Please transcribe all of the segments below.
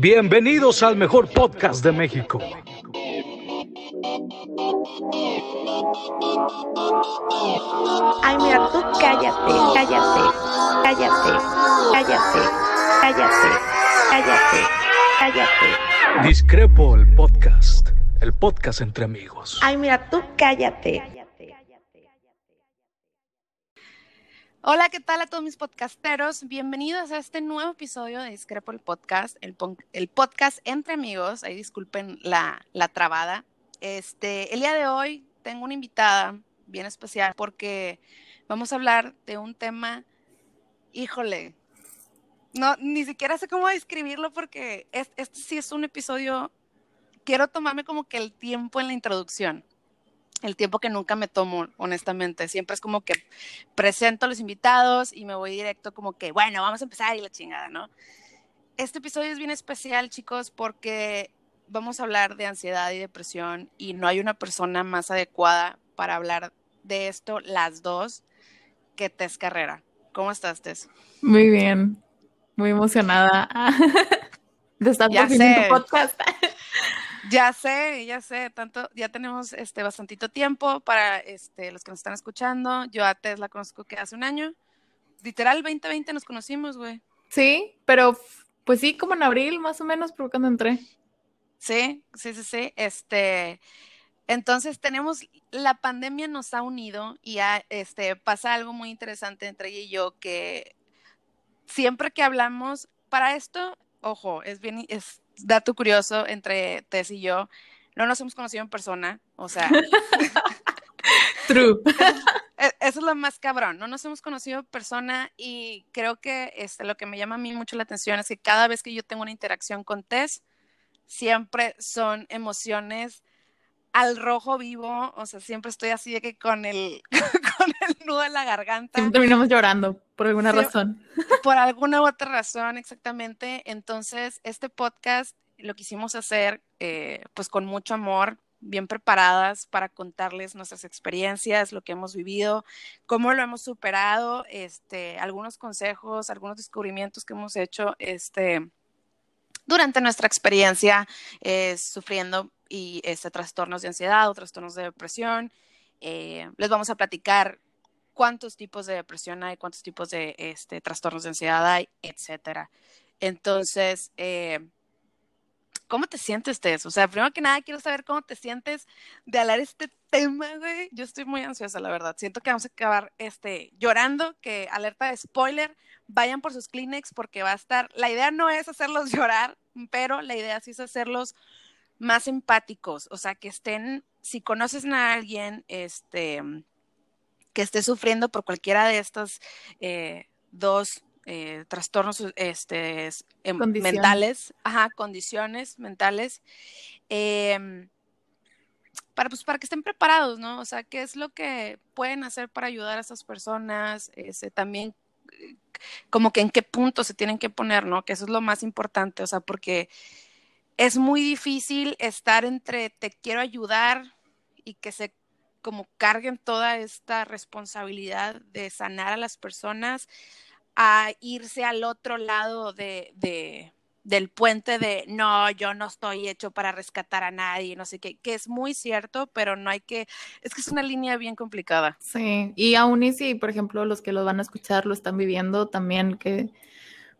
Bienvenidos al mejor podcast de México. Ay, mira, tú cállate, cállate, cállate, cállate, cállate, cállate, cállate. Discrepo el podcast, el podcast entre amigos. Ay, mira, tú cállate. Hola, ¿qué tal a todos mis podcasteros? Bienvenidos a este nuevo episodio de Discrepo el Podcast, el, podcast entre amigos. Ahí disculpen la, la trabada. Este, el día de hoy tengo una invitada bien especial porque vamos a hablar de un tema, híjole, no, ni siquiera sé cómo describirlo porque es- este sí es un episodio, quiero tomarme como que el tiempo en la introducción el tiempo que nunca me tomo, honestamente. Siempre es como que presento a los invitados y me voy directo como que, bueno, vamos a empezar y la chingada, ¿no? Este episodio es bien especial, chicos, porque vamos a hablar de ansiedad y depresión y no hay una persona más adecuada para hablar de esto, las dos, que Tess Carrera. ¿Cómo estás, Tess? Muy bien, muy emocionada de estar en tu podcast. Ya sé, ya sé, tanto, ya tenemos este bastantito tiempo para este, los que nos están escuchando. Yo a Tess la conozco que hace un año. Literal, 2020 nos conocimos, güey. Sí, pero pues sí, como en abril más o menos, por cuando entré. Sí, sí, sí, sí. Este, entonces tenemos, la pandemia nos ha unido y ha, este, pasa algo muy interesante entre ella y yo que siempre que hablamos, para esto, ojo, es bien, es dato curioso entre Tess y yo, no nos hemos conocido en persona, o sea, True. e- eso es lo más cabrón, no nos hemos conocido en persona y creo que este, lo que me llama a mí mucho la atención es que cada vez que yo tengo una interacción con Tess, siempre son emociones al rojo vivo, o sea, siempre estoy así de que con el, con el nudo en la garganta, Siempre terminamos llorando por alguna Sí. razón. por alguna u otra razón, exactamente. Entonces, este podcast lo quisimos hacer eh, pues con mucho amor, bien preparadas para contarles nuestras experiencias, lo que hemos vivido, cómo lo hemos superado, este, algunos consejos, algunos descubrimientos que hemos hecho, este, durante nuestra experiencia eh, sufriendo y este, trastornos de ansiedad o trastornos de depresión. Eh, les vamos a platicar cuántos tipos de depresión hay, cuántos tipos de este, trastornos de ansiedad hay, etcétera. Entonces, eh, ¿cómo te sientes, Tess? O sea, primero que nada, quiero saber cómo te sientes de hablar este tema, güey. Yo estoy muy ansiosa, la verdad. Siento que vamos a acabar este, llorando, que alerta de spoiler, vayan por sus Kleenex porque va a estar, la idea no es hacerlos llorar, pero la idea sí es hacerlos más empáticos, o sea, que estén, si conoces a alguien, este, que esté sufriendo por cualquiera de estas eh, dos eh, trastornos este, es- em, Condiciones. mentales, ajá, condiciones mentales, em, para, pues, para que estén preparados, ¿no? O sea, ¿qué es lo que pueden hacer para ayudar a estas personas? Este, también, eh, como que en qué punto se tienen que poner, ¿no? Que eso es lo más importante, o sea, porque es muy difícil estar entre te quiero ayudar y que se como carguen toda esta responsabilidad de sanar a las personas a irse al otro lado de, de- del puente de no, yo no estoy hecho para rescatar a nadie, no sé qué, que es muy cierto, pero no hay que, es que es una línea bien complicada. Sí, y aún y si, por ejemplo, los que lo van a escuchar lo están viviendo, también que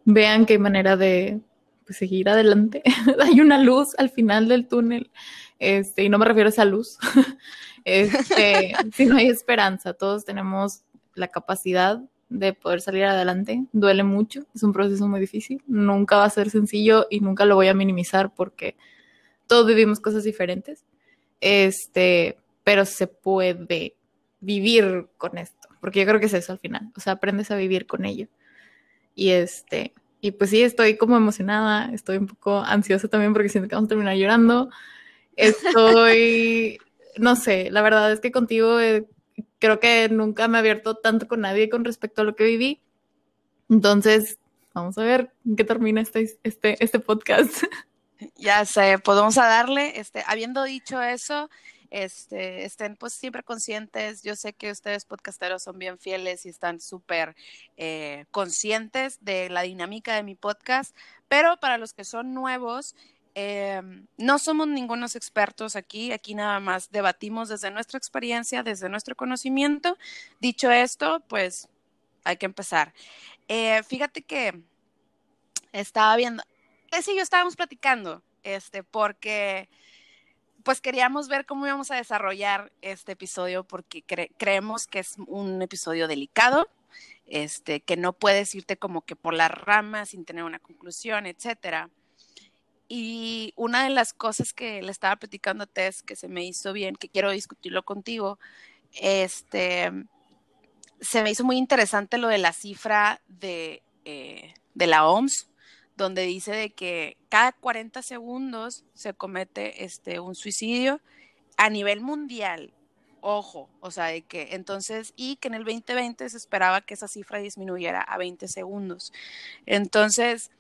vean que hay manera de pues, seguir adelante. hay una luz al final del túnel, este, y no me refiero a esa luz, este, sino hay esperanza. Todos tenemos la capacidad de poder salir adelante. Duele mucho, es un proceso muy difícil, nunca va a ser sencillo y nunca lo voy a minimizar porque todos vivimos cosas diferentes. Este, pero se puede vivir con esto, porque yo creo que es eso al final, o sea, aprendes a vivir con ello. Y este, y pues sí, estoy como emocionada, estoy un poco ansiosa también porque siento que vamos a terminar llorando. Estoy, no sé, la verdad es que contigo creo que nunca me he abierto tanto con nadie con respecto a lo que viví. Entonces, vamos a ver en qué termina este, este, este podcast. Ya sé, pues a darle, este, habiendo dicho eso, este, estén pues siempre conscientes. Yo sé que ustedes podcasteros son bien fieles y están súper eh, conscientes de la dinámica de mi podcast, pero para los que son nuevos, eh, no somos ningunos expertos aquí, aquí nada más debatimos desde nuestra experiencia, desde nuestro conocimiento. Dicho esto, pues hay que empezar. Eh, fíjate que estaba viendo, ese y yo estábamos platicando, este, porque pues queríamos ver cómo íbamos a desarrollar este episodio porque creemos que es un episodio delicado, este, que no puedes irte como que por las ramas sin tener una conclusión, etcétera. Y una de las cosas que le estaba platicando a Tess que se me hizo bien, que quiero discutirlo contigo, este, se me hizo muy interesante lo de la cifra de, eh, de la OMS, donde dice de que cada 40 segundos se comete este, un suicidio a nivel mundial. Ojo, o sea, de que entonces, y que en el 2020 se esperaba que esa cifra disminuyera a 20 segundos. Entonces,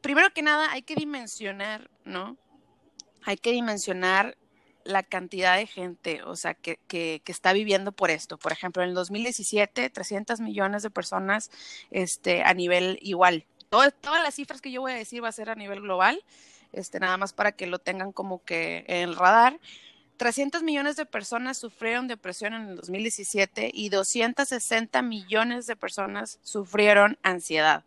primero que nada, hay que dimensionar, ¿no? Hay que dimensionar la cantidad de gente, o sea, que, que, que, está viviendo por esto. Por ejemplo, en el 2017, 300 millones de personas este, a nivel igual, todas las cifras que yo voy a decir va a ser a nivel global, este, nada más para que lo tengan como que en el radar. 300 millones de personas sufrieron depresión en el 2017 y 260 millones de personas sufrieron ansiedad.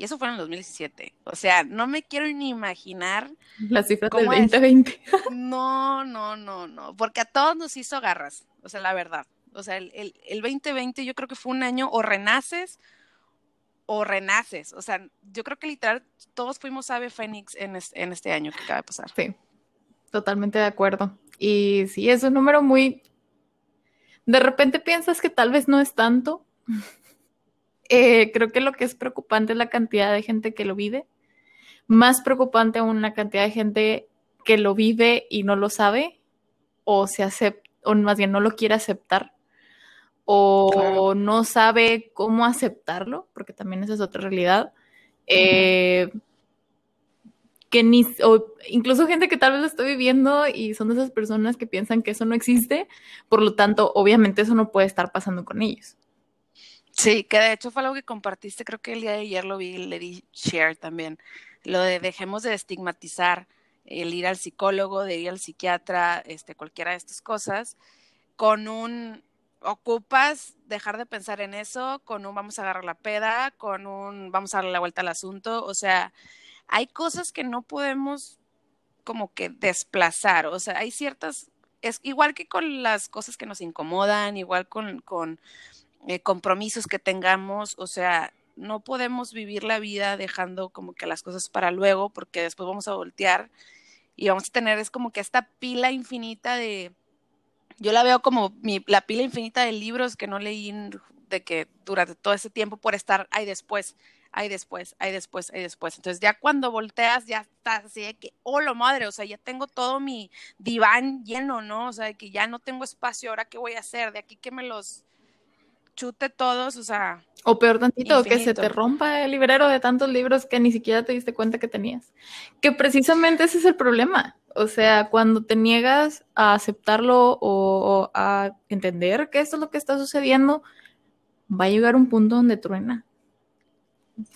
Y eso fue en el 2017. O sea, no me quiero ni imaginar. La cifra del 2020. No, no, no, no. Porque a todos nos hizo garras. O sea, la verdad. O sea, el, el, el 2020 yo creo que fue un año o renaces o renaces. O sea, yo creo que literal todos fuimos ave fénix en, en este año que acaba de pasar. Sí, totalmente de acuerdo. Y sí, es un número muy... De repente piensas que tal vez no es tanto. Eh, creo que lo que es preocupante es la cantidad de gente que lo vive. Más preocupante aún la cantidad de gente que lo vive y no lo sabe o se acepta, o más bien no lo quiere aceptar o no sabe cómo aceptarlo, porque también esa es otra realidad. Eh, que ni, o incluso gente que tal vez lo está viviendo y son de esas personas que piensan que eso no existe, por lo tanto, obviamente eso no puede estar pasando con ellos. Sí, que de hecho fue algo que compartiste, creo que el día de ayer lo vi, le di share también, lo de dejemos de estigmatizar el ir al psicólogo, de ir al psiquiatra, este, cualquiera de estas cosas, con un ocupas dejar de pensar en eso con un vamos a agarrar la peda, con un vamos a darle la vuelta al asunto, o sea, hay cosas que no podemos como que desplazar, o sea, hay ciertas, es igual que con las cosas que nos incomodan, igual con, con eh, compromisos que tengamos, o sea, no podemos vivir la vida dejando como que las cosas para luego, porque después vamos a voltear y vamos a tener, es como que esta pila infinita de, yo la veo como mi, la pila infinita de libros que no leí de que durante todo ese tiempo por estar ahí después, ahí después, ahí después, ahí después. Entonces ya cuando volteas ya estás así de que, oh, lo madre, o sea, ya tengo todo mi diván lleno, ¿no? O sea, de que ya no tengo espacio, ahora qué voy a hacer, de aquí que me los chute todos, o sea. O peor tantito, que se te rompa el librero de tantos libros que ni siquiera te diste cuenta que tenías. Que precisamente ese es el problema. O sea, cuando te niegas a aceptarlo o, a entender que esto es lo que está sucediendo, va a llegar un punto donde truena.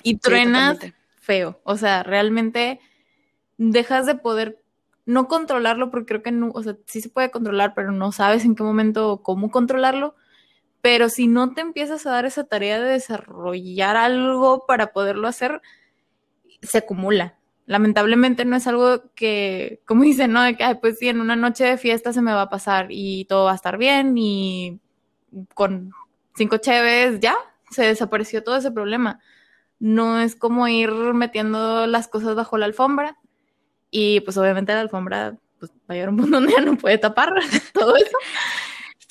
Y truenas feo. O sea, realmente dejas de poder no controlarlo, porque creo que no, o sea, sí se puede controlar, pero no sabes en qué momento o cómo controlarlo. Pero si no te empiezas a dar esa tarea de desarrollar algo para poderlo hacer, se acumula lamentablemente no es algo que, como dicen, ¿no? De que, pues sí, en una noche de fiesta se me va a pasar y todo va a estar bien y con cinco cheves ya se desapareció todo ese problema. No es como ir metiendo las cosas bajo la alfombra y pues obviamente la alfombra pues, va a llegar un punto donde ya no puede tapar todo eso.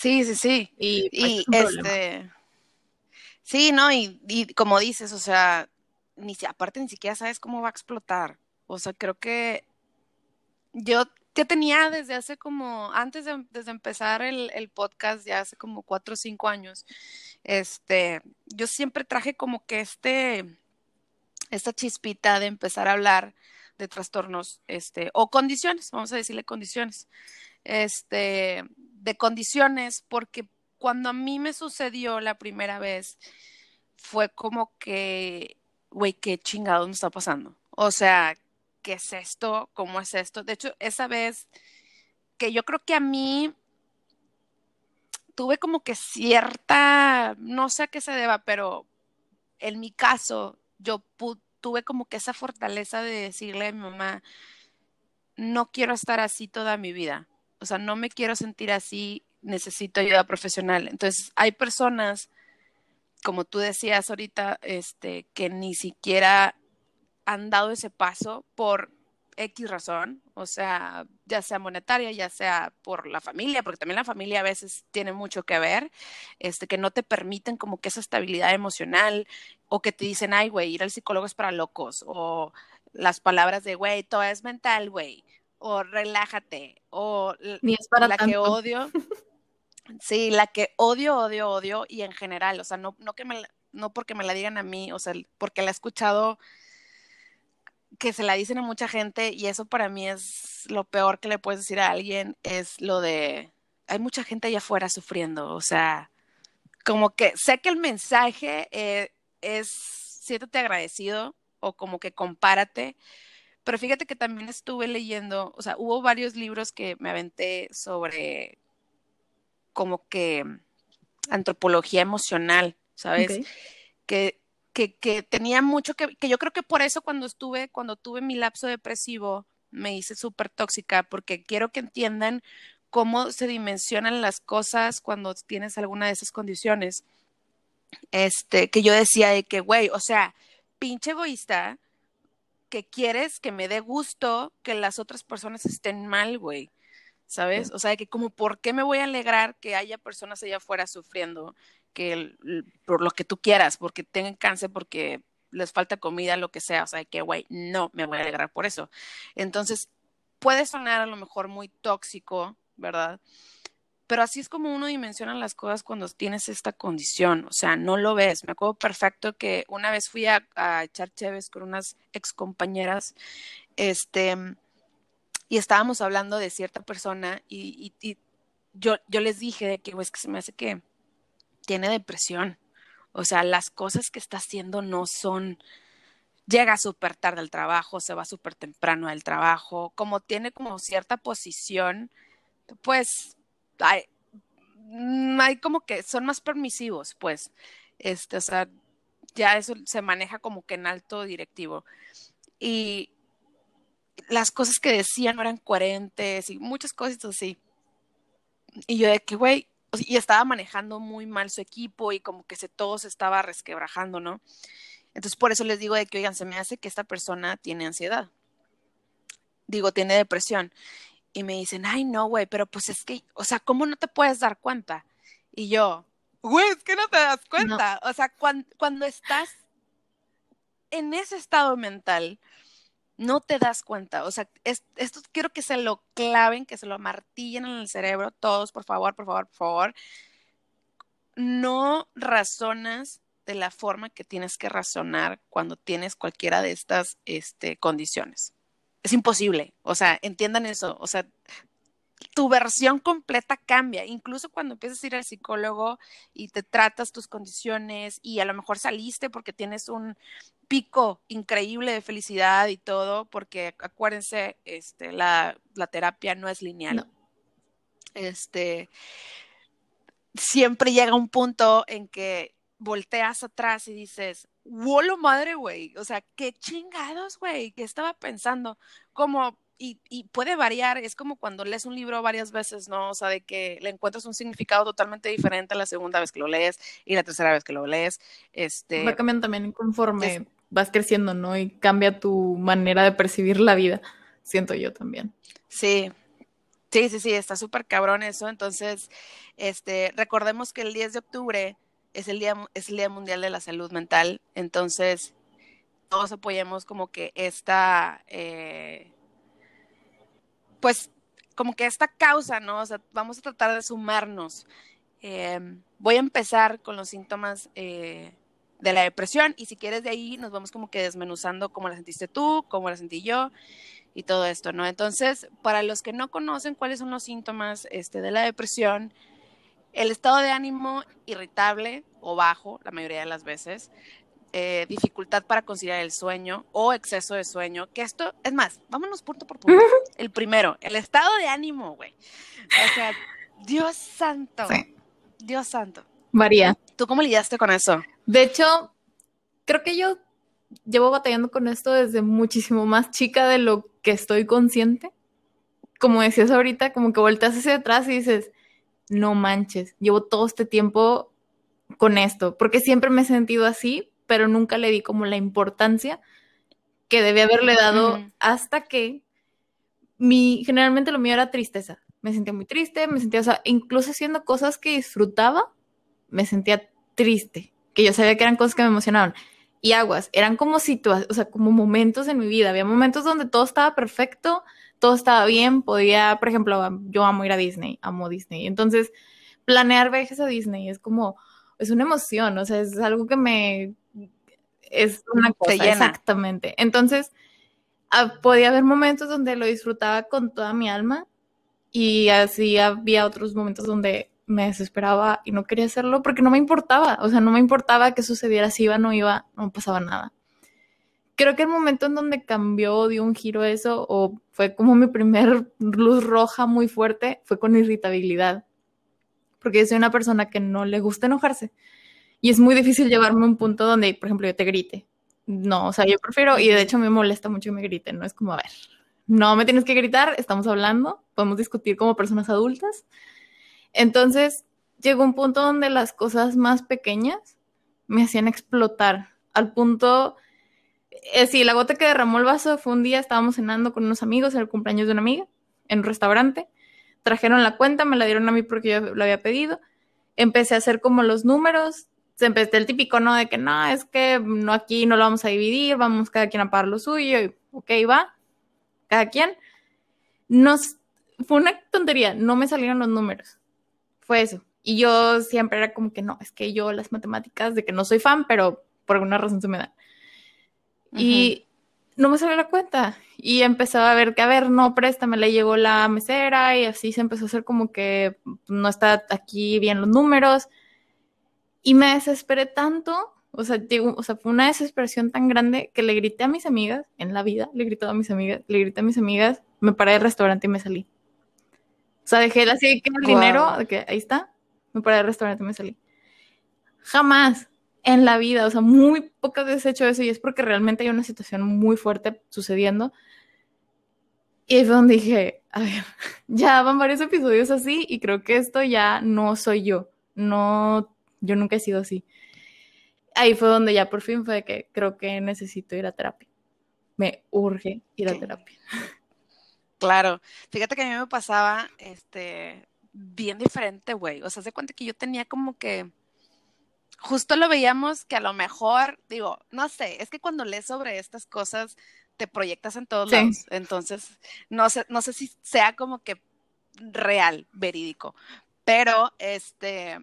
Sí, sí, sí. Y, y este... Sí, no, y, y como dices, o sea, ni aparte ni siquiera sabes cómo va a explotar. O sea, creo que yo ya tenía desde hace como, antes de, desde empezar el, el, podcast, ya hace como cuatro o cinco años, este, yo siempre traje como que este, esta chispita de empezar a hablar de trastornos, este, o condiciones, vamos a decirle condiciones. este, de condiciones, porque cuando a mí me sucedió la primera vez, fue como que, güey, qué chingado me está pasando. O sea, ¿qué es esto? ¿Cómo es esto? De hecho, esa vez que yo creo que a mí tuve como que cierta, no sé a qué se deba, pero en mi caso, yo tuve como que esa fortaleza de decirle a mi mamá, no quiero estar así toda mi vida. O sea, no me quiero sentir así, necesito ayuda profesional. Entonces, hay personas, como tú decías ahorita, este, que ni siquiera han dado ese paso por X razón, o sea, ya sea monetaria, ya sea por la familia, porque también la familia a veces tiene mucho que ver, este, que no te permiten como que esa estabilidad emocional, o que te dicen, ay, güey, ir al psicólogo es para locos, o las palabras de, güey, todo es mental, güey, o relájate, o Ni es para la que odio. Sí, la que odio, odio, odio, y en general, o sea, no, no que me, no porque me la digan a mí, o sea, porque la he escuchado que se la dicen a mucha gente y eso para mí es lo peor que le puedes decir a alguien, es lo de, hay mucha gente allá afuera sufriendo, o sea, como que sé que el mensaje eh, es, siéntate agradecido o como que compárate, pero fíjate que también estuve leyendo, o sea, hubo varios libros que me aventé sobre como que antropología emocional, ¿sabes? Que que, que tenía mucho que, que yo creo que por eso cuando estuve, cuando tuve mi lapso depresivo, me hice súper tóxica, porque quiero que entiendan cómo se dimensionan las cosas cuando tienes alguna de esas condiciones. Este, que yo decía de que, güey, o sea, pinche egoísta, que quieres que me dé gusto que las otras personas estén mal, güey. ¿Sabes? O sea, que como, ¿por qué me voy a alegrar que haya personas allá afuera sufriendo? que por lo que tú quieras, porque tengan cáncer, porque les falta comida, lo que sea, o sea, que güey, no me voy a alegrar por eso. Entonces, puede sonar a lo mejor muy tóxico, ¿verdad? Pero así es como uno dimensiona las cosas cuando tienes esta condición, o sea, no lo ves. Me acuerdo perfecto que una vez fui a, echar cheves con unas ex compañeras, este, y estábamos hablando de cierta persona y, yo, yo les dije que, güey, es que se me hace que, tiene depresión. O sea, las cosas que está haciendo no son, llega súper tarde al trabajo, se va súper temprano al trabajo, como tiene como cierta posición, pues hay, mm, hay como que son más permisivos, pues, este, o sea, ya eso se maneja como que en alto directivo. Y las cosas que decían no eran coherentes y muchas cosas así. Y yo de que, güey, y estaba manejando muy mal su equipo y como que se, todo se estaba resquebrajando, ¿no? Entonces, por eso les digo de que, oigan, se me hace que esta persona tiene ansiedad. Digo, tiene depresión. Y me dicen, ay, no, güey, pero pues es que, o sea, ¿cómo no te puedes dar cuenta? Y yo, güey, es que no te das cuenta. O sea, cuando estás en ese estado mental, no te das cuenta. O sea, esto quiero que se lo claven, que se lo martillen en el cerebro, todos, por favor, por favor, por favor. No razonas de la forma que tienes que razonar cuando tienes cualquiera de estas este, condiciones. Es imposible. O sea, entiendan eso. O sea, tu versión completa cambia. Incluso cuando empiezas a ir al psicólogo y te tratas tus condiciones y a lo mejor saliste porque tienes un pico increíble de felicidad y todo, porque acuérdense, este, la, la terapia no es lineal. Este, siempre llega un punto en que volteas atrás y dices, ¡Wolo madre, güey! O sea, qué chingados, güey, ¿qué estaba pensando? Como y, puede variar, es como cuando lees un libro varias veces, ¿no? O sea, de que le encuentras un significado totalmente diferente la segunda vez que lo lees y la tercera vez que lo lees. Este, Va cambiando también conforme vas creciendo, ¿no? Y cambia tu manera de percibir la vida, siento yo también. Sí, sí, sí, sí, está súper cabrón eso. Entonces, este, recordemos que el 10 de octubre es el día, es el día Mundial de la Salud Mental, entonces todos apoyemos como que esta... Eh, pues como que esta causa, ¿no? O sea, vamos a tratar de sumarnos. Eh, voy a empezar con los síntomas eh, de la depresión y si quieres de ahí nos vamos como que desmenuzando cómo la sentiste tú, cómo la sentí yo y todo esto, ¿no? Entonces, para los que no conocen cuáles son los síntomas este, de la depresión, el estado de ánimo irritable o bajo, la mayoría de las veces, eh, dificultad para conciliar el sueño o exceso de sueño, que esto, es más, vámonos punto por punto. El primero, el estado de ánimo, güey. O sea, Dios santo. Sí. Dios santo. Varía. ¿Tú cómo lidiaste con eso? De hecho, creo que yo llevo batallando con esto desde muchísimo más chica de lo que estoy consciente. Como decías ahorita, como que volteas hacia atrás y dices, no manches, llevo todo este tiempo con esto, porque siempre me he sentido así, pero nunca le di como la importancia que debía haberle dado hasta que mi, generalmente lo mío era tristeza. Me sentía muy triste, me sentía, o sea, incluso haciendo cosas que disfrutaba, me sentía triste, que yo sabía que eran cosas que me emocionaban. Y aguas, eran como situaciones, o sea, como momentos en mi vida. Había momentos donde todo estaba perfecto, todo estaba bien, podía, por ejemplo, yo amo ir a Disney, amo Disney. Entonces, planear viajes a Disney es como, es una emoción, o sea, es algo que me, es una Te cosa, llena. exactamente. Entonces, ah, podía haber momentos donde lo disfrutaba con toda mi alma y así había otros momentos donde me desesperaba y no quería hacerlo porque no me importaba, o sea, no me importaba que sucediera si iba o no iba, no pasaba nada. Creo que el momento en donde cambió, dio un giro eso, o fue como mi primer luz roja muy fuerte, fue con irritabilidad. Porque yo soy una persona que no le gusta enojarse. Y es muy difícil llevarme a un punto donde, por ejemplo, yo te grite. No, o sea, yo prefiero, y de hecho me molesta mucho que me griten, ¿no? Es como, a ver, no me tienes que gritar, estamos hablando, podemos discutir como personas adultas. Entonces, llegó un punto donde las cosas más pequeñas me hacían explotar, al punto, eh, sí, la gota que derramó el vaso fue un día, estábamos cenando con unos amigos en el cumpleaños de una amiga, en un restaurante, trajeron la cuenta, me la dieron a mí porque yo lo había pedido, empecé a hacer como los números, se empezó el típico, ¿no? De que no, es que no aquí no lo vamos a dividir, vamos cada quien a pagar lo suyo, y ok, va, cada quien. Nos, fue una tontería, no me salieron los números, fue eso. Y yo siempre era como que no, es que yo las matemáticas, de que no soy fan, pero por alguna razón se me dan. Y no me salió la cuenta. Y empezaba a ver que, a ver, no, préstame, le llegó la mesera y así se empezó a hacer como que no está aquí bien los números. Y me desesperé tanto, o sea, digo, o sea, fue una desesperación tan grande que le grité a mis amigas, en la vida, le grité a mis amigas, le grité a mis amigas, me paré del restaurante y me salí. O sea, dejé así que el Guau. dinero, que ahí está, me paré del restaurante y me salí. Jamás en la vida, o sea, muy pocas veces he hecho eso y es porque realmente hay una situación muy fuerte sucediendo. Y ahí fue donde dije, a ver, ya van varios episodios así y creo que esto ya no soy yo. No, yo nunca he sido así. Ahí fue donde ya por fin fue que creo que necesito ir a terapia. Me urge ir a terapia. Claro, fíjate que a mí me pasaba, este, bien diferente, güey. O sea, se cuenta que yo tenía como que, justo lo veíamos que a lo mejor, digo, no sé, es que cuando lees sobre estas cosas te proyectas en todos Sí. lados. Entonces, no sé, no sé si sea como que real, verídico. Pero, este,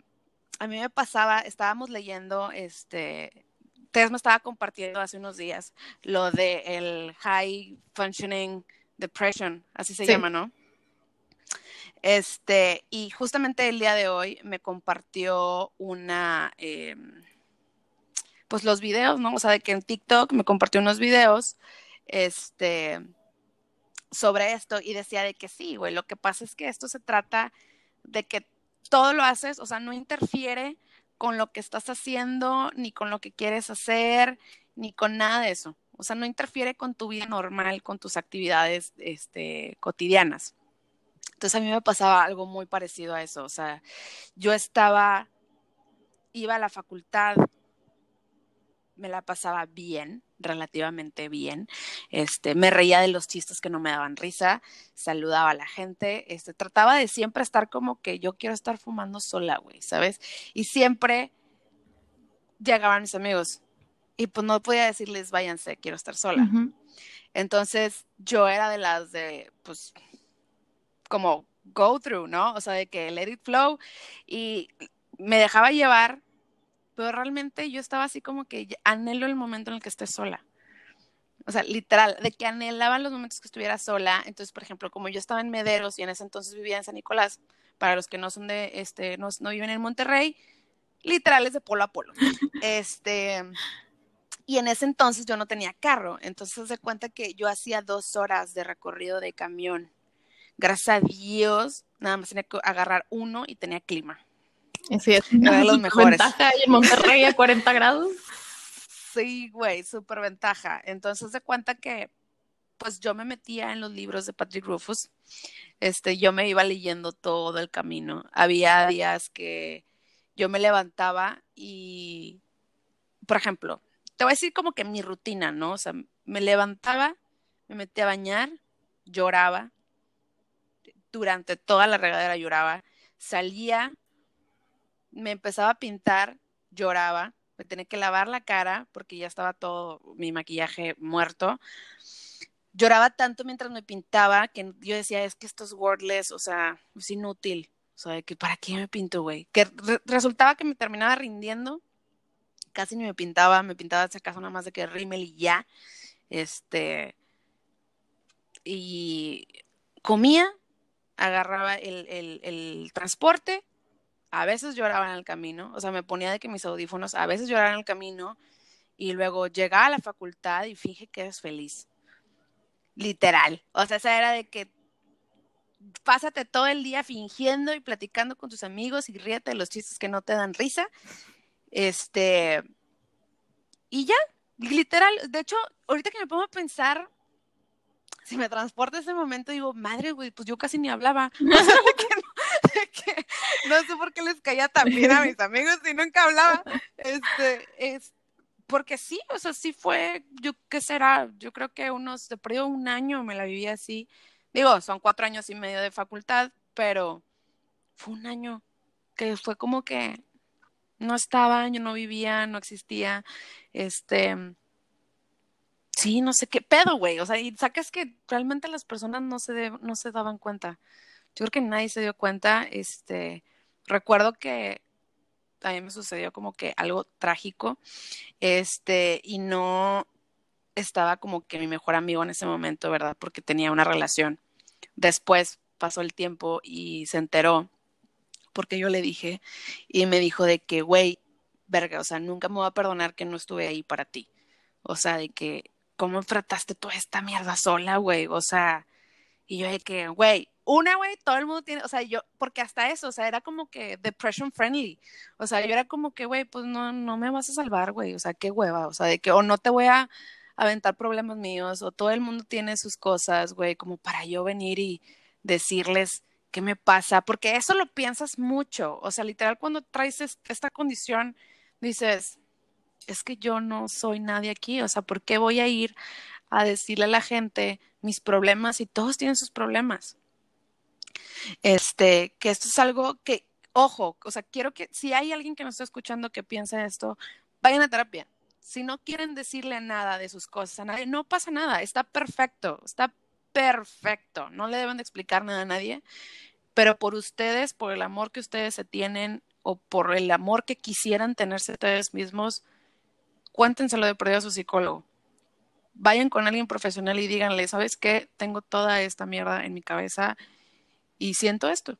a mí me pasaba, estábamos leyendo, este, Tess me estaba compartiendo hace unos días lo de el high functioning depression, así se Sí. llama, ¿no? Este, y justamente el día de hoy me compartió una, eh, pues los videos, ¿no? O sea, de que en TikTok me compartió unos videos, este, sobre esto y decía de que sí, güey, lo que pasa es que esto se trata de que todo lo haces, o sea, no interfiere con lo que estás haciendo, ni con lo que quieres hacer, ni con nada de eso. O sea, no interfiere con tu vida normal, con tus actividades este, cotidianas. Entonces a mí me pasaba algo muy parecido a eso. O sea, yo estaba, iba a la facultad, me la pasaba bien, relativamente bien. Este, me reía de los chistes que no me daban risa, saludaba a la gente, este, trataba de siempre estar como que yo quiero estar fumando sola, güey, ¿sabes? Y siempre llegaban mis amigos y pues no podía decirles váyanse, quiero estar sola. Entonces yo era de las de, pues, como go through, ¿no? O sea, de que let it flow y me dejaba llevar, pero realmente yo estaba así como que anhelo el momento en el que esté sola. O sea, literal, de que anhelaba los momentos que estuviera sola. Entonces, por ejemplo, como yo estaba en Mederos y en ese entonces vivía en San Nicolás, para los que no son de, este, no, no viven en Monterrey, literal es de polo a polo. Este, y en ese entonces yo no tenía carro, entonces se cuenta que yo hacía dos horas de recorrido de camión. Gracias a Dios, nada más tenía que agarrar uno y tenía clima. Sí, es Era de los mejores. Ventaja en Monterrey a 40 grados. Sí, güey, súper ventaja. Entonces se cuenta que, pues yo me metía en los libros de Patrick Rufus. Este, yo me iba leyendo todo el camino. Había días que yo me levantaba y, por ejemplo, te voy a decir como que mi rutina, ¿no? O sea, me levantaba, me metía a bañar, lloraba, durante toda la regadera lloraba, salía, me empezaba a pintar, lloraba, me tenía que lavar la cara porque ya estaba todo mi maquillaje muerto. Lloraba tanto mientras me pintaba que yo decía, es que esto es wordless, o sea, es inútil. O sea, que ¿para qué me pinto, güey? Que re resultaba que me terminaba rindiendo, casi ni me pintaba, me pintaba si acaso nada más de que rímel y ya. Este, y comía, agarraba el, el, transporte, a veces lloraba en el camino, o sea, me ponía de que mis audífonos, a veces lloraba en el camino, y luego llegaba a la facultad y finge que eres feliz. Literal. O sea, esa era de que pásate todo el día fingiendo y platicando con tus amigos y ríete de los chistes que no te dan risa. Este, y ya, literal, de hecho, ahorita que me pongo a pensar, si me transporta ese momento, digo, madre, güey, pues yo casi ni hablaba. O sea, no, que no, sé por qué les caía tan bien a mis amigos y nunca hablaba. Este, es, porque sí, o sea, sí fue, yo, ¿qué será? Yo creo que unos, de periodo un año me la viví así. Digo, son cuatro años y medio de facultad, pero fue un año que fue como que no estaba, yo no vivía, no existía, este, sí, no sé qué pedo, güey, o sea, y sacas que realmente las personas no se, no se daban cuenta, yo creo que nadie se dio cuenta, este, recuerdo que mí me sucedió como que algo trágico, este, y no estaba como que mi mejor amigo en ese momento, ¿verdad? Porque tenía una relación. Después pasó el tiempo y se enteró porque yo le dije y me dijo de que, güey, verga, o sea, nunca me voy a perdonar que no estuve ahí para ti. O sea, de que, ¿cómo enfrentaste toda esta mierda sola, güey? O sea, y yo de que, güey, una, güey, todo el mundo tiene, o sea, yo, porque hasta eso, o sea, era como que depression friendly. O sea, yo era como que, güey, pues no, no me vas a salvar, güey. O sea, qué hueva. O sea, de que, o no te voy a aventar problemas míos, o todo el mundo tiene sus cosas, güey, como para yo venir y decirles, ¿qué me pasa? Porque eso lo piensas mucho. O sea, literal, cuando traes esta condición, dices, es que yo no soy nadie aquí. O sea, ¿por qué voy a ir a decirle a la gente mis problemas y todos tienen sus problemas? Este, que esto es algo que, ojo, o sea, quiero que si hay alguien que nos está escuchando que piensa esto, vayan a terapia. Si no quieren decirle nada de sus cosas a nadie, no pasa nada, está perfecto, está perfecto, no le deben de explicar nada a nadie, pero por ustedes, por el amor que ustedes se tienen o por el amor que quisieran tenerse ustedes mismos, cuéntenselo de perdido a su psicólogo. Vayan con alguien profesional y díganle, ¿sabes qué? Tengo toda esta mierda en mi cabeza y siento esto.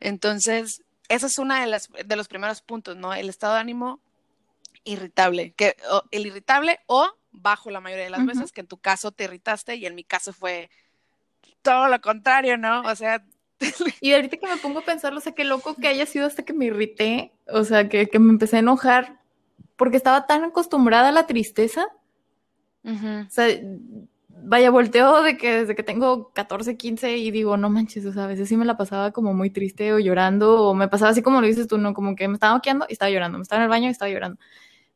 Entonces, ese es uno de, las, de los primeros puntos, ¿no? El estado de ánimo irritable, que o, el irritable o bajo la mayoría de las uh -huh. veces, que en tu caso te irritaste y en mi caso fue todo lo contrario, ¿no? O sea... y ahorita que me pongo a pensarlo, o sea, qué loco que haya sido hasta que me irrité, o sea, que, que me empecé a enojar porque estaba tan acostumbrada a la tristeza. Uh -huh. O sea, vaya, volteo de que desde que tengo 14, 15 y digo, no manches, o sea, a veces sí me la pasaba como muy triste o llorando, o me pasaba así como lo dices tú, ¿no? Como que me estaba maquillando y estaba llorando, me estaba en el baño y estaba llorando.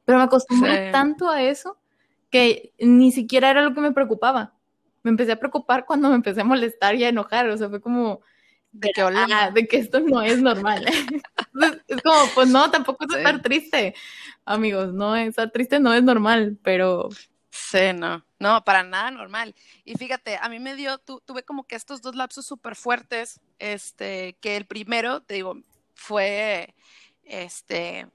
Pero me acostumbré sí. tanto a eso que ni siquiera era lo que me preocupaba. Me empecé a preocupar cuando me empecé a molestar y a enojar, o sea, fue como de que, ah, de que esto no es normal. es como, pues no, tampoco es sí. estar triste, amigos, no, estar triste no es normal, pero... Sí, no, no, para nada normal. Y fíjate, a mí me dio, tu, tuve como que estos dos lapsos súper fuertes, este, que el primero, te digo, fue, este,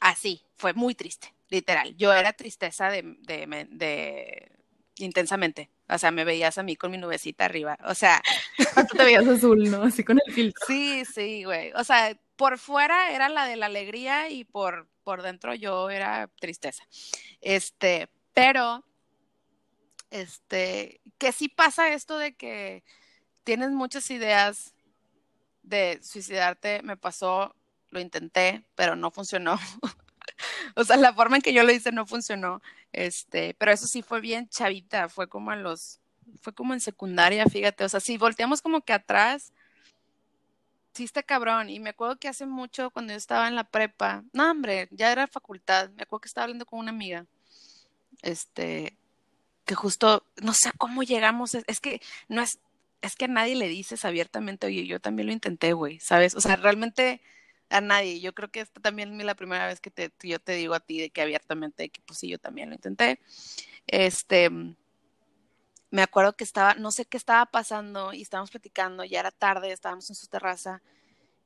así, fue muy triste literal. Yo era tristeza de, de, de, intensamente. O sea, me veías a mí con mi nubecita arriba. O sea. Tú te veías azul, ¿no? Así con el filtro. Sí, sí, güey. O sea, por fuera era la de la alegría y por, por dentro yo era tristeza. Este, pero, este, que sí pasa esto de que tienes muchas ideas de suicidarte. Me pasó, lo intenté, pero no funcionó. o sea, la forma en que yo lo hice no funcionó. Este, pero eso sí fue bien chavita, fue como en los, fue como en secundaria, fíjate. O sea, si volteamos como que atrás, sí está cabrón. Y me acuerdo que hace mucho, cuando yo estaba en la prepa, no, hombre, ya era facultad, me acuerdo que estaba hablando con una amiga. Este, que justo, no sé cómo llegamos, es, que no es, es que a nadie le dices abiertamente, oye, yo también lo intenté, güey, ¿sabes? O sea, realmente a nadie. Yo creo que esta también es la primera vez que te, yo te digo a ti de que abiertamente, que pues sí, yo también lo intenté. Este, me acuerdo que estaba, no sé qué estaba pasando y estábamos platicando, ya era tarde, estábamos en su terraza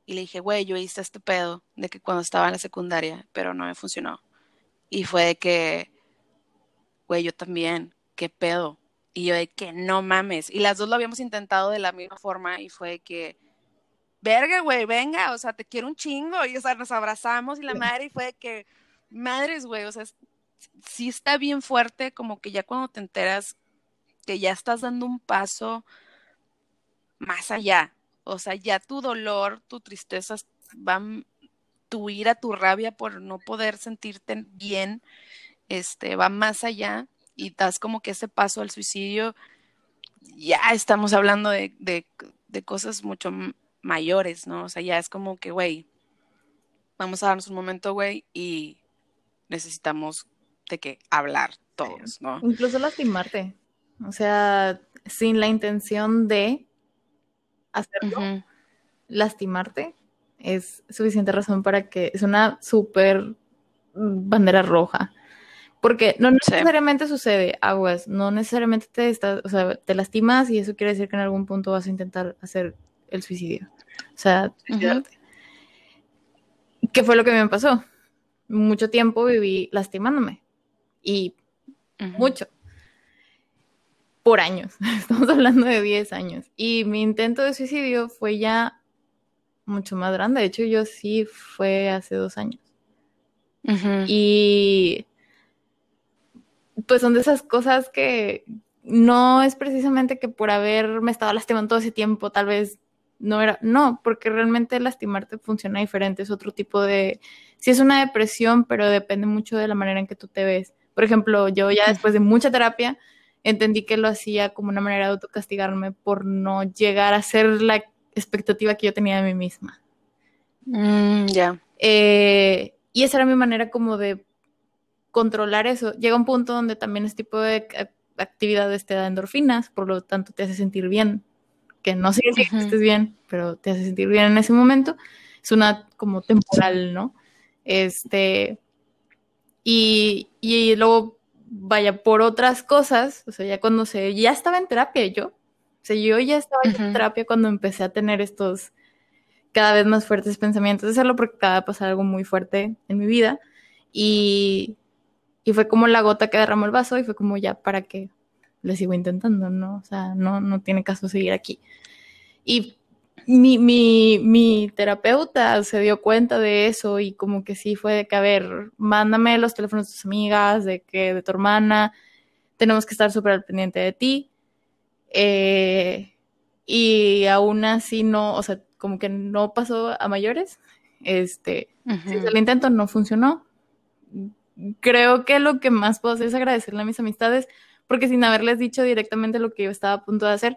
y le dije, güey, yo hice este pedo de que cuando estaba en la secundaria, pero no me funcionó. Y fue de que, güey, yo también, qué pedo. Y yo de que no mames. Y las dos lo habíamos intentado de la misma forma y fue de que, verga, güey, venga, o sea, te quiero un chingo. Y, o sea, nos abrazamos y la madre y fue de que, madres, güey, o sea, sí está bien fuerte como que ya cuando te enteras que ya estás dando un paso más allá. O sea, ya tu dolor, tu tristeza van, tu ira, tu rabia por no poder sentirte bien, este, va más allá y das como que ese paso al suicidio, ya estamos hablando de, de, de cosas mucho mayores, ¿no? O sea, ya es como que, güey, vamos a darnos un momento, güey, y necesitamos de que hablar todos, ¿no? Incluso lastimarte. O sea, sin la intención de hacerlo, lastimarte es suficiente razón para que es una súper bandera roja. Porque no necesariamente sucede aguas, no necesariamente te estás, o sea, te lastimas y eso quiere decir que en algún punto vas a intentar hacer el suicidio. O sea, ¿qué fue lo que me pasó? Mucho tiempo viví lastimándome y mucho. Por años, estamos hablando de 10 años. Y mi intento de suicidio fue ya mucho más grande. De hecho, yo sí fue hace dos años. Y pues son de esas cosas que no es precisamente que por haberme estado lastimando todo ese tiempo, tal vez no era, no, porque realmente lastimarte funciona diferente, es otro tipo de, sí es una depresión, pero depende mucho de la manera en que tú te ves. Por ejemplo, yo ya después de mucha terapia entendí que lo hacía como una manera de autocastigarme por no llegar a ser la expectativa que yo tenía de mí misma. Mm, ya. Eh, y esa era mi manera como de controlar eso. Llega un punto donde también este tipo de actividades te da endorfinas, por lo tanto te hace sentir bien que no significa que estés bien, pero te hace sentir bien en ese momento. Es una como temporal, ¿no? Este, y, y luego, vaya, por otras cosas, o sea, ya cuando se, ya estaba en terapia yo, o sea, yo ya estaba en terapia cuando empecé a tener estos cada vez más fuertes pensamientos de hacerlo porque acaba de pasar algo muy fuerte en mi vida y, y fue como la gota que derramó el vaso y fue como ya para qué le sigo intentando, ¿no? O sea, no, no tiene caso seguir aquí. Y mi, mi, mi, terapeuta se dio cuenta de eso y como que sí fue de que, a ver, mándame los teléfonos de tus amigas, de que de tu hermana, tenemos que estar súper al pendiente de ti. Eh, y aún así no, o sea, como que no pasó a mayores. Este, el intento no funcionó. Creo que lo que más puedo hacer es agradecerle a mis amistades porque sin haberles dicho directamente lo que yo estaba a punto de hacer,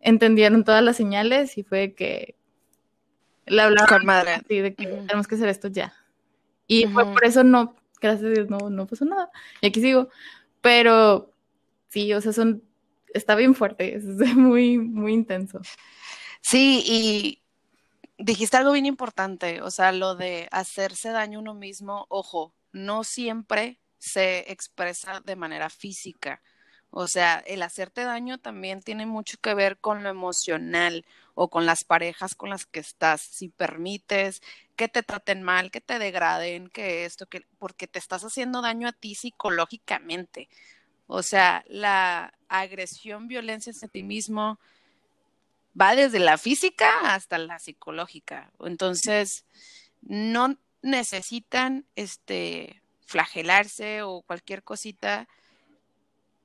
entendieron todas las señales y fue que le hablaron madre. de que tenemos que hacer esto ya. Y fue por eso no, gracias a Dios, no, no pasó nada. Y aquí sigo. Pero sí, o sea, son, está bien fuerte, es muy, muy intenso. Sí, y dijiste algo bien importante, o sea, lo de hacerse daño uno mismo, ojo, no siempre se expresa de manera física. O sea, el hacerte daño también tiene mucho que ver con lo emocional o con las parejas con las que estás. Si permites que te traten mal, que te degraden, que esto, que porque te estás haciendo daño a ti psicológicamente. O sea, la agresión, violencia hacia ti mismo va desde la física hasta la psicológica. Entonces, no necesitan este flagelarse o cualquier cosita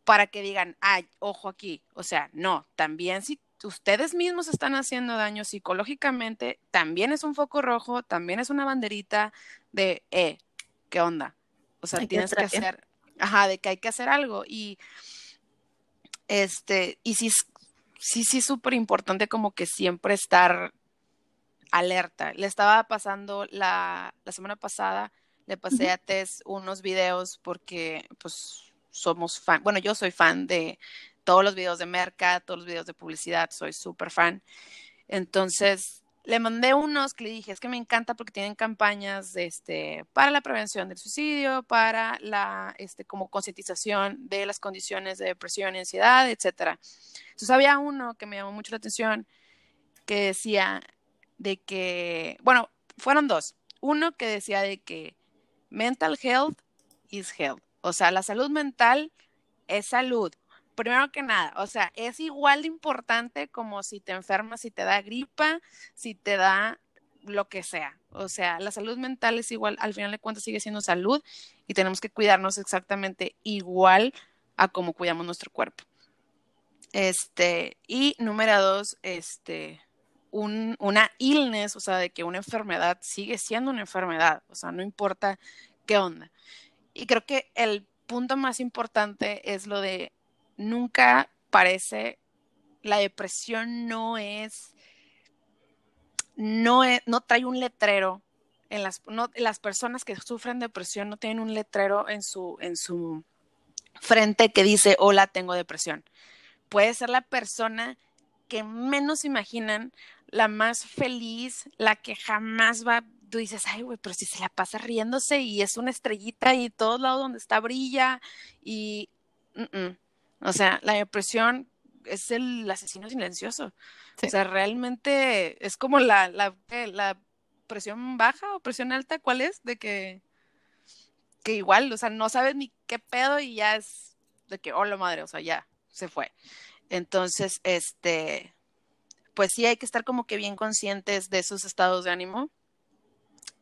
para que digan, ay, ojo aquí. O sea, no, también si ustedes mismos están haciendo daño psicológicamente, también es un foco rojo, también es una banderita de, eh, ¿qué onda? O sea, tienes que, hacer, ajá, de que hay que hacer algo. Y, este, y sí, sí, sí, súper importante como que siempre estar alerta. Le estaba pasando la, la semana pasada, le pasé a Tess unos videos porque, pues, somos fan, bueno, yo soy fan de todos los videos de Merca, todos los videos de publicidad, soy súper fan. Entonces, le mandé unos que le dije, es que me encanta porque tienen campañas este, para la prevención del suicidio, para la este, como concientización de las condiciones de depresión ansiedad, etcétera. Entonces había uno que me llamó mucho la atención que decía de que, bueno, fueron dos. Uno que decía de que mental health is health. O sea, la salud mental es salud. Primero que nada, o sea, es igual de importante como si te enfermas, si te da gripa, si te da lo que sea. O sea, la salud mental es igual, al final de cuentas sigue siendo salud y tenemos que cuidarnos exactamente igual a como cuidamos nuestro cuerpo. Este, y número dos, este, un, una illness, o sea, de que una enfermedad sigue siendo una enfermedad, o sea, no importa qué onda. Y creo que el punto más importante es lo de nunca parece, la depresión no es, no, no trae un letrero. En las, las personas que sufren depresión no tienen un letrero en su, en su frente que dice, hola, tengo depresión. Puede ser la persona que menos imaginan, la más feliz, la que jamás va tú dices, ay, güey, pero si se la pasa riéndose y es una estrellita y todos lados donde está brilla y... O sea, la depresión es el asesino silencioso. O sea, realmente es como la, la, la presión baja o presión alta, ¿cuál es? De que, que igual, o sea, no sabes ni qué pedo y ya es de que, hola madre, o sea, ya se fue. Entonces, este, pues sí hay que estar como que bien conscientes de esos estados de ánimo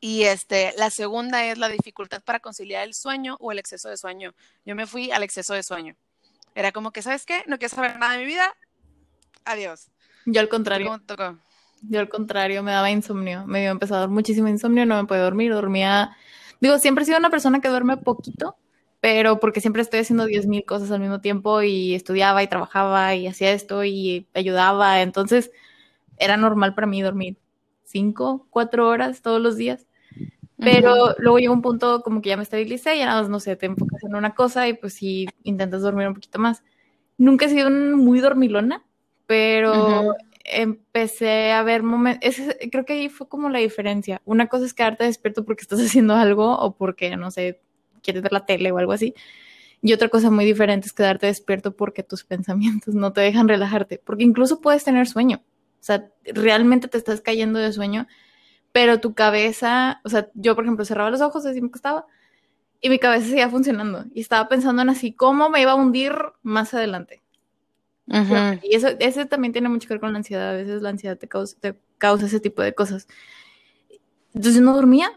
y este, la segunda es la dificultad para conciliar el sueño o el exceso de sueño. Yo me fui al exceso de sueño. Era como que, ¿sabes qué? No quiero saber nada de mi vida. Adiós. Yo al contrario. tocó? Yo al contrario, me daba insomnio. Me dio empezado muchísimo insomnio, no me podía dormir, dormía. Digo, siempre he sido una persona que duerme poquito, pero porque siempre estoy haciendo diez mil cosas al mismo tiempo y estudiaba y trabajaba y hacía esto y ayudaba. Entonces, era normal para mí dormir cinco, cuatro horas todos los días. Pero luego llega un punto como que ya me estabilicé, ya nada más, no sé, te enfocas en una cosa y pues sí intentas dormir un poquito más. Nunca he sido muy dormilona, pero empecé a ver momentos, creo que ahí fue como la diferencia. Una cosa es quedarte despierto porque estás haciendo algo o porque, no sé, quieres ver la tele o algo así. Y otra cosa muy diferente es quedarte despierto porque tus pensamientos no te dejan relajarte, porque incluso puedes tener sueño. O sea, realmente te estás cayendo de sueño pero tu cabeza, o sea, yo por ejemplo cerraba los ojos, así me costaba, y mi cabeza seguía funcionando. Y estaba pensando en así, cómo me iba a hundir más adelante. Y eso, ese también tiene mucho que ver con la ansiedad. A veces la ansiedad te causa, te causa ese tipo de cosas. Entonces no dormía.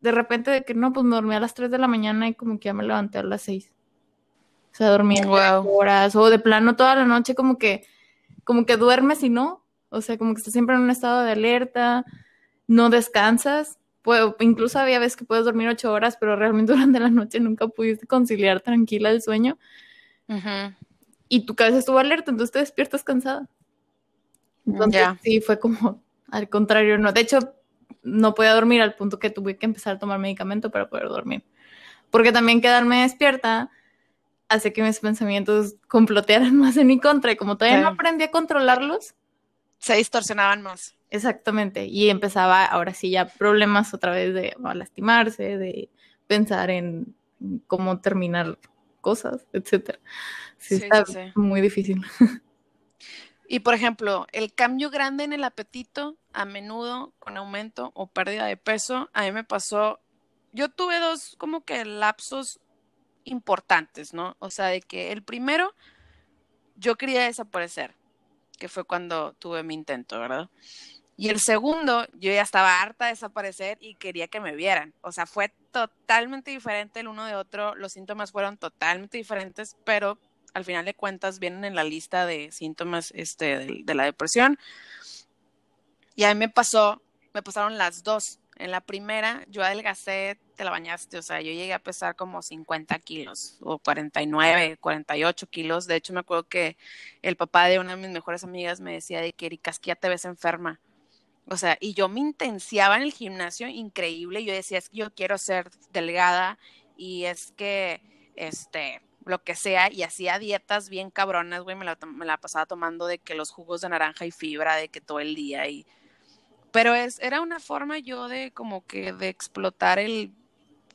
De repente, de que no, pues me dormía a las 3 de la mañana y como que ya me levanté a las 6. O sea, dormía horas. O de plano toda la noche como que, como que duermes y no. O sea, como que estás siempre en un estado de alerta no descansas. incluso había veces que puedes dormir ocho horas, pero realmente durante la noche nunca pudiste conciliar tranquila el sueño. Y tu cabeza estuvo alerta, entonces te despiertas cansada. Entonces, sí, fue como al contrario, no. De hecho, no podía dormir al punto que tuve que empezar a tomar medicamento para poder dormir. Porque también quedarme despierta hace que mis pensamientos complotearan más en mi contra. Y como todavía no aprendí a controlarlos, se distorsionaban más. Exactamente. Y empezaba ahora sí ya problemas otra vez de lastimarse, de pensar en cómo terminar cosas, etcétera. Sí, Sí, está sí. muy difícil. Y por ejemplo, el cambio grande en el apetito, a menudo con aumento o pérdida de peso, a mí me pasó, yo tuve dos como que lapsos importantes, ¿no? O sea, de que el primero, yo quería desaparecer, que fue cuando tuve mi intento, ¿verdad? Y el segundo, yo ya estaba harta de desaparecer y quería que me vieran. O sea, fue totalmente diferente el uno de otro, los síntomas fueron totalmente diferentes, pero al final de cuentas vienen en la lista de síntomas este, de, la depresión. Y a mí me pasó, me pasaron las dos. En la primera, yo adelgacé, te la bañaste, o sea, yo llegué a pesar como 50 kilos o 49, 48 kilos. De hecho, me acuerdo que el papá de una de mis mejores amigas me decía de que Erika, que ya te ves enferma. O sea, y yo me intensiaba en el gimnasio increíble. Yo decía, es que yo quiero ser delgada y es que, este, lo que sea, y hacía dietas bien cabronas, güey, me la, me la pasaba tomando de que los jugos de naranja y fibra, de que todo el día y... Pero es, era una forma yo de como que de explotar el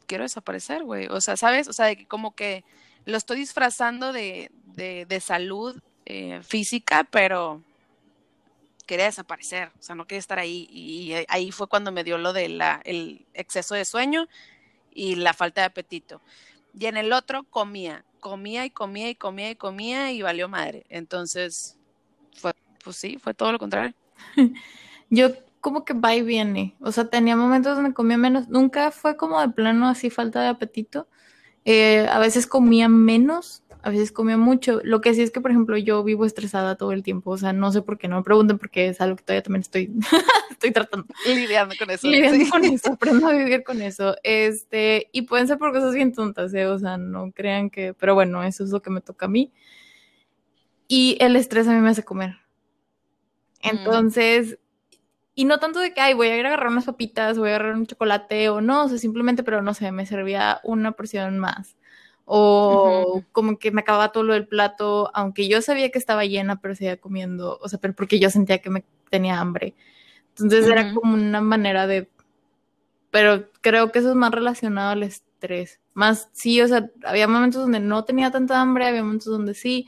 quiero desaparecer, güey. O sea, ¿sabes? O sea, de que como que lo estoy disfrazando de, de, de salud eh, física, pero quería desaparecer, o sea, no quería estar ahí. Y ahí fue cuando me dio lo del el exceso de sueño y la falta de apetito. Y en el otro comía, comía y comía y comía y comía y valió madre. Entonces, fue, pues sí, fue todo lo contrario. Yo como que va y viene, o sea, tenía momentos donde comía menos, nunca fue como de plano así falta de apetito. Eh, a veces comía menos, a veces comía mucho. Lo que sí es que, por ejemplo, yo vivo estresada todo el tiempo, o sea, no sé por qué, no me pregunten porque es algo que todavía también estoy, estoy tratando. Lidiando con eso. Lidiando sí. con eso, aprendo a vivir con eso. Este, y pueden ser por cosas bien tontas, ¿eh? o sea, no crean que, pero bueno, eso es lo que me toca a mí. Y el estrés a mí me hace comer. Entonces, y no tanto de que, ay, voy a ir a agarrar unas papitas, voy a agarrar un chocolate o no, o sea, simplemente, pero no sé, me servía una porción más. O como que me acababa todo lo del plato, aunque yo sabía que estaba llena, pero seguía comiendo, o sea, pero porque yo sentía que me tenía hambre. Entonces era como una manera de, pero creo que eso es más relacionado al estrés. Más, sí, o sea, había momentos donde no tenía tanta hambre, había momentos donde sí,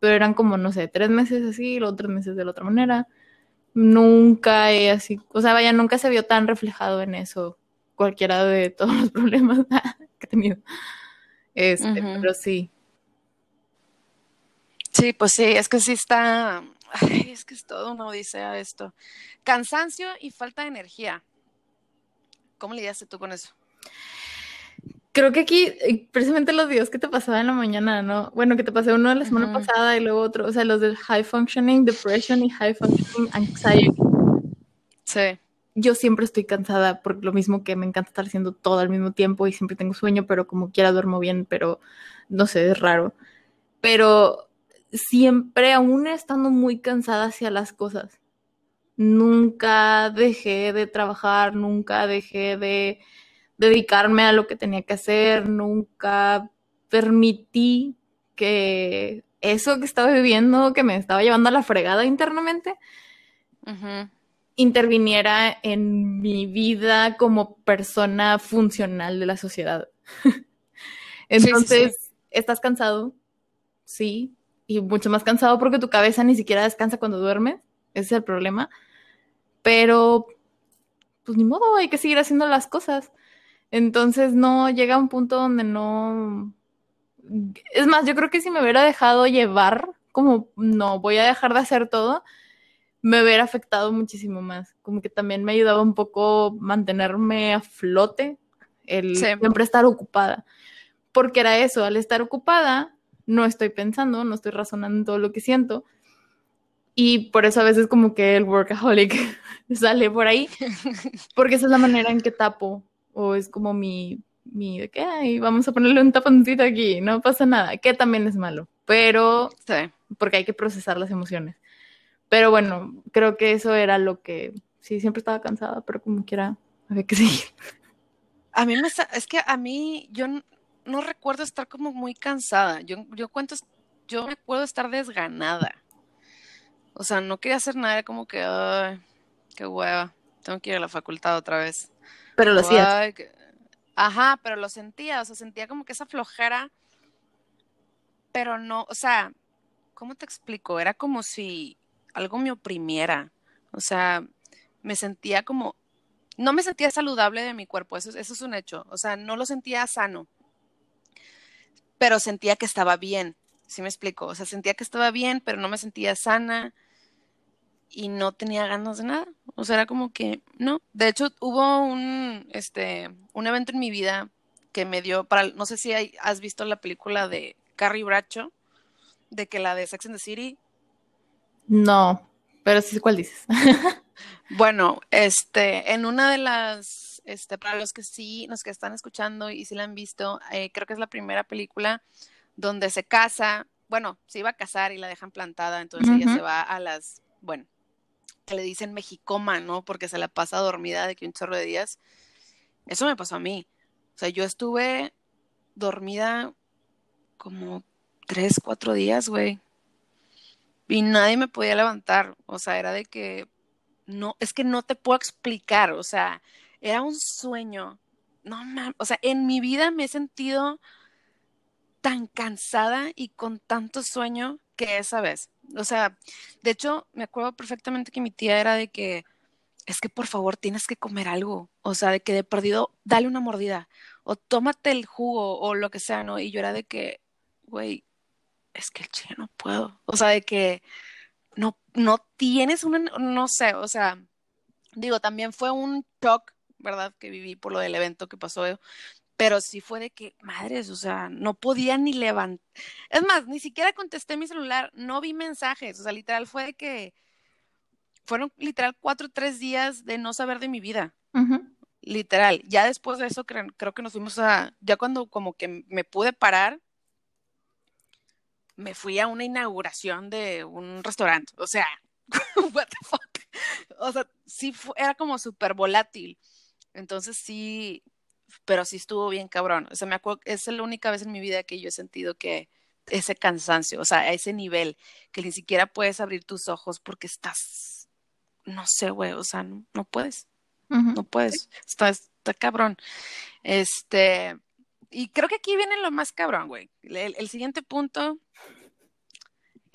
pero eran como, no sé, tres meses así, luego tres meses de la otra manera. Nunca he así, o sea, vaya, nunca se vio tan reflejado en eso cualquiera de todos los problemas que he tenido. Este, pero sí. Sí, pues sí, es que sí está, ay, es que es todo una odisea esto. Cansancio y falta de energía. ¿Cómo lidiaste tú con eso? Creo que aquí, eh, precisamente los videos que te pasaba en la mañana, ¿no? Bueno, que te pasé uno la semana pasada y luego otro, o sea, los del high functioning depression y high functioning anxiety. Sí. Yo siempre estoy cansada por lo mismo que me encanta estar haciendo todo al mismo tiempo y siempre tengo sueño, pero como quiera duermo bien, pero no sé, es raro. Pero siempre, aún estando muy cansada hacia las cosas, nunca dejé de trabajar, nunca dejé de dedicarme a lo que tenía que hacer, nunca permití que eso que estaba viviendo, que me estaba llevando a la fregada internamente. Interviniera en mi vida como persona funcional de la sociedad. Entonces, ¿estás cansado? Sí, y mucho más cansado porque tu cabeza ni siquiera descansa cuando duermes, ese es el problema, pero pues ni modo, hay que seguir haciendo las cosas. Entonces, no, llega un punto donde no... Es más, yo creo que si me hubiera dejado llevar, como no, voy a dejar de hacer todo, me hubiera afectado muchísimo más. Como que también me ayudaba un poco mantenerme a flote, el Sí. siempre estar ocupada. Porque era eso, al estar ocupada, no estoy pensando, no estoy razonando en todo lo que siento. Y por eso a veces como que el workaholic sale por ahí, porque esa es la manera en que tapo, o es como mi, mi de que, ay, vamos a ponerle un taponcito aquí, no pasa nada, que también es malo, pero Sí. porque hay que procesar las emociones. Pero bueno, creo que eso era lo que, sí, siempre estaba cansada, pero como quiera, había que seguir. A mí me, es que a mí, yo no recuerdo estar como muy cansada. Yo, yo cuento, yo me acuerdo estar desganada. O sea, no quería hacer nada, era como que, ay, qué hueva, tengo que ir a la facultad otra vez. Pero lo hacías. "Ay, que-". Ajá, pero lo sentía, o sea, sentía como que esa flojera pero no, o sea, ¿cómo te explico? Era como si algo me oprimiera. O sea, me sentía como, no me sentía saludable de mi cuerpo, eso, eso es un hecho. O sea, no lo sentía sano, pero sentía que estaba bien. ¿Sí me explico? O sea, sentía que estaba bien, pero no me sentía sana y no tenía ganas de nada. O sea, era como que no. De hecho, hubo un, este, un evento en mi vida que me dio para, no sé si has visto la película de Carrie Bracho, de que la de Sex and the City. No, pero sí cuál dices. bueno, este, en una de las, este, para los que sí, los que están escuchando y sí la han visto, eh, creo que es la primera película donde se casa, bueno, se iba a casar y la dejan plantada, entonces ella se va a las, bueno, que le dicen mexicoma, ¿no? Porque se la pasa dormida de que un chorro de días. Eso me pasó a mí. O sea, yo estuve dormida como tres, cuatro días, güey. Y nadie me podía levantar. O sea, era de que no, es que no te puedo explicar. O sea, era un sueño. No mames. O sea, en mi vida me he sentido tan cansada y con tanto sueño que esa vez. O sea, de hecho, me acuerdo perfectamente que mi tía era de que, es que por favor tienes que comer algo. O sea, de que de perdido, dale una mordida. O tómate el jugo o lo que sea, ¿no? Y yo era de que, güey, es que el chile no puedo. O sea, de que no, no tienes una, no sé, o sea, digo, también fue un shock, ¿verdad? Que viví por lo del evento que pasó pero sí fue de que, madres, o sea, no podía ni levantar. Es más, ni siquiera contesté mi celular, no vi mensajes, o sea, literal fue de que fueron literal cuatro o tres días de no saber de mi vida. Literal. Ya después de eso creo, creo que nos fuimos a, ya cuando como que me pude parar, me fui a una inauguración de un restaurante. O sea, what the fuck. O sea, sí era como súper volátil. Entonces sí, pero sí estuvo bien cabrón. O sea, me acuerdo, es la única vez en mi vida que yo he sentido que ese cansancio, o sea, a ese nivel, que ni siquiera puedes abrir tus ojos porque estás, no sé, güey, o sea, no, puedes, no puedes, está, está cabrón. Este, y creo que aquí viene lo más cabrón, güey. El, siguiente punto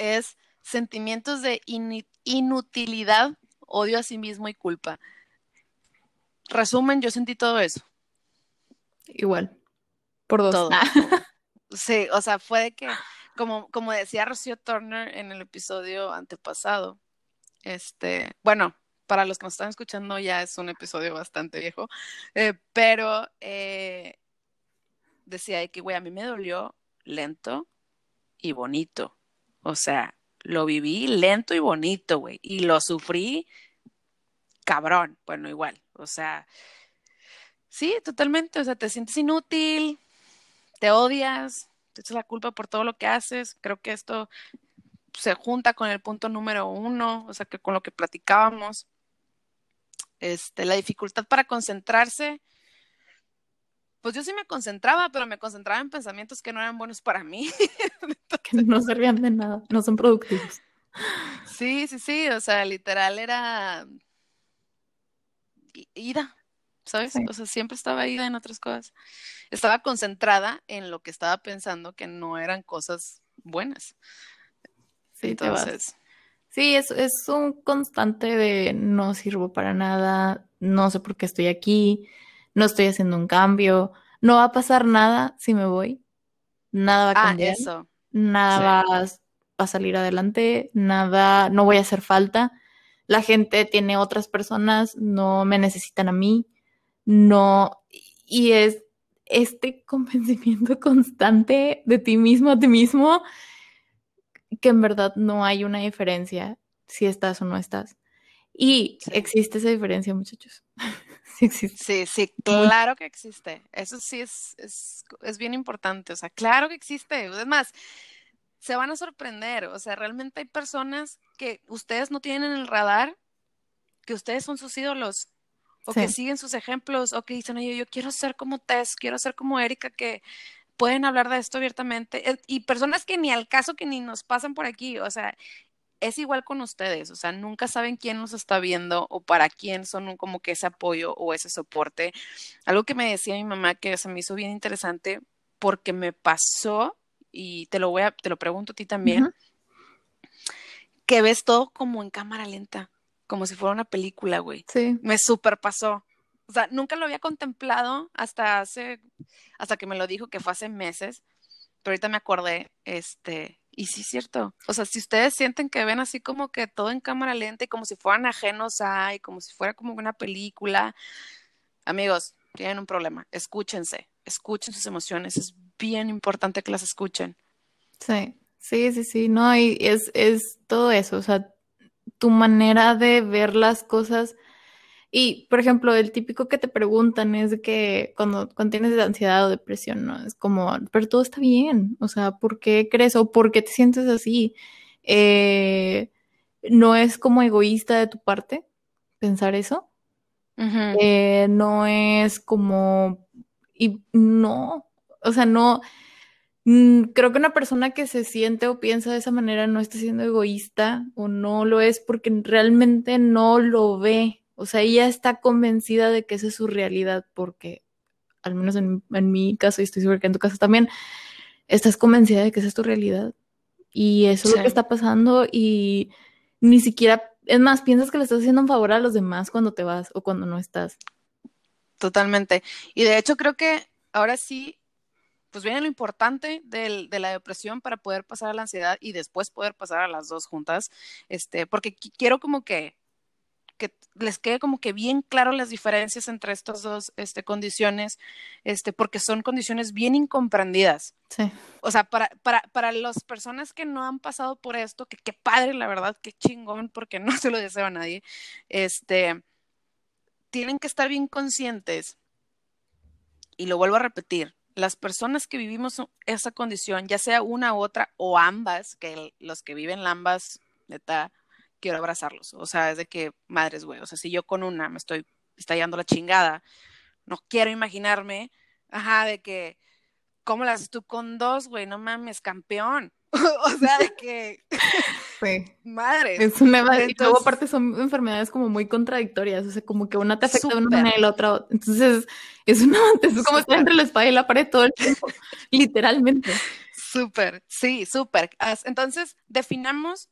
es sentimientos de inutilidad, odio a sí mismo y culpa. Resumen, yo sentí todo eso. Igual. Por dos. Ah. Sí, o sea, fue de que, como, como decía Rocío Turner en el episodio antepasado, este, bueno, para los que nos están escuchando ya es un episodio bastante viejo, eh, pero eh, decía que, güey, a mí me dolió lento y bonito. O sea, lo viví lento y bonito, güey, y lo sufrí cabrón, bueno, igual, o sea, Sí, totalmente. O sea, te sientes inútil, te odias, te echas la culpa por todo lo que haces. Creo que esto se junta con el punto número uno, o sea, que con lo que platicábamos. Este, la dificultad para concentrarse. Pues yo sí me concentraba, pero me concentraba en pensamientos que no eran buenos para mí. que no servían de nada, no son productivos. Sí, sí, sí, o sea, literal era ida, ¿sabes? O sea, siempre estaba ahí en otras cosas. Estaba concentrada en lo que estaba pensando que no eran cosas buenas. Sí, Entonces. Sí, es, es un constante de no sirvo para nada, no sé por qué estoy aquí, no estoy haciendo un cambio, no va a pasar nada si me voy, nada va a ah, cambiar, eso. nada va a salir adelante, nada, no voy a hacer falta. La gente tiene otras personas, no me necesitan a mí, no, y es este convencimiento constante de ti mismo a ti mismo que en verdad no hay una diferencia si estás o no estás. Y existe esa diferencia, muchachos. sí existe. Sí, sí, claro que existe. Eso sí es, es, es bien importante. O sea, claro que existe. Es más, se van a sorprender. O sea, realmente hay personas que ustedes no tienen en el radar, que ustedes son sus ídolos o que siguen sus ejemplos, o que dicen, oye, yo quiero ser como Tess, quiero ser como Erika, que pueden hablar de esto abiertamente, y personas que ni al caso que ni nos pasan por aquí, o sea, es igual con ustedes, o sea, nunca saben quién nos está viendo o para quién son como que ese apoyo o ese soporte. Algo que me decía mi mamá que se me hizo bien interesante porque me pasó y te lo voy a, te lo pregunto a ti también, Ujú. que ves todo como en cámara lenta, como si fuera una película, güey. Sí. Me super pasó. O sea, nunca lo había contemplado hasta hace, hasta que me lo dijo, que fue hace meses, pero ahorita me acordé, este, y sí es cierto. O sea, si ustedes sienten que ven así como que todo en cámara lenta y como si fueran ajenos a, y como si fuera como una película, amigos, tienen un problema. Escúchense, escuchen sus emociones. Es bien importante que las escuchen. Sí, sí, sí, sí, no, y es, es todo eso, o sea, tu manera de ver las cosas. Y, por ejemplo, el típico que te preguntan es de que cuando, cuando tienes ansiedad o depresión, ¿no? Es como, pero todo está bien, o sea, ¿por qué crees o por qué te sientes así? Eh, no es como egoísta de tu parte pensar eso. Eh, no es como, y no, o sea, no, mm, creo que una persona que se siente o piensa de esa manera no está siendo egoísta o no lo es porque realmente no lo ve, o sea, ella está convencida de que esa es su realidad porque, al menos en, en mi caso, y estoy segura que en tu caso también, estás convencida de que esa es tu realidad y eso es lo que está pasando y ni siquiera, es más, piensas que le estás haciendo un favor a los demás cuando te vas o cuando no estás. Totalmente. Y de hecho creo que ahora sí, pues viene lo importante del- de la depresión para poder pasar a la ansiedad y después poder pasar a las dos juntas, este, porque qui- quiero como que, que les quede como que bien claro las diferencias entre estas dos este, condiciones, este, porque son condiciones bien incomprendidas. Sí. O sea, para, para, para las personas que no han pasado por esto, que qué padre, la verdad, qué chingón, porque no se lo deseo a nadie, este, tienen que estar bien conscientes, y lo vuelvo a repetir, las personas que vivimos esa condición, ya sea una u otra o ambas, que los que viven ambas, neta, quiero abrazarlos. O sea, es de que, madres, güey, o sea, si yo con una me estoy estallando la chingada, no quiero imaginarme, ajá, de que, ¿cómo las tú con dos, güey? No mames, campeón. o sea, de que, Sí. madres. Es una, y luego Entonces- aparte son enfermedades como muy contradictorias, o sea, como que una te afecta de una manera y la otra. Entonces, es una, es como estar entre la espada y la pared todo el tiempo, literalmente. Súper, sí, súper. Entonces, definamos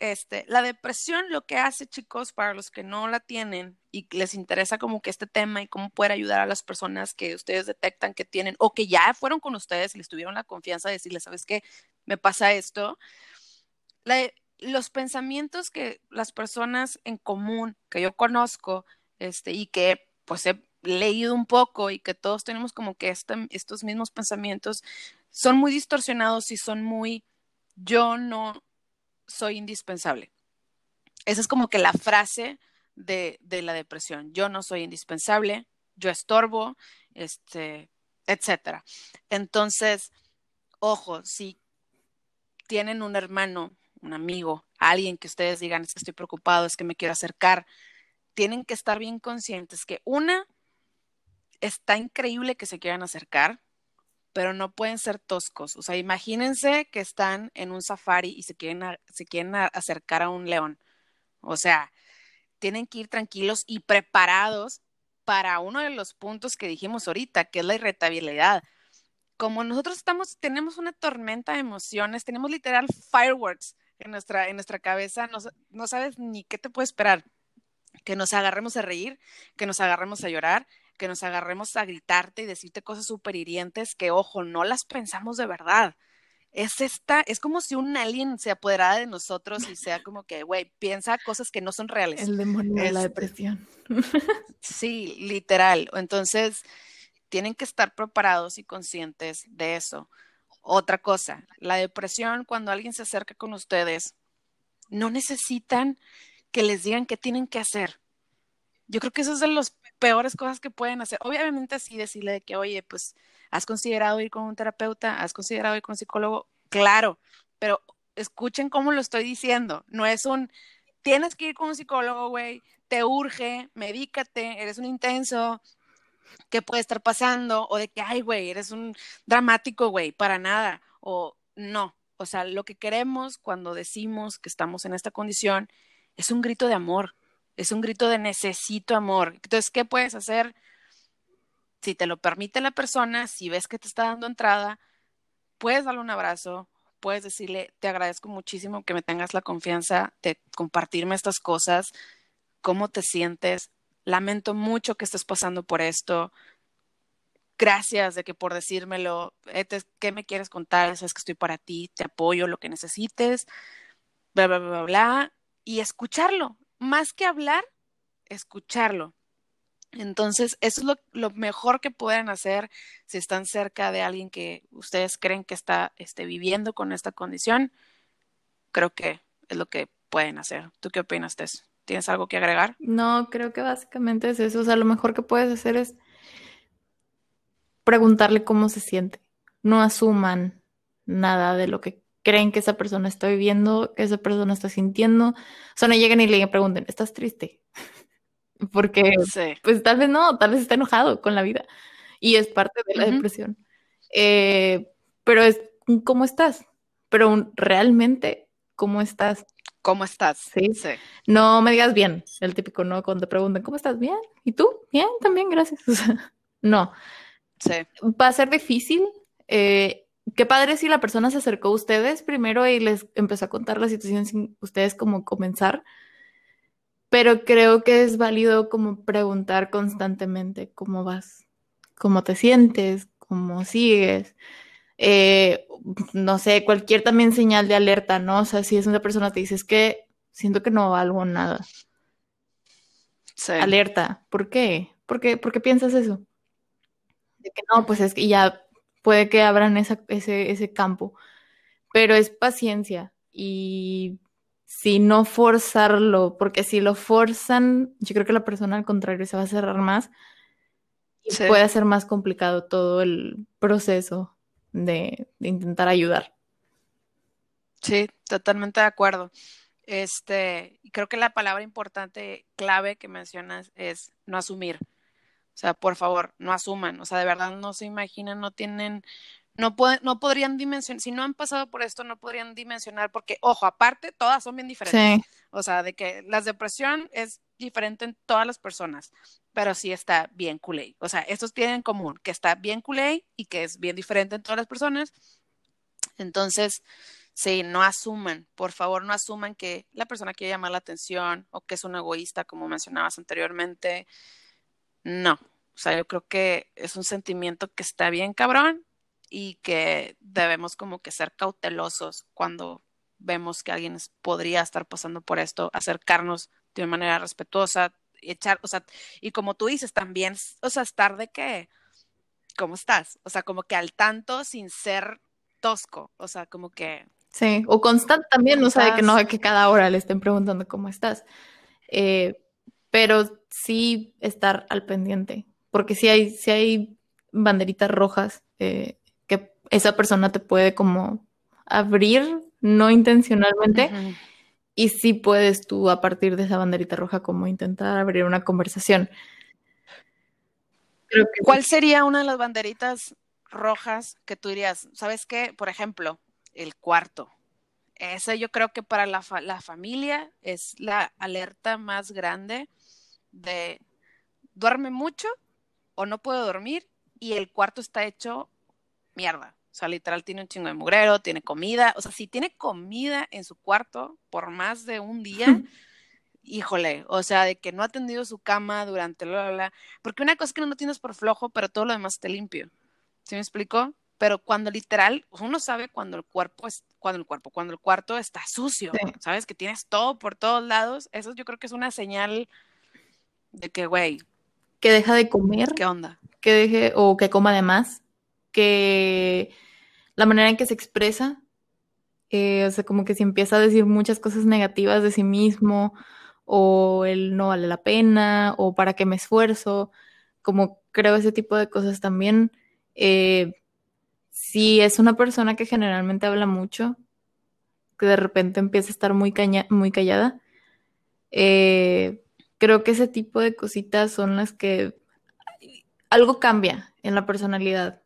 este, la depresión, lo que hace, chicos, para los que no la tienen y les interesa como que este tema y cómo poder ayudar a las personas que ustedes detectan que tienen o que ya fueron con ustedes y les tuvieron la confianza de decirles, ¿sabes qué? Me pasa esto. La- los pensamientos que las personas en común que yo conozco este, y que pues he leído un poco y que todos tenemos como que este- estos mismos pensamientos son muy distorsionados y son muy yo no soy indispensable. Esa es como que la frase de, de la depresión. Yo no soy indispensable, yo estorbo, este, etcétera. Entonces, ojo, si tienen un hermano, un amigo, alguien que ustedes digan es que estoy preocupado, es que me quiero acercar, tienen que estar bien conscientes que una, está increíble que se quieran acercar, pero no pueden ser toscos. O sea, imagínense que están en un safari y se quieren, se quieren acercar a un león. O sea, tienen que ir tranquilos y preparados para uno de los puntos que dijimos ahorita, que es la irritabilidad. Como nosotros estamos, tenemos una tormenta de emociones, tenemos literal fireworks en nuestra, en nuestra cabeza, no, no sabes ni qué te puede esperar. Que nos agarremos a reír, que nos agarremos a llorar, que nos agarremos a gritarte y decirte cosas súper hirientes que, ojo, no las pensamos de verdad. Es esta, es como si un alien se apoderara de nosotros y sea como que, güey, piensa cosas que no son reales. El demonio de la Este- depresión. Sí, literal. Entonces, tienen que estar preparados y conscientes de eso. Otra cosa, la depresión, cuando alguien se acerca con ustedes, no necesitan que les digan qué tienen que hacer. Yo creo que eso es de las peores cosas que pueden hacer. Obviamente, así decirle de que, oye, pues, ¿has considerado ir con un terapeuta? ¿Has considerado ir con un psicólogo? Claro, pero escuchen cómo lo estoy diciendo. No es un, tienes que ir con un psicólogo, güey, te urge, medícate, eres un intenso, ¿qué puede estar pasando? O de que, ay, güey, eres un dramático, güey, para nada. O no. O sea, lo que queremos cuando decimos que estamos en esta condición es un grito de amor, es un grito de necesito amor. Entonces, ¿qué puedes hacer? Si te lo permite la persona, si ves que te está dando entrada, puedes darle un abrazo, puedes decirle, te agradezco muchísimo que me tengas la confianza de compartirme estas cosas, cómo te sientes, lamento mucho que estés pasando por esto, gracias de que por decírmelo, ¿qué me quieres contar? Sabes que estoy para ti, te apoyo, lo que necesites, bla, bla, bla, bla, y escucharlo, más que hablar, escucharlo. Entonces, eso es lo, mejor que pueden hacer si están cerca de alguien que ustedes creen que está este, viviendo con esta condición. Creo que es lo que pueden hacer. ¿Tú qué opinas, Tess? ¿Tienes algo que agregar? No, creo que básicamente es eso. O sea, lo mejor que puedes hacer es preguntarle cómo se siente. No asuman nada de lo que creen que esa persona está viviendo, que esa persona está sintiendo. O sea, no lleguen y le pregunten, ¿estás triste? Porque, pues tal vez no, tal vez está enojado con la vida. Y es parte de la depresión. Eh, pero es, ¿cómo estás? Pero realmente, ¿cómo estás? ¿Cómo estás? Sí. sí. No me digas bien, el típico, ¿no? Cuando te preguntan, ¿cómo estás? Bien. ¿Y tú? Bien, también, gracias. no. Sí. Va a ser difícil. Eh, qué padre si la persona se acercó a ustedes primero y les empezó a contar la situación sin ustedes como comenzar pero creo que es válido como preguntar constantemente cómo vas, cómo te sientes, cómo sigues. Eh, no sé, cualquier también señal de alerta, ¿no? O sea, si es una persona que te dice, es que siento que no valgo nada. Sí. Alerta. ¿Por qué? ¿Por qué, ¿Por qué piensas eso? De que no, pues es que ya puede que abran ese, ese campo. Pero es paciencia y si no forzarlo, porque si lo forzan, yo creo que la persona al contrario se va a cerrar más y puede ser más complicado todo el proceso de, de, intentar ayudar. Sí, totalmente de acuerdo. Este, creo que la palabra importante, clave que mencionas es no asumir. O sea, por favor, no asuman. O sea, de verdad no se imaginan, no tienen no, no podrían dimensionar, si no han pasado por esto, no podrían dimensionar, porque, ojo, aparte, todas son bien diferentes. O sea, de que la depresión es diferente en todas las personas, pero sí está bien culé. O sea, estos tienen en común que está bien culé y que es bien diferente en todas las personas. Entonces, sí, no asuman, por favor, no asuman que la persona quiere llamar la atención o que es un egoísta, como mencionabas anteriormente. No, o sea, yo creo que es un sentimiento que está bien cabrón y que debemos como que ser cautelosos cuando vemos que alguien podría estar pasando por esto, acercarnos de una manera respetuosa, echar, o sea, y como tú dices también, o sea, estar de que, ¿cómo estás? O sea, como que al tanto sin ser tosco, o sea, como que... Sí, o constante también, o sea, de que no, que cada hora le estén preguntando cómo estás, eh, pero sí estar al pendiente, porque si hay, si hay banderitas rojas, eh, esa persona te puede como abrir, no intencionalmente, y sí puedes tú a partir de esa banderita roja como intentar abrir una conversación. ¿Cuál sería una de las banderitas rojas que tú dirías? ¿Sabes qué? Por ejemplo, el cuarto. Ese yo creo que para la, la familia es la alerta más grande de duerme mucho o no puedo dormir y el cuarto está hecho mierda. O sea, literal tiene un chingo de mugrero, tiene comida. O sea, si tiene comida en su cuarto por más de un día, híjole, o sea, de que no ha atendido su cama durante la, la, Porque una cosa es que no lo tienes por flojo, pero todo lo demás esté limpio. ¿Sí me explico? Pero cuando literal, uno sabe cuando el cuerpo es, cuando el cuerpo, cuando el cuarto está sucio, sabes que tienes todo por todos lados, eso yo creo que es una señal de que, güey. Que deja de comer. ¿Qué onda? Que deje, o que coma de más que la manera en que se expresa, eh, o sea, como que si empieza a decir muchas cosas negativas de sí mismo, o él no vale la pena, o para qué me esfuerzo, como creo ese tipo de cosas también. Eh, si es una persona que generalmente habla mucho, que de repente empieza a estar muy, muy callada, eh, creo que ese tipo de cositas son las que algo cambia en la personalidad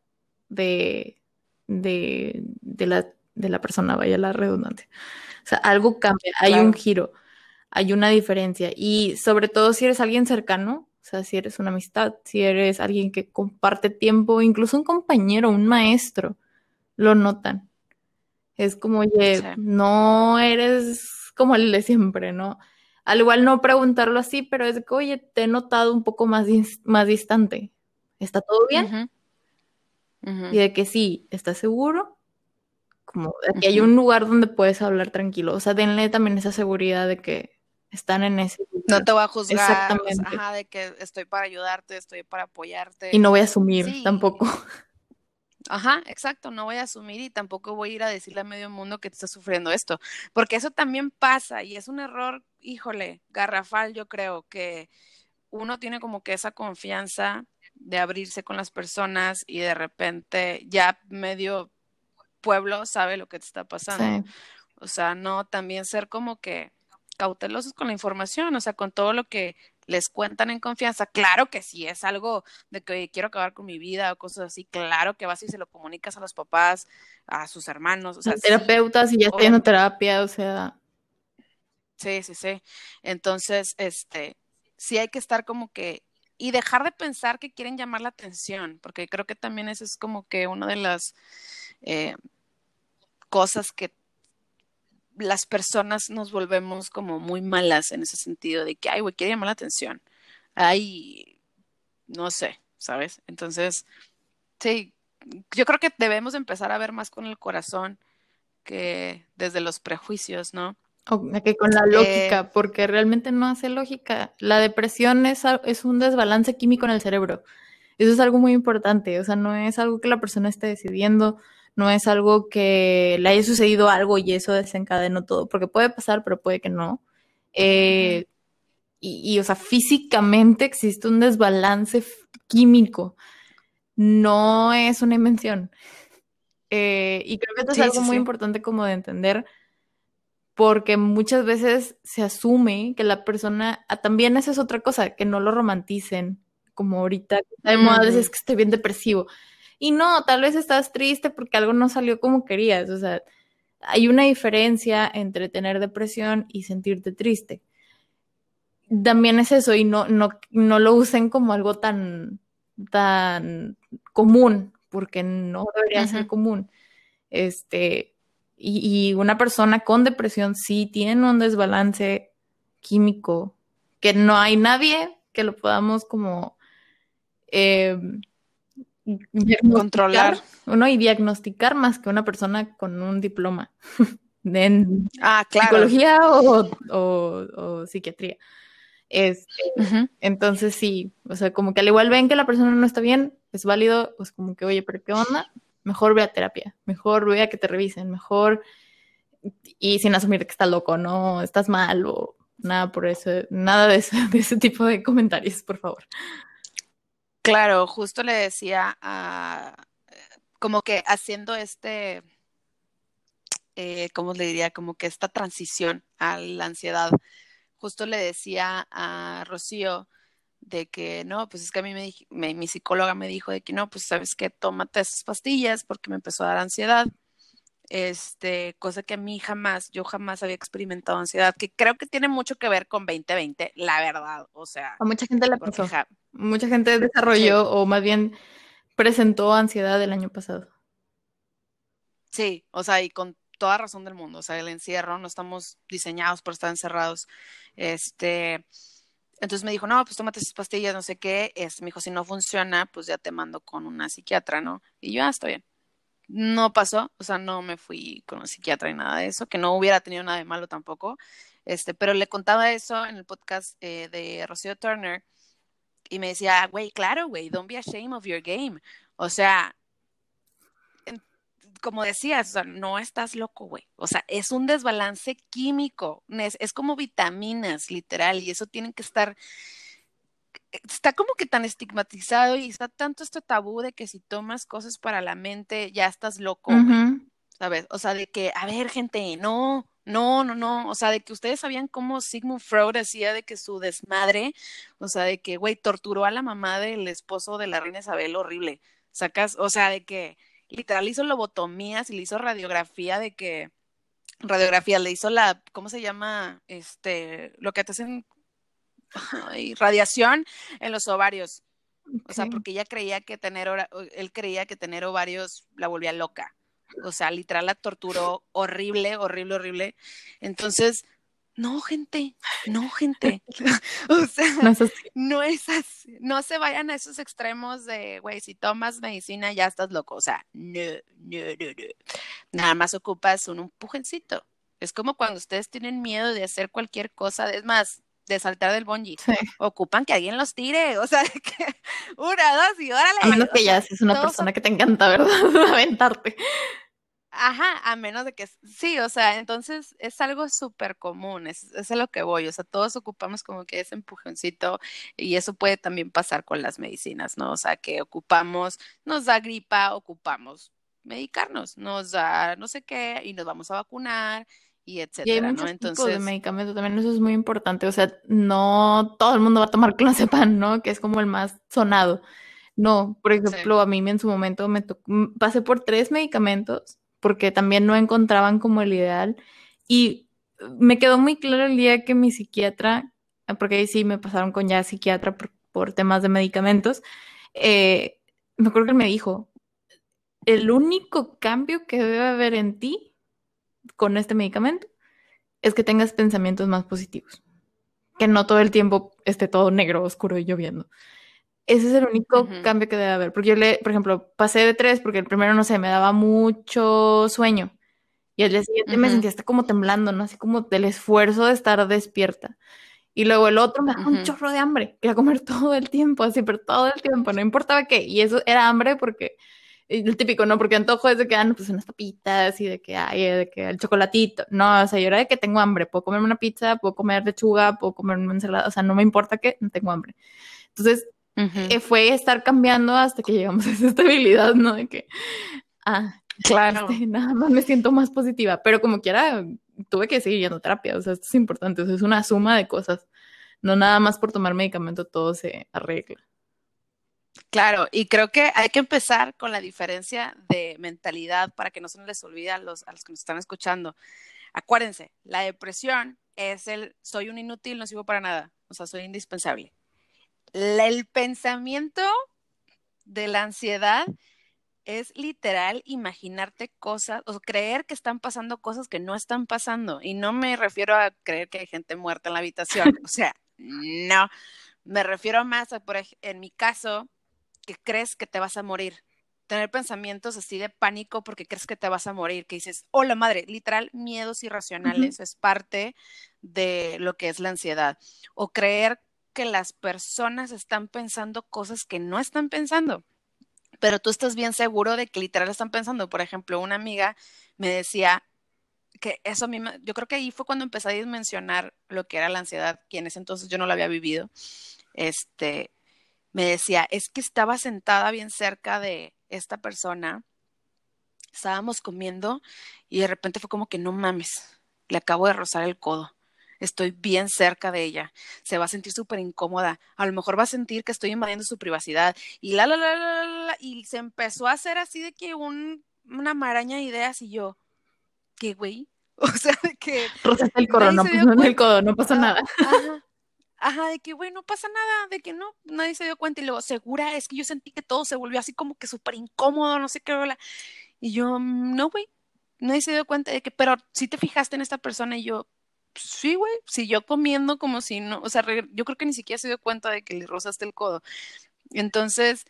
de, de, la, de la persona, vaya la redundante. O sea, algo cambia, hay un giro, hay una diferencia. Y sobre todo si eres alguien cercano, o sea, si eres una amistad, si eres alguien que comparte tiempo, incluso un compañero, un maestro, lo notan. Es como, oye, Sí. no eres como el de siempre, ¿no? Al igual no preguntarlo así, pero es que, oye, te he notado un poco más, más distante. ¿Está todo bien? Y de que sí, ¿estás seguro? Como de que hay un lugar donde puedes hablar tranquilo. O sea, denle también esa seguridad de que están en ese No te voy a juzgar, Exactamente. ajá, de que estoy para ayudarte, estoy para apoyarte. Y no voy a asumir Sí. tampoco. Ajá, exacto, no voy a asumir y tampoco voy a ir a decirle a medio mundo que te está sufriendo esto, porque eso también pasa y es un error, híjole, garrafal, yo creo que uno tiene como que esa confianza de abrirse con las personas y de repente ya medio pueblo sabe lo que te está pasando. Sí. O sea, no también ser como que cautelosos con la información, o sea, con todo lo que les cuentan en confianza. Claro que si es algo de que "Oye, quiero acabar con mi vida o cosas así, claro que vas y se lo comunicas a los papás, a sus hermanos, o sea, Al sí, terapeuta, si ya a obviamente. terapia, o sea, Sí, sí, sí. Entonces, este, sí hay que estar como que y dejar de pensar que quieren llamar la atención, porque creo que también eso es como que una de las eh, cosas que las personas nos volvemos como muy malas en ese sentido de que, ay, güey, quiere llamar la atención. Ay, no sé, ¿sabes? Entonces, sí, yo creo que debemos empezar a ver más con el corazón que desde los prejuicios, ¿no? O que con la Eh, lógica, porque realmente no hace lógica. La depresión es, a- es un desbalance químico en el cerebro. Eso es algo muy importante, o sea, no es algo que la persona esté decidiendo, no es algo que le haya sucedido algo y eso desencadenó todo, porque puede pasar, pero puede que no. Eh, y, y, o sea, físicamente existe un desbalance químico, no es una invención. Eh, y creo que esto es algo sí, muy sí. importante como de entender, porque muchas veces se asume que la persona, ah, también esa es otra cosa, que no lo romanticen, como ahorita que está de moda, a veces Ujú. que estoy bien depresivo. Y no, tal vez estás triste porque algo no salió como querías, o sea, hay una diferencia entre tener depresión y sentirte triste. También es eso, y no, no, no lo usen como algo tan, tan común, porque no debería ser Ujú. común. Este, y, y una persona con depresión sí tiene un desbalance químico, que no hay nadie que lo podamos como eh, Controlar. ¿no? Y diagnosticar más que una persona con un diploma de en Ah, claro. psicología o, o- o psiquiatría. Este, entonces sí, o sea, como que al igual ven que la persona no está bien, es válido, pues como que, oye, pero ¿qué onda? Mejor ve a terapia, mejor ve a que te revisen, mejor y sin asumir que estás loco, no estás mal o nada por eso, nada de ese, de ese tipo de comentarios, por favor. Claro, justo le decía a, como que haciendo este, eh, ¿cómo le diría? Como que esta transición a la ansiedad. Justo le decía a Rocío de que no, pues es que a mí me, dij- me- mi psicóloga me dijo de que no, pues sabes que tómate esas pastillas porque me empezó a dar ansiedad. Este, cosa que a mí jamás, yo jamás había experimentado ansiedad, que creo que tiene mucho que ver con 2020, la verdad, o sea, A mucha gente le porque pasó, ja- mucha gente desarrolló o más bien presentó ansiedad el año pasado. Sí, o sea, y con toda razón del mundo, o sea, el encierro, no estamos diseñados para estar encerrados. Este, entonces me dijo, no, pues tómate esas pastillas, no sé qué. Este, me dijo, si no funciona, pues ya te mando con una psiquiatra, ¿no? Y yo, ah, está bien. No pasó, o sea, no me fui con un psiquiatra ni nada de eso, que no hubiera tenido nada de malo tampoco. Este, pero le contaba eso en el podcast eh, de Rocío Turner y me decía, güey, claro, güey, don't be ashamed of your game. O sea, como decías, o sea, no estás loco, güey. O sea, es un desbalance químico, es, es como vitaminas, literal, y eso tienen que estar, está como que tan estigmatizado y está tanto este tabú de que si tomas cosas para la mente ya estás loco. Ujú. ¿sabes? O sea, de que, a ver, gente, no, no, no, no, o sea, de que ustedes sabían cómo Sigmund Freud decía de que su desmadre, o sea, de que, güey, torturó a la mamá del esposo de la reina Isabel horrible, sacas, o sea, de que literal hizo lobotomías y le hizo radiografía de que, radiografía, le hizo la, ¿cómo se llama? Este, lo que te hacen, ay, radiación en los ovarios, o sea, porque ella creía que tener, él creía que tener ovarios la volvía loca. o sea, literal la torturó horrible, horrible, horrible. Entonces, no, gente, no, gente. o sea, No es así. no es así. No se vayan a esos extremos de, güey, si tomas medicina ya estás loco. O sea, no, no, no, no. Nada más ocupas un empujoncito. Es como cuando ustedes tienen miedo de hacer cualquier cosa, es más, de saltar del bungee. Sí. Ocupan que alguien los tire. O sea, que una, dos y órale. A menos que ya seas una persona que te encanta, ¿verdad? Aventarte. Ajá, a menos de que sí, o sea, entonces es algo súper común, es, es a lo que voy, o sea, todos ocupamos como que ese empujoncito y eso puede también pasar con las medicinas, ¿no? O sea, que ocupamos, nos da gripa, ocupamos medicarnos, nos da no sé qué y nos vamos a vacunar y Y hay etcétera, ¿no? muchos tipos de Entonces, medicamentos también, eso es muy importante. O sea, no todo el mundo va a tomar clonazepam, ¿no? Que es como el más sonado. No, por ejemplo, a mí en su momento me tocó, pasé por tres medicamentos porque también no encontraban como el ideal y me quedó muy claro el día que mi psiquiatra, porque ahí sí me pasaron con ya psiquiatra por, temas de medicamentos, eh, me acuerdo que me dijo, el único cambio que debe haber en ti con este medicamento es que tengas pensamientos más positivos. Que no todo el tiempo esté todo negro, oscuro y lloviendo. Ese es el único cambio que debe haber. Porque yo le, por ejemplo, pasé de tres porque el primero, no sé, me daba mucho sueño. Y al día siguiente me sentía hasta como temblando, ¿no? Así como del esfuerzo de estar despierta. Y luego el otro me daba un chorro de hambre. Quería comer todo el tiempo, así, pero todo el tiempo, no importaba qué. Y eso era hambre porque el típico, ¿no? Porque antojo es de que, ah, no, pues unas papitas y de que, ay, de que el chocolatito. No, o sea, yo era de que tengo hambre. Puedo comerme una pizza, puedo comer lechuga, puedo comer una ensalada. O sea, no me importa que no tengo hambre. Entonces, ujú, eh, fue estar cambiando hasta que llegamos a esa estabilidad, ¿no? De que, ah, claro. este, nada más me siento más positiva. Pero como quiera, tuve que seguir yendo a terapia. O sea, esto es importante. O sea, es una suma de cosas. No nada más por tomar medicamento todo se arregla. Claro, y creo que hay que empezar con la diferencia de mentalidad para que no se les olvide a los, a los que nos están escuchando. Acuérdense, la depresión es el soy un inútil, no sirvo para nada, o sea, soy indispensable. La- el pensamiento de la ansiedad es literal imaginarte cosas o creer que están pasando cosas que no están pasando. Y no me refiero a creer que hay gente muerta en la habitación, o sea, no. Me refiero más a, por ej- en mi caso, que crees que te vas a morir. Tener pensamientos así de pánico porque crees que te vas a morir, que dices, hola madre, literal, miedos irracionales es parte de lo que es la ansiedad. O creer que las personas están pensando cosas que no están pensando, pero tú estás bien seguro de que literal están pensando. Por ejemplo, una amiga me decía que eso a yo creo que ahí fue cuando empecé a dimensionar lo que era la ansiedad, que en ese entonces yo no la había vivido. Este, me decía, es que estaba sentada bien cerca de esta persona, estábamos comiendo y de repente fue como que no mames, le acabo de rozar el codo. Estoy bien cerca de ella. Se va a sentir súper incómoda. A lo mejor va a sentir que estoy invadiendo su privacidad. Y la, la, la, la, la, la, y se empezó a hacer así de que un, una maraña de ideas y yo, ¿qué güey? O sea, de que Rozaste el codo, no el codo, no pasó Ah, nada. Ajá, ajá, de que, güey, no pasa nada, de que no, nadie se dio cuenta. Y luego, segura, es que yo sentí que todo se volvió así como que súper incómodo, no sé qué, bla. Y yo, "Mm, no, güey, nadie se dio cuenta de que, pero si te fijaste en esta persona y yo, sí, güey, siguió comiendo como si no, o sea, yo creo que ni siquiera se dio cuenta de que le rozaste el codo. Entonces,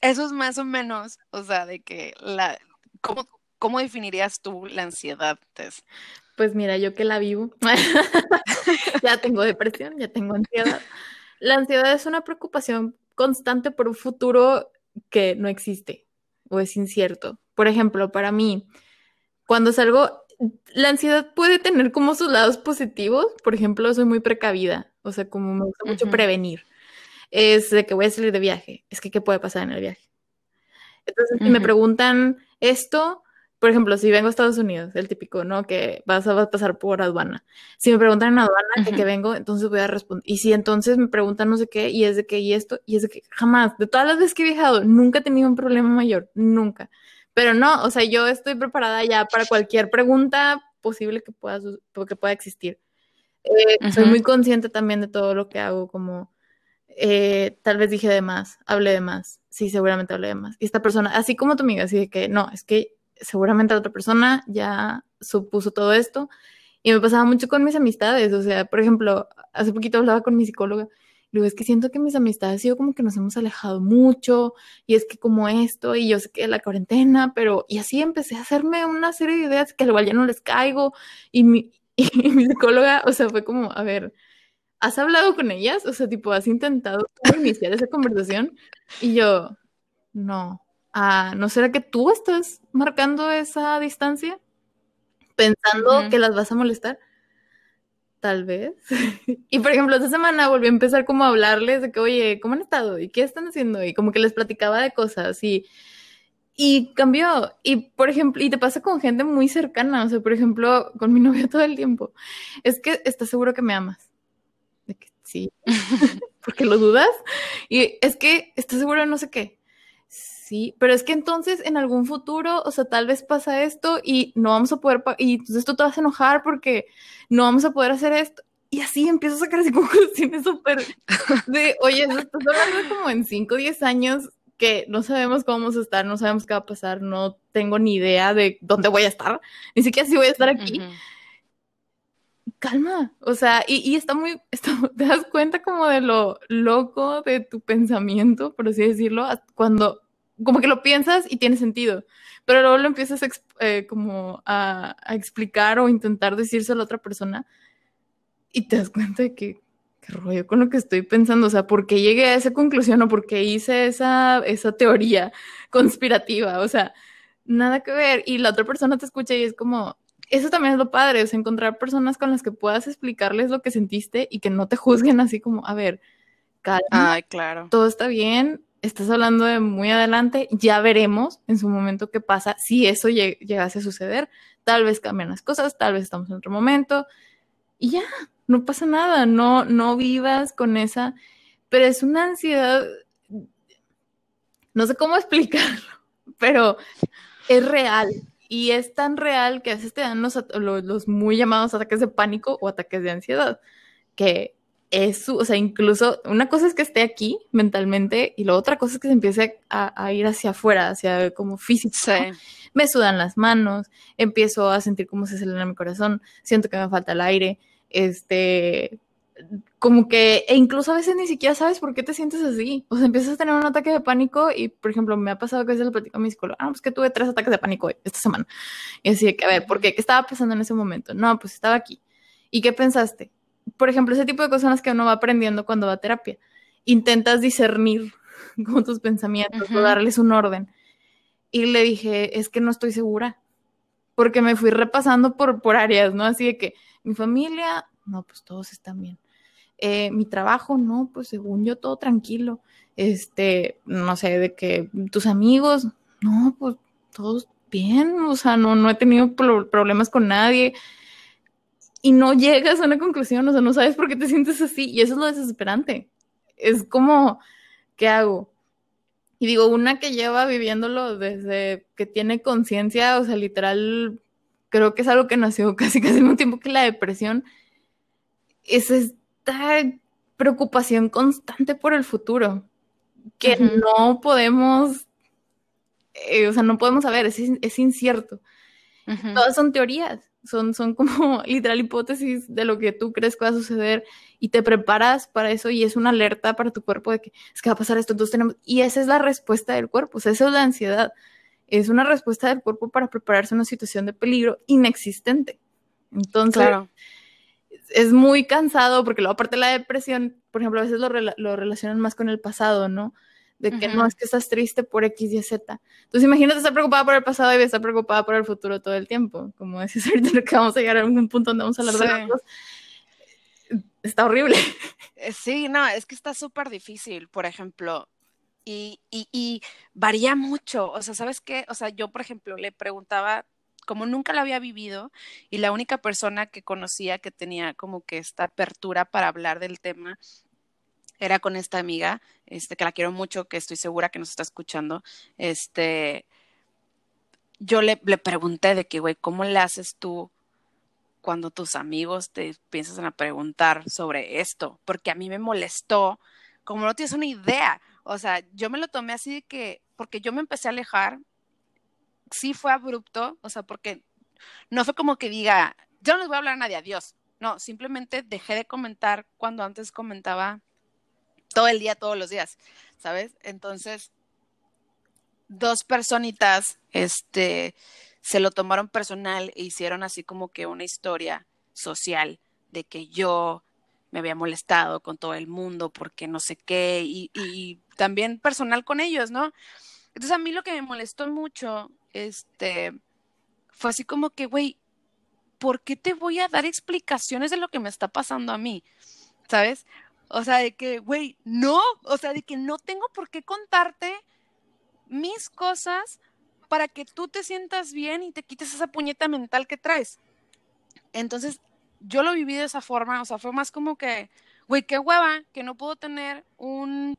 eso es más o menos, o sea, de que la, ¿cómo, cómo definirías tú la ansiedad, Tess? Pues mira, yo que la vivo, ya tengo depresión, ya tengo ansiedad. La ansiedad es una preocupación constante por un futuro que no existe o es incierto. Por ejemplo, para mí, cuando salgo, la ansiedad puede tener como sus lados positivos. Por ejemplo, soy muy precavida, o sea, como me gusta mucho prevenir. Es de que voy a salir de viaje, es que qué puede pasar en el viaje. Entonces, si me preguntan esto, por ejemplo, si vengo a Estados Unidos, el típico, ¿no? Que vas a, vas a pasar por aduana. Si me preguntan en aduana que, Ujú. que vengo, entonces voy a responder. Y si entonces me preguntan no sé qué, y es de que, y esto, y es de que jamás, de todas las veces que he viajado, nunca he tenido un problema mayor, nunca. Pero no, o sea, yo estoy preparada ya para cualquier pregunta posible que pueda, que pueda existir. Eh, Soy muy consciente también de todo lo que hago, como eh, tal vez dije de más, hablé de más, sí, seguramente hablé de más. Y esta persona, así como tu amiga, así de que no, es que seguramente la otra persona ya supuso todo esto. Y me pasaba mucho con mis amistades, o sea, por ejemplo, hace poquito hablaba con mi psicóloga Es que siento que mis amistades sido como que nos hemos alejado mucho y es que como esto y yo sé que la cuarentena, pero y así empecé a hacerme una serie de ideas que al igual ya no les caigo y mi, y mi psicóloga, o sea, fue como, a ver, ¿has hablado con ellas? O sea, tipo, ¿has intentado iniciar esa conversación? Y yo, no. Ah, ¿no será que tú estás marcando esa distancia? Pensando que las vas a molestar tal vez. y por ejemplo, esta semana volví a empezar como a hablarles de que, oye, ¿cómo han estado? ¿Y qué están haciendo? Y como que les platicaba de cosas y, y cambió. Y por ejemplo, y te pasa con gente muy cercana, o sea, por ejemplo, con mi novio todo el tiempo. Es que estás seguro que me amas. Sí. porque lo dudas. Y es que estás seguro de no sé qué. Sí, pero es que entonces en algún futuro, o sea, tal vez pasa esto y no vamos a poder, y entonces tú te vas a enojar porque no vamos a poder hacer esto. Y así empiezo a sacar así conclusiones súper de, oye, estás hablando como en 5 o 10 años que no sabemos cómo vamos a estar, no sabemos qué va a pasar, no tengo ni idea de dónde voy a estar, ni siquiera si voy a estar aquí. Calma, o sea, y, y está muy, te das cuenta como de lo loco de tu pensamiento, por así decirlo, cuando como que lo piensas y tiene sentido, pero luego lo empiezas a, eh, como a, explicar o intentar decírselo a otra persona y te das cuenta de que, qué rollo con lo que estoy pensando, o sea, ¿por qué llegué a esa conclusión o por qué hice esa, esa teoría conspirativa? O sea, nada que ver. Y la otra persona te escucha y es como, eso también es lo padre, o sea, encontrar personas con las que puedas explicarles lo que sentiste y que no te juzguen así como, a ver, calma. Ay, claro. Todo está bien, estás hablando de muy adelante, ya veremos en su momento qué pasa si eso llegase a suceder. Tal vez cambian las cosas, tal vez estamos en otro momento y ya, no pasa nada, no, no vivas con esa, pero es una ansiedad, no sé cómo explicarlo, pero es real y es tan real que a veces te dan los, los muy llamados ataques de pánico o ataques de ansiedad, que es, o sea, incluso una cosa es que esté aquí mentalmente y la otra cosa es que se empiece a, ir hacia afuera, hacia como físico. Me sudan las manos, empiezo a sentir como se acelera mi corazón, siento que me falta el aire, este, como que, e incluso a veces ni siquiera sabes por qué te sientes así. O sea, empiezas a tener un ataque de pánico y, por ejemplo, me ha pasado que a veces lo platico a mi psicólogo, ah, pues que tuve tres ataques de pánico esta semana. Y así que, a ver, ¿por qué? ¿Qué estaba pasando en ese momento? No, pues estaba aquí. ¿Y qué pensaste? Por ejemplo, ese tipo de cosas que uno va aprendiendo cuando va a terapia. Intentas discernir con tus pensamientos o darles un orden. Y le dije, es que no estoy segura, porque me fui repasando por, por áreas, ¿no? Así de que mi familia, no, pues todos están bien. Eh, mi trabajo, no, pues según yo todo tranquilo. Este, no sé, de que tus amigos, no, pues todos bien, o sea, no, no he tenido problemas con nadie y no llegas a una conclusión, o sea, no sabes por qué te sientes así y eso es lo desesperante. Es como, ¿qué hago? Y digo, una que lleva viviéndolo desde que tiene conciencia, o sea, literal, creo que es algo que nació casi casi al mismo tiempo que la depresión, es esta preocupación constante por el futuro, que no podemos, eh, o sea, no podemos saber, es, es incierto. Todas son teorías son, son como literal hipótesis de lo que tú crees que va a suceder y te preparas para eso y es una alerta para tu cuerpo de que es que va a pasar esto, entonces tenemos, y esa es la respuesta del cuerpo, o sea, esa es la ansiedad, es una respuesta del cuerpo para prepararse a una situación de peligro inexistente. Entonces, es muy cansado porque luego aparte de la depresión, por ejemplo, a veces lo, lo relacionan más con el pasado, ¿no? De que no es que estás triste por X y Z. Entonces imagínate estar preocupada por el pasado y estar preocupada por el futuro todo el tiempo. Como decís ahorita que vamos a llegar a un punto donde vamos a hablar de los Está horrible. Eh, sí, no, es que está súper difícil, por ejemplo. Y, y, y varía mucho. O sea, ¿sabes qué? O sea, yo, por ejemplo, le preguntaba como nunca lo había vivido y la única persona que conocía que tenía como que esta apertura para hablar del tema era con esta amiga, este, que la quiero mucho, que estoy segura que nos está escuchando, este, yo le, le pregunté de que, güey, ¿cómo le haces tú cuando tus amigos te piensan a preguntar sobre esto? Porque a mí me molestó, como no tienes una idea, o sea, yo me lo tomé así de que, porque yo me empecé a alejar sí fue abrupto, o sea, porque no fue como que diga, yo no les voy a hablar a nadie, adiós. No, simplemente dejé de comentar cuando antes comentaba todo el día, todos los días, ¿sabes? Entonces, dos personitas, este, se lo tomaron personal e hicieron así como que una historia social de que yo me había molestado con todo el mundo porque no sé qué y, y también personal con ellos, ¿no? Entonces a mí lo que me molestó mucho, este, fue así como que, güey, ¿por qué te voy a dar explicaciones de lo que me está pasando a mí? ¿Sabes? O sea, de que, güey, no, o sea, de que no tengo por qué contarte mis cosas para que tú te sientas bien y te quites esa puñeta mental que traes. Entonces, yo lo viví de esa forma, o sea, fue más como que, güey, qué hueva que no puedo tener un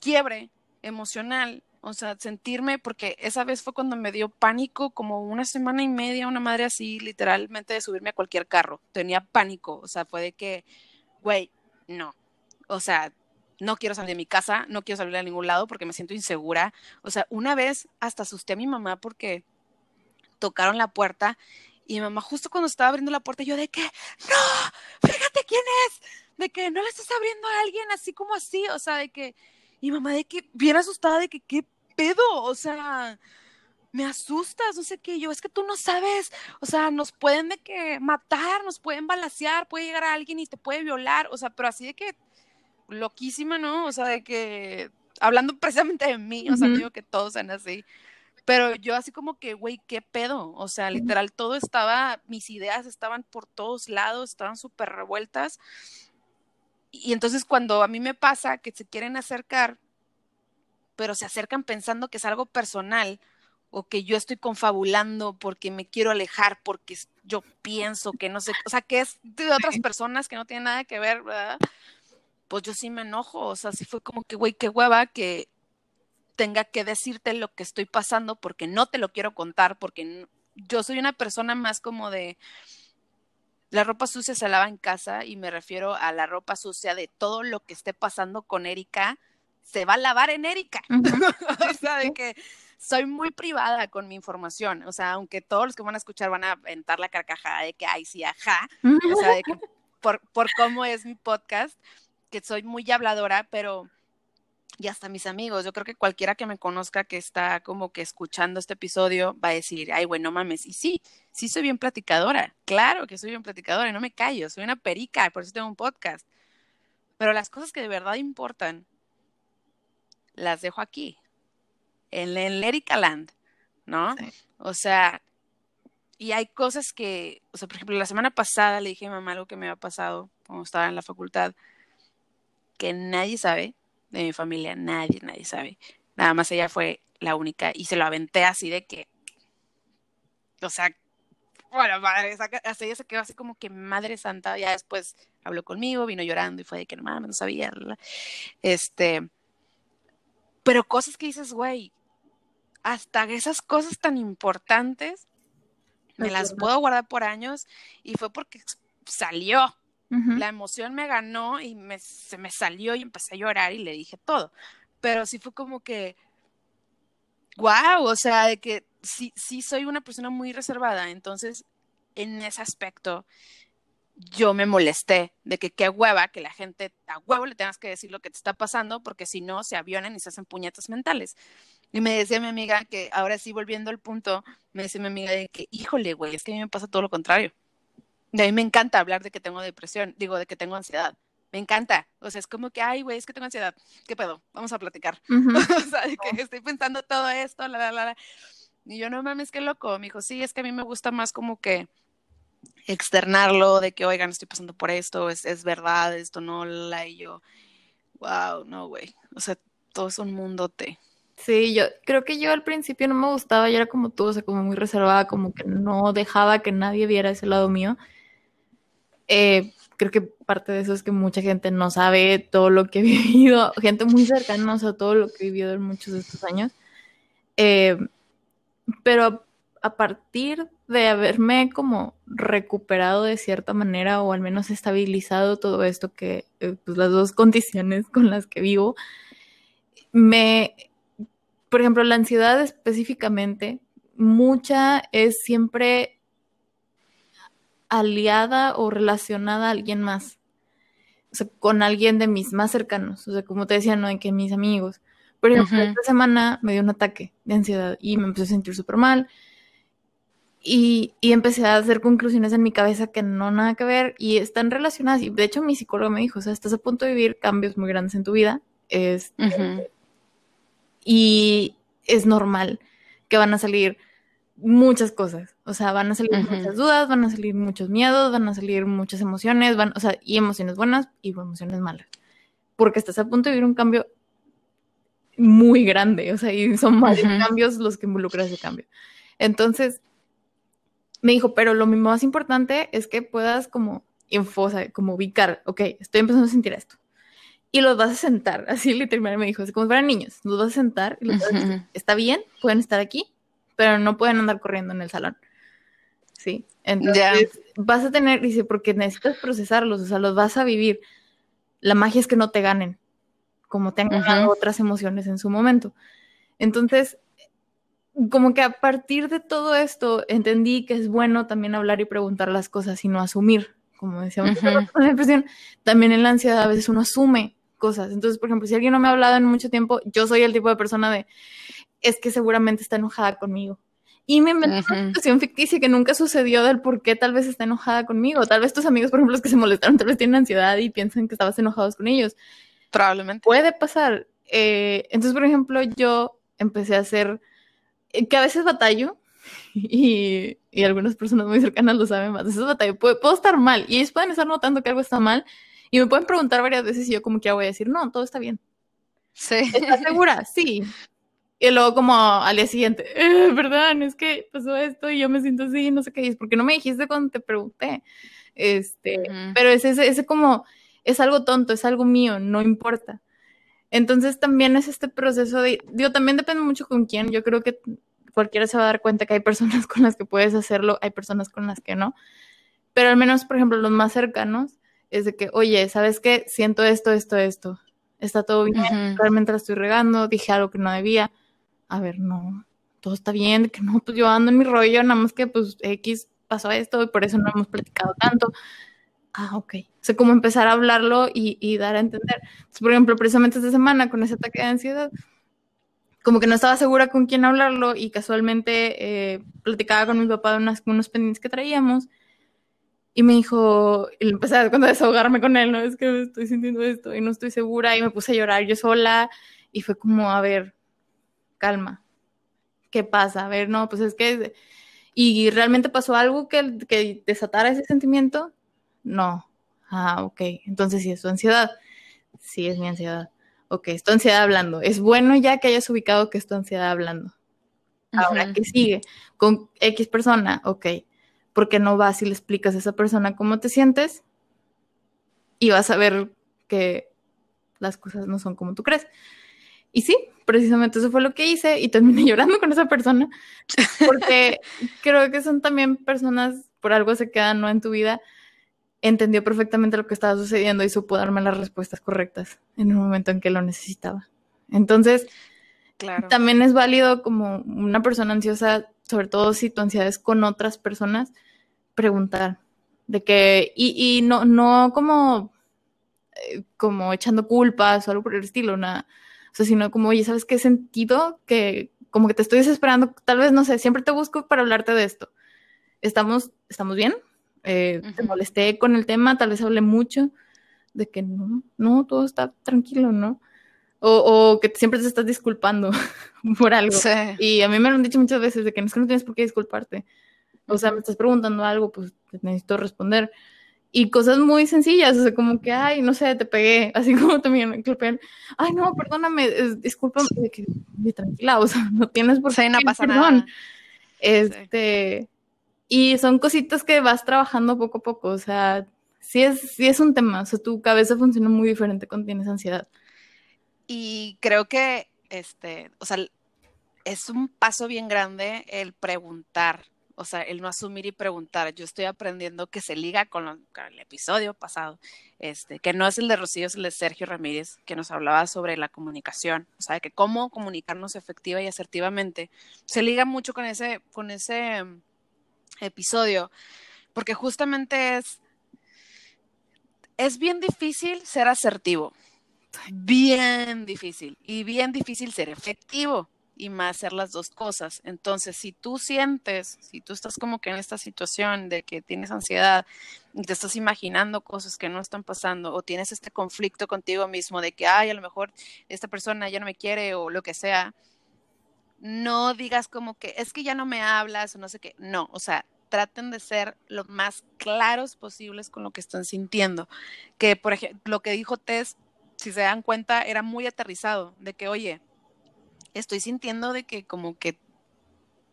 quiebre emocional, o sea, sentirme, porque esa vez fue cuando me dio pánico, como una semana y media, una madre así, literalmente de subirme a cualquier carro, tenía pánico, o sea, fue de que, güey, no, o sea, no quiero salir de mi casa, no quiero salir a ningún lado porque me siento insegura. O sea, una vez hasta asusté a mi mamá porque tocaron la puerta y mi mamá justo cuando estaba abriendo la puerta yo de que, no, fíjate quién es, de que no le estás abriendo a alguien así como así, o sea, de que, y mamá de que bien asustada de que, ¿qué pedo? O sea, me asustas, no sé qué, yo, es que tú no sabes, o sea, nos pueden de que matar, nos pueden balasear, puede llegar a alguien y te puede violar, o sea, pero así de que loquísima, ¿no? O sea, de que, hablando precisamente de mí, o sea, digo que todos sean así, pero yo así como que, güey, ¿qué pedo? O sea, literal, todo estaba, mis ideas estaban por todos lados, estaban súper revueltas. Y entonces cuando a mí me pasa que se quieren acercar, pero se acercan pensando que es algo personal o que yo estoy confabulando porque me quiero alejar, porque yo pienso que no sé, o sea, que es de otras personas que no tienen nada que ver, ¿verdad? Pues yo sí me enojo, o sea, sí fue como que, güey, qué hueva que tenga que decirte lo que estoy pasando porque no te lo quiero contar, porque yo soy una persona más como de, la ropa sucia se lava en casa y me refiero a la ropa sucia de todo lo que esté pasando con Erika, se va a lavar en Erika. o sea, de que soy muy privada con mi información. O sea, aunque todos los que van a escuchar van a aventar la carcajada de que, ay, sí, ajá. O sea, de que por, por cómo es mi podcast, que soy muy habladora, pero y hasta mis amigos, yo creo que cualquiera que me conozca que está como que escuchando este episodio va a decir, ay, bueno, mames, y sí, sí soy bien platicadora, claro que soy bien platicadora y no me callo, soy una perica, por eso tengo un podcast. Pero las cosas que de verdad importan, las dejo aquí, en, en Erika Land, ¿no? O sea, y hay cosas que, o sea, por ejemplo, la semana pasada le dije a mi mamá algo que me había pasado cuando estaba en la facultad que nadie sabe de mi familia, nadie, nadie sabe. Nada más ella fue la única y se lo aventé así de que, o sea, bueno, madre, hasta ella se quedó así como que madre santa, ya después habló conmigo, vino llorando y fue de que no mames, no sabía, este, pero cosas que dices, güey, hasta esas cosas tan importantes me las puedo guardar por años y fue porque salió, la emoción me ganó y me, se me salió y empecé a llorar y le dije todo. Pero sí fue como que, wow, o sea, de que sí, sí soy una persona muy reservada. Entonces, en ese aspecto, yo me molesté de que qué hueva que la gente a huevo le tengas que decir lo que te está pasando porque si no se avionan y se hacen puñetas mentales. Y me decía mi amiga que ahora sí volviendo al punto, me decía mi amiga de que, híjole, güey, es que a mí me pasa todo lo contrario. De a mí me encanta hablar de que tengo depresión, digo, de que tengo ansiedad. Me encanta. O sea, es como que, ay, güey, es que tengo ansiedad. ¿Qué pedo? Vamos a platicar. o sea, de que estoy pensando todo esto, la, la, la, Y yo, no mames, qué loco. Me dijo, sí, es que a mí me gusta más como que externarlo, de que, oigan, estoy pasando por esto, es, es verdad, esto no, la, y yo, wow, no, güey. O sea, todo es un mundote. Sí, yo creo que yo al principio no me gustaba, yo era como tú, o sea, como muy reservada, como que no dejaba que nadie viera ese lado mío. Eh, creo que parte de eso es que mucha gente no sabe todo lo que he vivido, gente muy cercana, sea, todo lo que he vivido en muchos de estos años. Eh, pero a partir de haberme como recuperado de cierta manera o al menos estabilizado todo esto que, eh, pues las dos condiciones con las que vivo, me, por ejemplo, la ansiedad específicamente mucha es siempre aliada o relacionada a alguien más. O sea, con alguien de mis más cercanos. O sea, como te decía, no hay que mis amigos. Pero esta semana me dio un ataque de ansiedad y me empecé a sentir súper mal. Y, y, empecé a hacer conclusiones en mi cabeza que no nada que ver y están relacionadas. Y de hecho mi psicólogo me dijo, o sea, estás a punto de vivir cambios muy grandes en tu vida. Este, Y es normal que van a salir muchas cosas. O sea, van a salir muchas dudas, van a salir muchos miedos, van a salir muchas emociones, van, o sea, y emociones buenas y emociones malas. Porque estás a punto de vivir un cambio muy grande, o sea, y son varios cambios los que involucran ese cambio. Entonces, me dijo, pero lo más importante es que puedas como, infosa, como ubicar, ok, estoy empezando a sentir esto. Y los vas a sentar, así literalmente me dijo, es como para niños, los vas a sentar y los vas a decir, está bien, pueden estar aquí, pero no pueden andar corriendo en el salón. Sí, entonces vas a tener, dice, porque necesitas procesarlos, o sea, los vas a vivir. La magia es que no te ganen, como te han ganado otras emociones en su momento. Entonces, como que a partir de todo esto entendí que es bueno también hablar y preguntar las cosas y no asumir, como decíamos la impresión, también en la ansiedad a veces uno asume cosas. Entonces, por ejemplo, si alguien no me ha hablado en mucho tiempo, yo soy el tipo de persona de, es que seguramente está enojada conmigo. Y me inventé una situación ficticia que nunca sucedió del por qué tal vez está enojada conmigo. Tal vez tus amigos, por ejemplo, los que se molestaron, tal vez tienen ansiedad y piensan que estabas enojados con ellos. Probablemente. Puede pasar. Eh, entonces, por ejemplo, yo empecé a hacer, eh, que a veces batallo, y, y, algunas personas muy cercanas lo saben más. Eso batallo. Puedo, puedo, estar mal y ellos pueden estar notando que algo está mal y me pueden preguntar varias veces y yo como que voy a decir, no, todo está bien. Sí. ¿Estás segura? Sí. Y luego como al día siguiente, eh, ¿verdad? Es que pasó esto y yo me siento así, no sé qué, es porque no me dijiste cuando te pregunté. Este, pero es ese, ese como, es algo tonto, es algo mío, no importa. Entonces también es este proceso de, digo, también depende mucho con quién, yo creo que cualquiera se va a dar cuenta que hay personas con las que puedes hacerlo, hay personas con las que no, pero al menos, por ejemplo, los más cercanos, es de que, oye, ¿sabes qué? Siento esto, esto, esto, está todo bien, realmente la estoy regando, dije algo que no debía, a ver, no, todo está bien, que no, pues yo ando en mi rollo, nada más que pues X pasó esto y por eso no hemos platicado tanto. Ah, ok. O sea, como empezar a hablarlo y, dar a entender. por ejemplo, precisamente esta semana con ese ataque de ansiedad, como que no estaba segura con quién hablarlo y casualmente eh, platicaba con mi papá de unas, unos pendientes que traíamos y me dijo, y empecé a, desahogarme con él, no, es que estoy sintiendo esto y no estoy segura y me puse a llorar yo sola y fue como, a ver, calma, ¿qué pasa? A ver, no, pues es que, ¿y realmente pasó algo que, que desatara ese sentimiento? No. Ah, ok, entonces sí es tu ansiedad. Sí, es mi ansiedad. Ok, es tu ansiedad hablando. Es bueno ya que hayas ubicado que es tu ansiedad hablando. Ahora, ¿qué sigue? Con X persona, ok. ¿Por qué no vas y le explicas a esa persona cómo te sientes? Y vas a ver que las cosas no son como tú crees. Y sí, precisamente eso fue lo que hice y terminé llorando con esa persona, porque creo que son también personas, por algo se quedan no en tu vida, entendió perfectamente lo que estaba sucediendo y supo darme las respuestas correctas en el momento en que lo necesitaba. Entonces, claro. también es válido como una persona ansiosa, sobre todo si tu ansiedad es con otras personas, preguntar de que, y, y no, no como, eh, como echando culpas o algo por el estilo, nada sea, sino como, oye, ¿sabes qué sentido? Que como que te estoy desesperando, tal vez, no sé, siempre te busco para hablarte de esto. ¿Estamos, estamos bien? Eh, ¿Te molesté con el tema? Tal vez hablé mucho de que no, no, todo está tranquilo, ¿no? O, o que siempre te estás disculpando por algo. Sí. Y a mí me lo han dicho muchas veces de que no es que no tienes por qué disculparte. O sea, me estás preguntando algo, pues necesito responder y cosas muy sencillas, o sea, como que, ay, no sé, te pegué, así como también pegan, ay, no, perdóname, discúlpame, que, tranquila, o sea, no tienes por qué, no pasa nada. Este, y son cositas que vas trabajando poco a poco, o sea, sí es, sí es un tema, o sea, tu cabeza funciona muy diferente cuando tienes ansiedad. Y creo que, este, o sea, es un paso bien grande el preguntar, O sea, el no asumir y preguntar. Yo estoy aprendiendo que se liga con, con, el episodio pasado, este, que no es el de Rocío, es el de Sergio Ramírez, que nos hablaba sobre la comunicación. O sea, que cómo comunicarnos efectiva y asertivamente. Se liga mucho con ese, con ese mm, episodio, porque justamente es, es bien difícil ser asertivo. Bien difícil. Y bien difícil ser efectivo y más hacer las dos cosas. Entonces, si tú sientes, si tú estás como que en esta situación de que tienes ansiedad y te estás imaginando cosas que no están pasando o tienes este conflicto contigo mismo de que, ay, a lo mejor esta persona ya no me quiere o lo que sea, no digas como que es que ya no me hablas o no sé qué. No, o sea, traten de ser lo más claros posibles con lo que están sintiendo. Que, por ejemplo, lo que dijo Tess, si se dan cuenta, era muy aterrizado, de que, oye, estoy sintiendo de que como que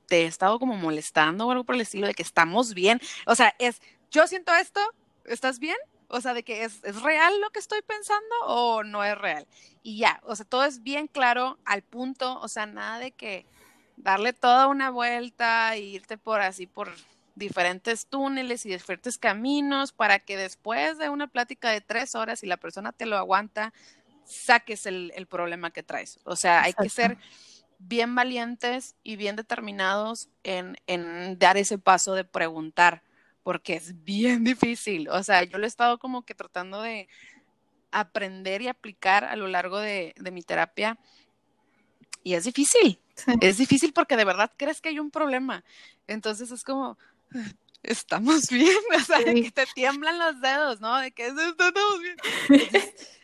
te he estado como molestando o algo por el estilo, de que estamos bien. O sea, es, yo siento esto, ¿estás bien? O sea, de que es, es real lo que estoy pensando o no es real. Y ya, o sea, todo es bien claro al punto, o sea, nada de que darle toda una vuelta e irte por así, por diferentes túneles y diferentes caminos para que después de una plática de tres horas y la persona te lo aguanta, saques el, el problema que traes. O sea, hay que ser bien valientes y bien determinados en, en, dar ese paso de preguntar, porque es bien difícil. O sea, yo lo he estado como que tratando de aprender y aplicar a lo largo de, de mi terapia y es difícil. Sí. Es difícil porque de verdad crees que hay un problema. Entonces es como, estamos bien, o sea, sí. que te tiemblan los dedos, ¿no? De que estamos bien.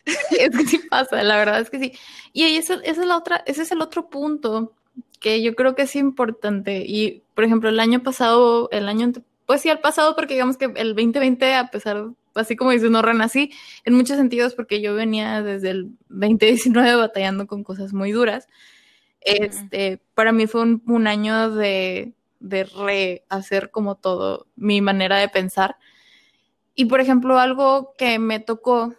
es que sí pasa, la verdad es que sí. Y eso, esa es la otra, ese es el otro punto que yo creo que es importante. Y, por ejemplo, el año pasado, el año, pues sí, al pasado, porque digamos que el 2020, a pesar, así como dices, no renací, en muchos sentidos, porque yo venía desde el 2019 batallando con cosas muy duras. Este, para mí fue un, un año de, de rehacer como todo mi manera de pensar. Y por ejemplo, algo que me tocó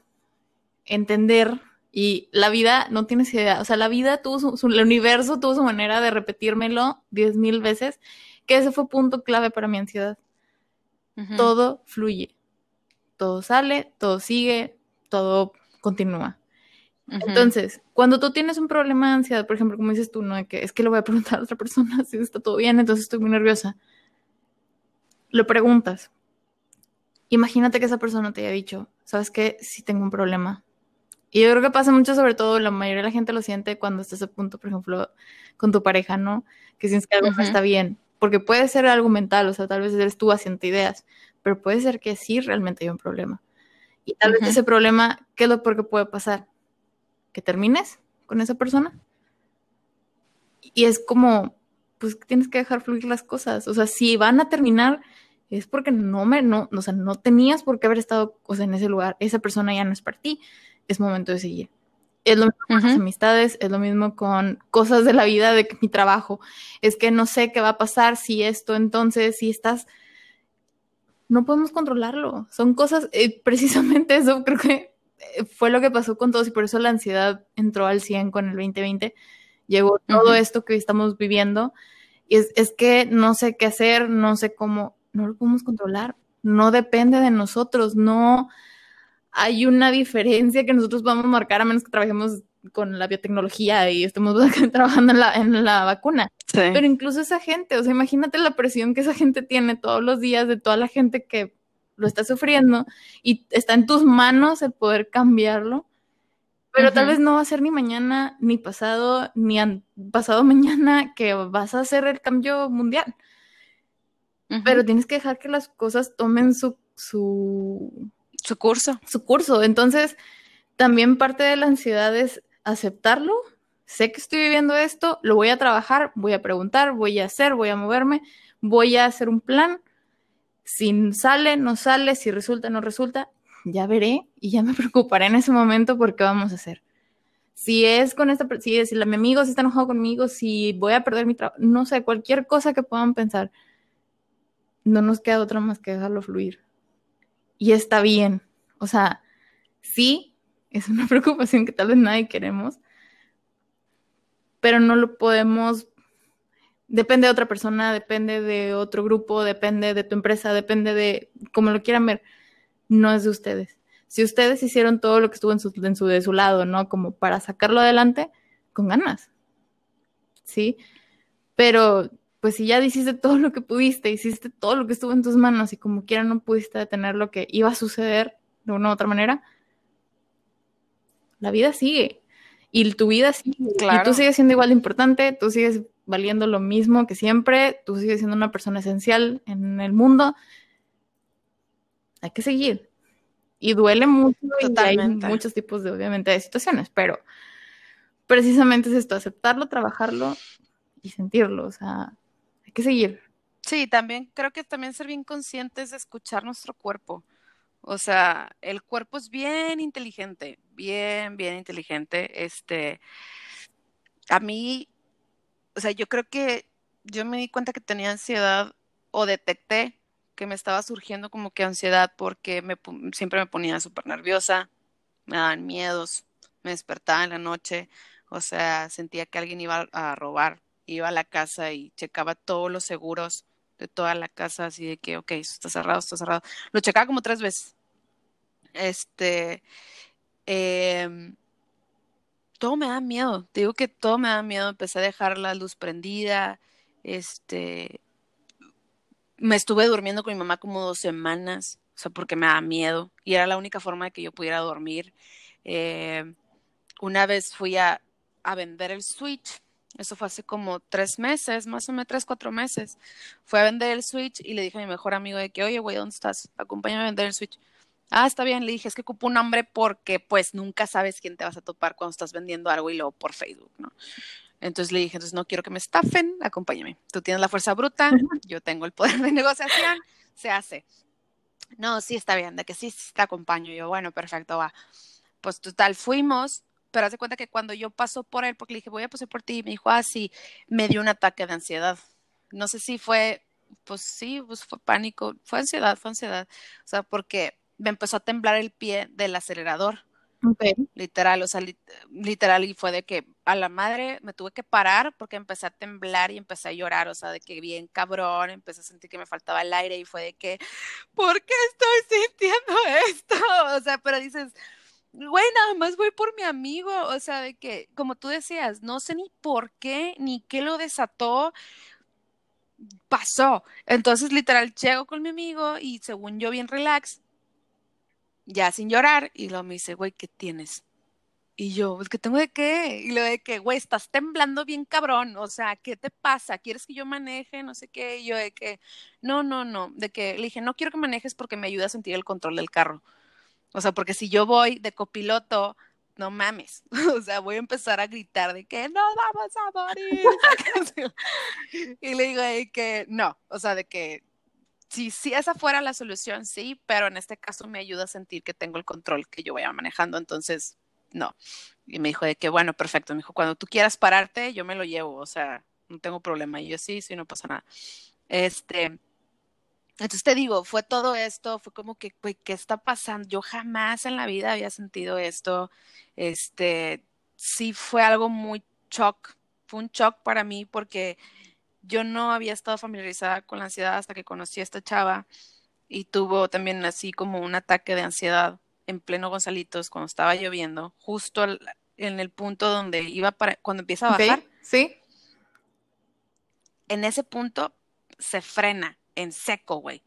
entender y la vida no tienes idea, o sea, la vida tuvo su, su, el universo tuvo su manera de repetírmelo diez mil veces, que ese fue punto clave para mi ansiedad. Uh -huh. Todo fluye, todo sale, todo sigue, todo continúa. Uh -huh. Entonces, cuando tú tienes un problema de ansiedad, por ejemplo, como dices tú, ¿no? Que es que le voy a preguntar a otra persona si está todo bien, entonces estoy muy nerviosa. Lo preguntas. Imagínate que esa persona te haya dicho, ¿sabes qué? Sí tengo un problema. Y yo creo que pasa mucho, sobre todo, la mayoría de la gente lo siente cuando estás a punto, por ejemplo, con tu pareja, ¿no? Que sientes que algo uh -huh. no está bien. Porque puede ser algo mental, o sea, tal vez eres tú haciendo ideas, pero puede ser que sí realmente hay un problema. Y tal uh -huh. vez ese problema, ¿qué es lo peor que puede pasar? Que termines con esa persona. Y es como, pues tienes que dejar fluir las cosas. O sea, si van a terminar, es porque no me, no, o sea, no tenías por qué haber estado o sea, en ese lugar. Esa persona ya no es para ti es momento de seguir. Es lo mismo uh -huh. las amistades, es lo mismo con cosas de la vida, de mi trabajo. Es que no sé qué va a pasar si esto, entonces, si estás... No podemos controlarlo. Son cosas, eh, precisamente eso creo que fue lo que pasó con todos y por eso la ansiedad entró al 100 con el 2020. Llegó todo uh -huh. esto que estamos viviendo. Y es, es que no sé qué hacer, no sé cómo, no lo podemos controlar. No depende de nosotros, no hay una diferencia que nosotros podamos marcar a menos que trabajemos con la biotecnología y estemos trabajando en la, en la vacuna. Sí. Pero incluso esa gente, o sea, imagínate la presión que esa gente tiene todos los días de toda la gente que lo está sufriendo y está en tus manos el poder cambiarlo. Pero uh -huh. tal vez no va a ser ni mañana, ni pasado, ni pasado mañana que vas a hacer el cambio mundial. Uh -huh. Pero tienes que dejar que las cosas tomen su, su su curso. Su curso. Entonces, también parte de la ansiedad es aceptarlo. Sé que estoy viviendo esto, lo voy a trabajar, voy a preguntar, voy a hacer, voy a moverme, voy a hacer un plan. Si sale, no sale, si resulta, no resulta, ya veré y ya me preocuparé en ese momento por qué vamos a hacer. Si es con esta, si, si la, mi amigo se está enojado conmigo, si voy a perder mi trabajo, no sé, cualquier cosa que puedan pensar, no nos queda otra más que dejarlo fluir y está bien. O sea, sí, es una preocupación que tal vez nadie queremos, pero no lo podemos depende de otra persona, depende de otro grupo, depende de tu empresa, depende de como lo quieran ver, no es de ustedes. Si ustedes hicieron todo lo que estuvo en su, en su, de su lado, ¿no? Como para sacarlo adelante, con ganas. ¿Sí? Pero, pues si ya hiciste todo lo que pudiste, hiciste todo lo que estuvo en tus manos y como quiera no pudiste detener lo que iba a suceder de una u otra manera, la vida sigue. Y tu vida sigue. Y tú sigues siendo igual de importante, tú sigues valiendo lo mismo que siempre, tú sigues siendo una persona esencial en el mundo. Hay que seguir. Y duele mucho y hay muchos tipos de, obviamente, de situaciones, pero precisamente es esto, aceptarlo, trabajarlo y sentirlo, o sea, hay que seguir. Sí, también creo que también ser bien conscientes de escuchar nuestro cuerpo. O sea, el cuerpo es bien inteligente, bien, bien inteligente. Este, a mí, o sea, yo creo que yo me di cuenta que tenía ansiedad o detecté que me estaba surgiendo como que ansiedad porque me, siempre me ponía súper nerviosa, me daban miedos, me despertaba en la noche, o sea, sentía que alguien iba a robar, iba a la casa y checaba todos los seguros de toda la casa, así de que, ok, está cerrado, está cerrado. Lo checaba como tres veces. Este, em, todo me da miedo, te digo que todo me da miedo, empecé a dejar la luz prendida, este, me estuve durmiendo con mi mamá como dos semanas, o sea, porque me da miedo y era la única forma de que yo pudiera dormir. Em, una vez fui a, a vender el Switch eso fue hace como tres meses, más o menos tres, cuatro meses. Fue a vender el Switch y le dije a mi mejor amigo de que, oye, güey, ¿dónde estás? Acompáñame a vender el Switch. Ah, está bien, le dije, es que ocupo un nombre porque pues nunca sabes quién te vas a topar cuando estás vendiendo algo y luego por Facebook, ¿no? Entonces le dije, entonces no quiero que me estafen, acompáñame. Tú tienes la fuerza bruta, yo tengo el poder de negociación, se hace. No, sí está bien, de que sí, sí te acompaño. Yo, bueno, perfecto, va. Pues total, fuimos, pero hace cuenta que cuando yo paso por él, porque le dije, voy a pasar por ti, me dijo, ah, sí, me dio un ataque de ansiedad. No sé si fue, pues sí, pues fue pánico, fue ansiedad, fue ansiedad. O sea, porque me empezó a temblar el pie del acelerador. Literal, o sea, literal, y fue de que a la madre me tuve que parar porque empecé a temblar y empecé a llorar, o sea, de que bien cabrón, empecé a sentir que me faltaba el aire y fue de que, ¿por qué estoy sintiendo esto? O sea, pero dices, güey, nada más voy por mi amigo, o sea, de que, como tú decías, no sé ni por qué, ni qué lo desató, pasó. Entonces, literal, llego con mi amigo y según yo bien relax, ya sin llorar, y luego me dice, güey, ¿qué tienes? Y yo, pues, ¿qué tengo de qué? Y lo de que, güey, estás temblando bien cabrón, o sea, ¿qué te pasa? ¿Quieres que yo maneje? No sé qué. Y yo de que, no, no, no, de que le dije, no quiero que manejes porque me ayuda a sentir el control del carro. O sea, porque si yo voy de copiloto, no mames. O sea, voy a empezar a gritar de que no vamos a morir. y le digo que no, o sea, de que si, si esa fuera la solución, sí, pero en este caso me ayuda a sentir que tengo el control que yo vaya manejando, entonces no. Y me dijo de que bueno, perfecto. Me dijo, cuando tú quieras pararte, yo me lo llevo, o sea, no tengo problema. Y yo sí, sí, no pasa nada. Este, entonces te digo, fue todo esto, fue como que, güey, ¿qué está pasando? Yo jamás en la vida había sentido esto. Este, sí fue algo muy shock, fue un shock para mí porque yo no había estado familiarizada con la ansiedad hasta que conocí a esta chava y tuvo también así como un ataque de ansiedad en pleno Gonzalitos cuando estaba lloviendo, justo en el punto donde iba para, cuando empieza a bajar. Sí. En ese punto se frena en seco, güey.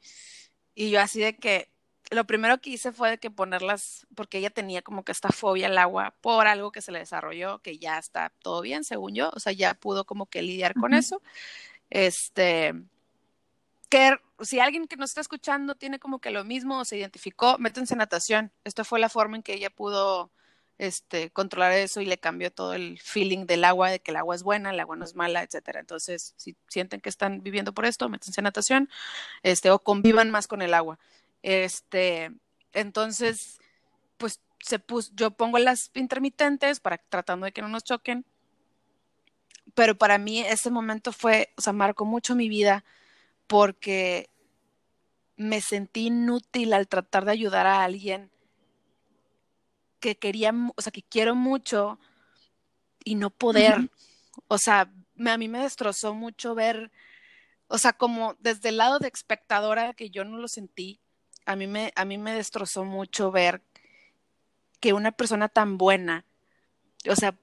Y yo así de que lo primero que hice fue de que ponerlas, porque ella tenía como que esta fobia al agua por algo que se le desarrolló, que ya está todo bien, según yo, o sea, ya pudo como que lidiar con eso. Este, que si alguien que nos está escuchando tiene como que lo mismo o se identificó, métense en natación. Esta fue la forma en que ella pudo este, controlar eso y le cambió todo el feeling del agua, de que el agua es buena, el agua no es mala, etcétera. Entonces, si sienten que están viviendo por esto, métanse en natación, este, o convivan más con el agua. Este, entonces, pues se puso, yo pongo las intermitentes para tratando de que no nos choquen. Pero para mí ese momento fue, o sea, marcó mucho mi vida porque me sentí inútil al tratar de ayudar a alguien que quería, o sea, que quiero mucho y no poder, o sea, me, a mí me destrozó mucho ver, o sea, como desde el lado de espectadora que yo no lo sentí, a mí me, a mí me destrozó mucho ver que una persona tan buena, o sea,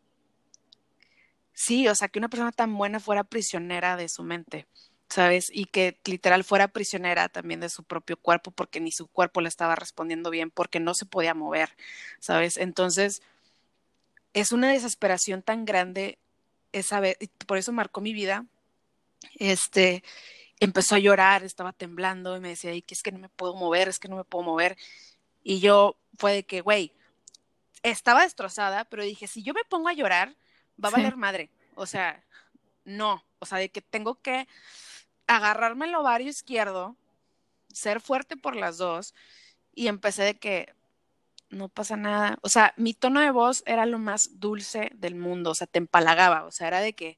sí, o sea, que una persona tan buena fuera prisionera de su mente, ¿sabes? Y que literal fuera prisionera también de su propio cuerpo porque ni su cuerpo le estaba respondiendo bien, porque no se podía mover, ¿sabes? Entonces, es una desesperación tan grande esa vez, por eso marcó mi vida. Este, empezó a llorar, estaba temblando y me decía, que es que no me puedo mover, es que no me puedo mover. Y yo fue de que, güey, estaba destrozada, pero dije, si yo me pongo a llorar, va a valer madre. O sea, no, o sea, de que tengo que agarrarme el ovario izquierdo, ser fuerte por las dos, y empecé de que no pasa nada. O sea, mi tono de voz era lo más dulce del mundo, o sea, te empalagaba, o sea, era de que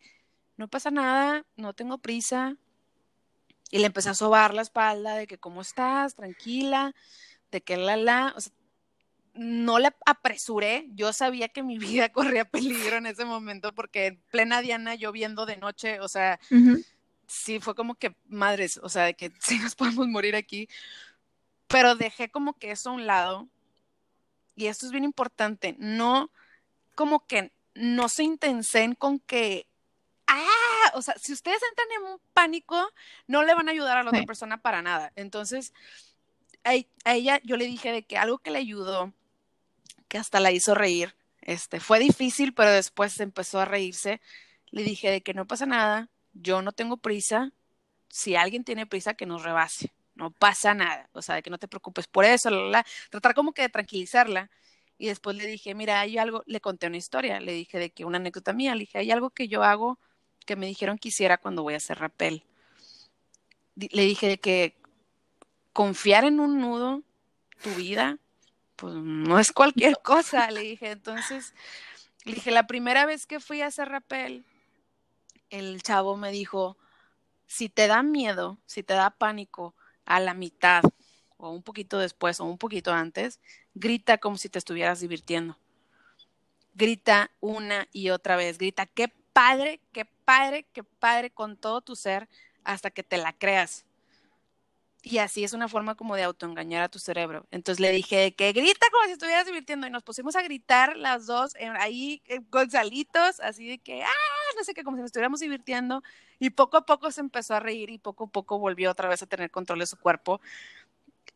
no pasa nada, no tengo prisa. Y le empecé a sobar la espalda de que cómo estás, tranquila, de que la la, o sea, no le apresuré, yo sabía que mi vida corría peligro en ese momento porque en plena Diana lloviendo de noche, o sea, sí fue como que madres, o sea, de que sí nos podemos morir aquí, pero dejé como que eso a un lado y esto es bien importante, no como que no se intensen con que, o sea, si ustedes entran en un pánico, no le van a ayudar a la otra persona para nada. Entonces, a, ella yo le dije de que algo que le ayudó, que hasta la hizo reír, este, fue difícil, pero después empezó a reírse. Le dije de que no pasa nada, yo no tengo prisa, si alguien tiene prisa, que nos rebase. No pasa nada, o sea, de que no te preocupes por eso, la, tratar como que de tranquilizarla. Y después le dije, mira, hay algo, le conté una historia, le dije de que una anécdota mía, le dije, hay algo que yo hago que me dijeron que hiciera cuando voy a hacer rappel. Le dije de que confiar en un nudo, tu vida, pues no es cualquier cosa, le dije. Entonces, le dije, la primera vez que fui a hacer rappel, el chavo me dijo, si te da miedo, si te da pánico, a la mitad o un poquito después o un poquito antes, grita como si te estuvieras divirtiendo. Grita una y otra vez, grita, qué padre, qué padre, qué padre con todo tu ser hasta que te la creas. Y así es una forma como de autoengañar a tu cerebro. Entonces le dije que grita como si estuvieras divirtiendo y nos pusimos a gritar las dos ahí con salitos, así de que, ah, no sé qué, como si nos estuviéramos divirtiendo. Y poco a poco se empezó a reír y poco a poco volvió otra vez a tener control de su cuerpo.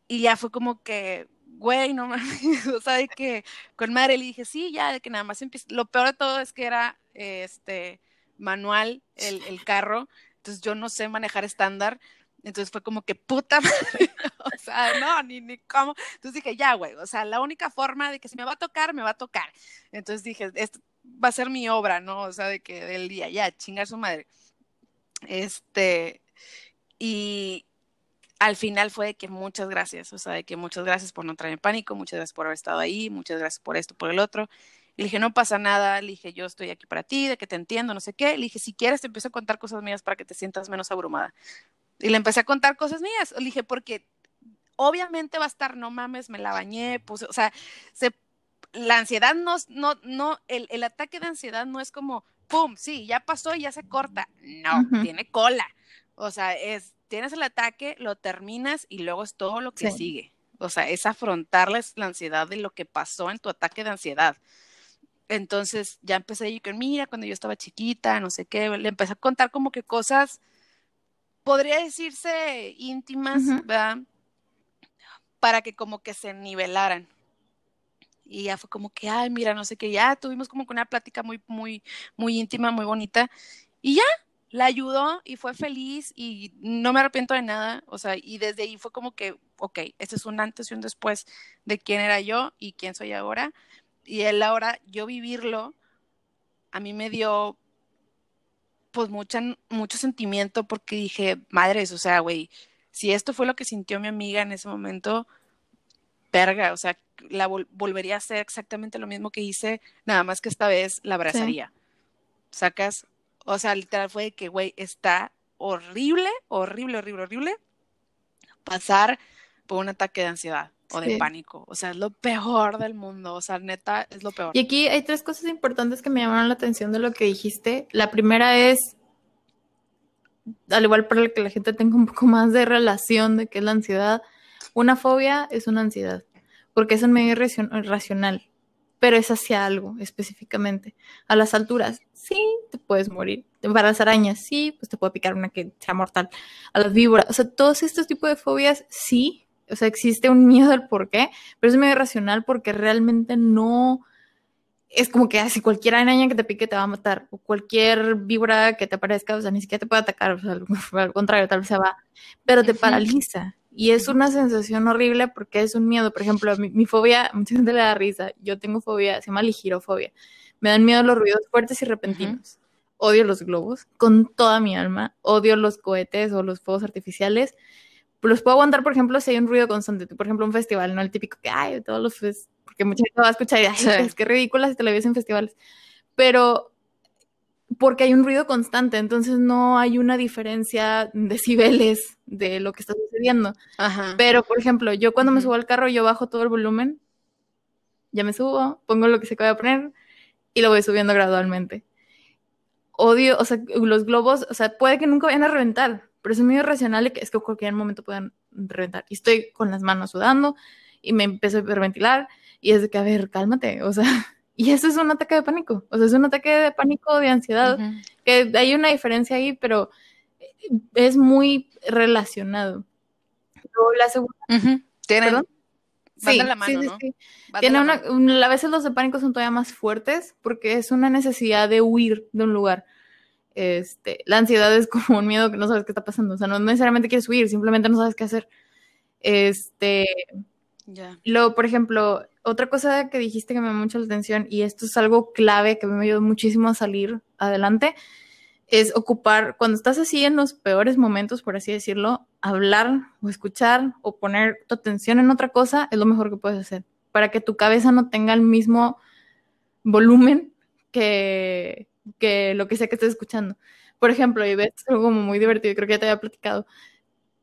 Y ya fue como que, güey, no mames, o sea, de que con madre le dije, sí, ya, de que nada más empieza. Lo peor de todo es que era este manual el, el carro, entonces yo no sé manejar estándar entonces fue como que puta madre, o sea, no, ni, ni cómo. Entonces dije, ya, güey, o sea, la única forma de que si me va a tocar, me va a tocar. Entonces dije, esto va a ser mi obra, ¿no? O sea, de que del día, ya, chingar su madre. Este, y al final fue de que muchas gracias, o sea, de que muchas gracias por no entrar en pánico, muchas gracias por haber estado ahí, muchas gracias por esto, por el otro. Y le dije, no pasa nada, le dije, yo estoy aquí para ti, de que te entiendo, no sé qué. Le dije, si quieres, te empiezo a contar cosas mías para que te sientas menos abrumada. Y le empecé a contar cosas mías. Le dije, porque obviamente va a estar, no mames, me la bañé, pues, o sea, se, la ansiedad no, no, no, el, el, ataque de ansiedad no es como, pum, sí, ya pasó y ya se corta. No, tiene cola. O sea, es, tienes el ataque, lo terminas y luego es todo lo que sigue. O sea, es afrontarles la ansiedad de lo que pasó en tu ataque de ansiedad. Entonces ya empecé yo con, mira, cuando yo estaba chiquita, no sé qué, le empecé a contar como que cosas podría decirse íntimas, ¿verdad? Para que como que se nivelaran. Y ya fue como que, ay, mira, no sé qué, ya tuvimos como que una plática muy, muy, muy íntima, muy bonita. Y ya, la ayudó y fue feliz y no me arrepiento de nada. O sea, y desde ahí fue como que, ok, este es un antes y un después de quién era yo y quién soy ahora. Y él ahora, yo vivirlo, a mí me dio pues mucha, mucho sentimiento porque dije, madres, o sea, güey, si esto fue lo que sintió mi amiga en ese momento, verga, o sea, la volvería a hacer exactamente lo mismo que hice, nada más que esta vez la abrazaría. Sacas, o sea, literal fue de que, güey, está horrible, horrible, horrible, horrible pasar por un ataque de ansiedad o de pánico. O sea, es lo peor del mundo. O sea, neta, es lo peor. Y aquí hay tres cosas importantes que me llamaron la atención de lo que dijiste. La primera es al igual para que la gente tenga un poco más de relación de qué es la ansiedad, una fobia es una ansiedad, porque es un medio racional, pero es hacia algo específicamente. A las alturas, sí, te puedes morir. Para las arañas, sí, pues te puede picar una que sea mortal. A las víboras, o sea, todos estos tipos de fobias, sí, o sea, existe un miedo al por qué, pero es medio racional porque realmente no es como que así cualquier araña que te pique te va a matar, o cualquier víbora que te aparezca, o sea, ni siquiera te puede atacar, o sea, al contrario, tal vez se va, pero te paraliza. Y es una sensación horrible porque es un miedo. Por ejemplo, mi, mi fobia, mucha gente le da risa. Yo tengo fobia, se llama ligirofobia. Me dan miedo los ruidos fuertes y repentinos. Odio los globos con toda mi alma. Odio los cohetes o los fuegos artificiales. Los puedo aguantar, por ejemplo, si hay un ruido constante. Por ejemplo, un festival, no el típico que, hay todos los porque mucha gente va a escuchar y ay, es que ridícula si te la ves en festivales. Pero porque hay un ruido constante, entonces no hay una diferencia de decibeles de lo que está sucediendo. Pero, por ejemplo, yo cuando me subo al carro, yo bajo todo el volumen, ya me subo, pongo lo que se acaba de poner y lo voy subiendo gradualmente. Odio, o sea, los globos, o sea, puede que nunca vayan a reventar, pero es muy irracional que es que en cualquier momento puedan reventar. Y estoy con las manos sudando y me empiezo a hiperventilar y es de que, a ver, cálmate, o sea, y eso es un ataque de pánico, o sea, es un ataque de pánico, de ansiedad, que hay una diferencia ahí, pero es muy relacionado. la segunda... ¿Tienen? Sí, la mano, sí, sí, Tiene una, a veces los de pánico son todavía más fuertes porque es una necesidad de huir de un lugar. Este, la ansiedad es como un miedo que no sabes qué está pasando, o sea, no necesariamente quieres huir, simplemente no sabes qué hacer. Este, Luego, por ejemplo, otra cosa que dijiste que me llamó mucho la atención, y esto es algo clave que me ayudó muchísimo a salir adelante, es ocupar, cuando estás así en los peores momentos, por así decirlo, hablar o escuchar o poner tu atención en otra cosa es lo mejor que puedes hacer, para que tu cabeza no tenga el mismo volumen que, que lo que sea que estés escuchando. Por ejemplo, y ves algo como muy divertido, creo que ya te había platicado.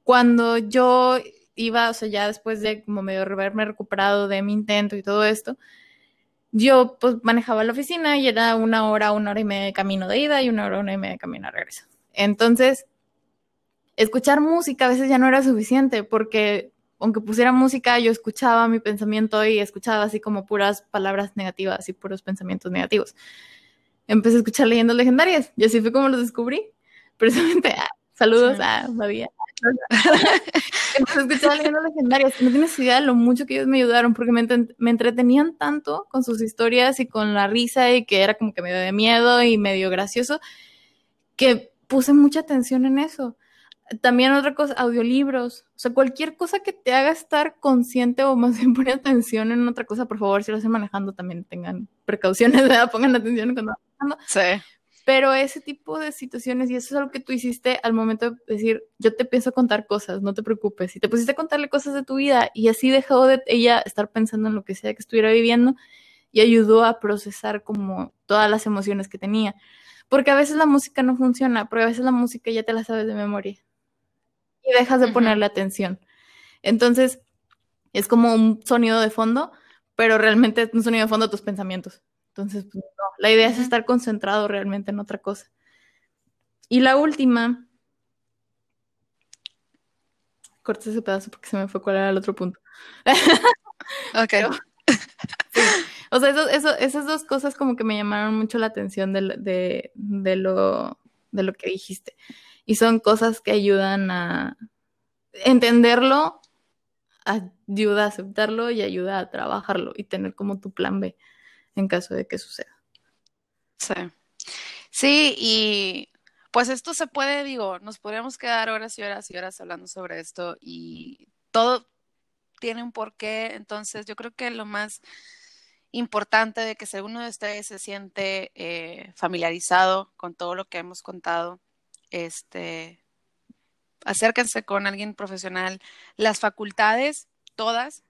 Cuando yo iba, o sea, ya después de como medio haberme recuperado de mi intento y todo esto, yo pues manejaba la oficina y era una hora, una hora y media de camino de ida y una hora, una y media de camino de regreso. Entonces, escuchar música a veces ya no era suficiente porque aunque pusiera música, yo escuchaba mi pensamiento y escuchaba así como puras palabras negativas y puros pensamientos negativos. Empecé a escuchar leyendas legendarias y así fue como los descubrí. Precisamente, ah, saludos a Badía. Entonces escuchaba leyendas legendarias. No tienes idea de lo mucho que ellos me ayudaron porque me, me, entretenían tanto con sus historias y con la risa y que era como que medio de miedo y medio gracioso que puse mucha atención en eso. También otra cosa, audiolibros. O sea, cualquier cosa que te haga estar consciente o más bien poner atención en otra cosa, por favor, si lo hacen manejando también tengan precauciones, ¿verdad? pongan atención cuando manejando. Sí. Pero ese tipo de situaciones, y eso es algo que tú hiciste al momento de decir, yo te pienso contar cosas, no te preocupes. Y te pusiste a contarle cosas de tu vida y así dejó de ella estar pensando en lo que sea que estuviera viviendo y ayudó a procesar como todas las emociones que tenía. Porque a veces la música no funciona, porque a veces la música ya te la sabes de memoria y dejas de ponerle atención. Entonces, es como un sonido de fondo, pero realmente es un sonido de fondo de tus pensamientos. Entonces, pues, no, la idea es estar concentrado realmente en otra cosa. Y la última, corté ese pedazo porque se me fue cuál era el otro punto. ok. O sea, eso, esas dos cosas como que me llamaron mucho la atención de, de, lo, de lo que dijiste. Y son cosas que ayudan a entenderlo, ayuda a aceptarlo y ayuda a trabajarlo y tener como tu plan B en caso de que suceda. Sí. Sí, y pues esto se puede, digo, nos podríamos quedar horas y horas y horas hablando sobre esto y todo tiene un porqué, entonces yo creo que lo más importante de que si uno de ustedes se siente eh, familiarizado con todo lo que hemos contado, este, acérquense con alguien profesional. Las facultades, todas,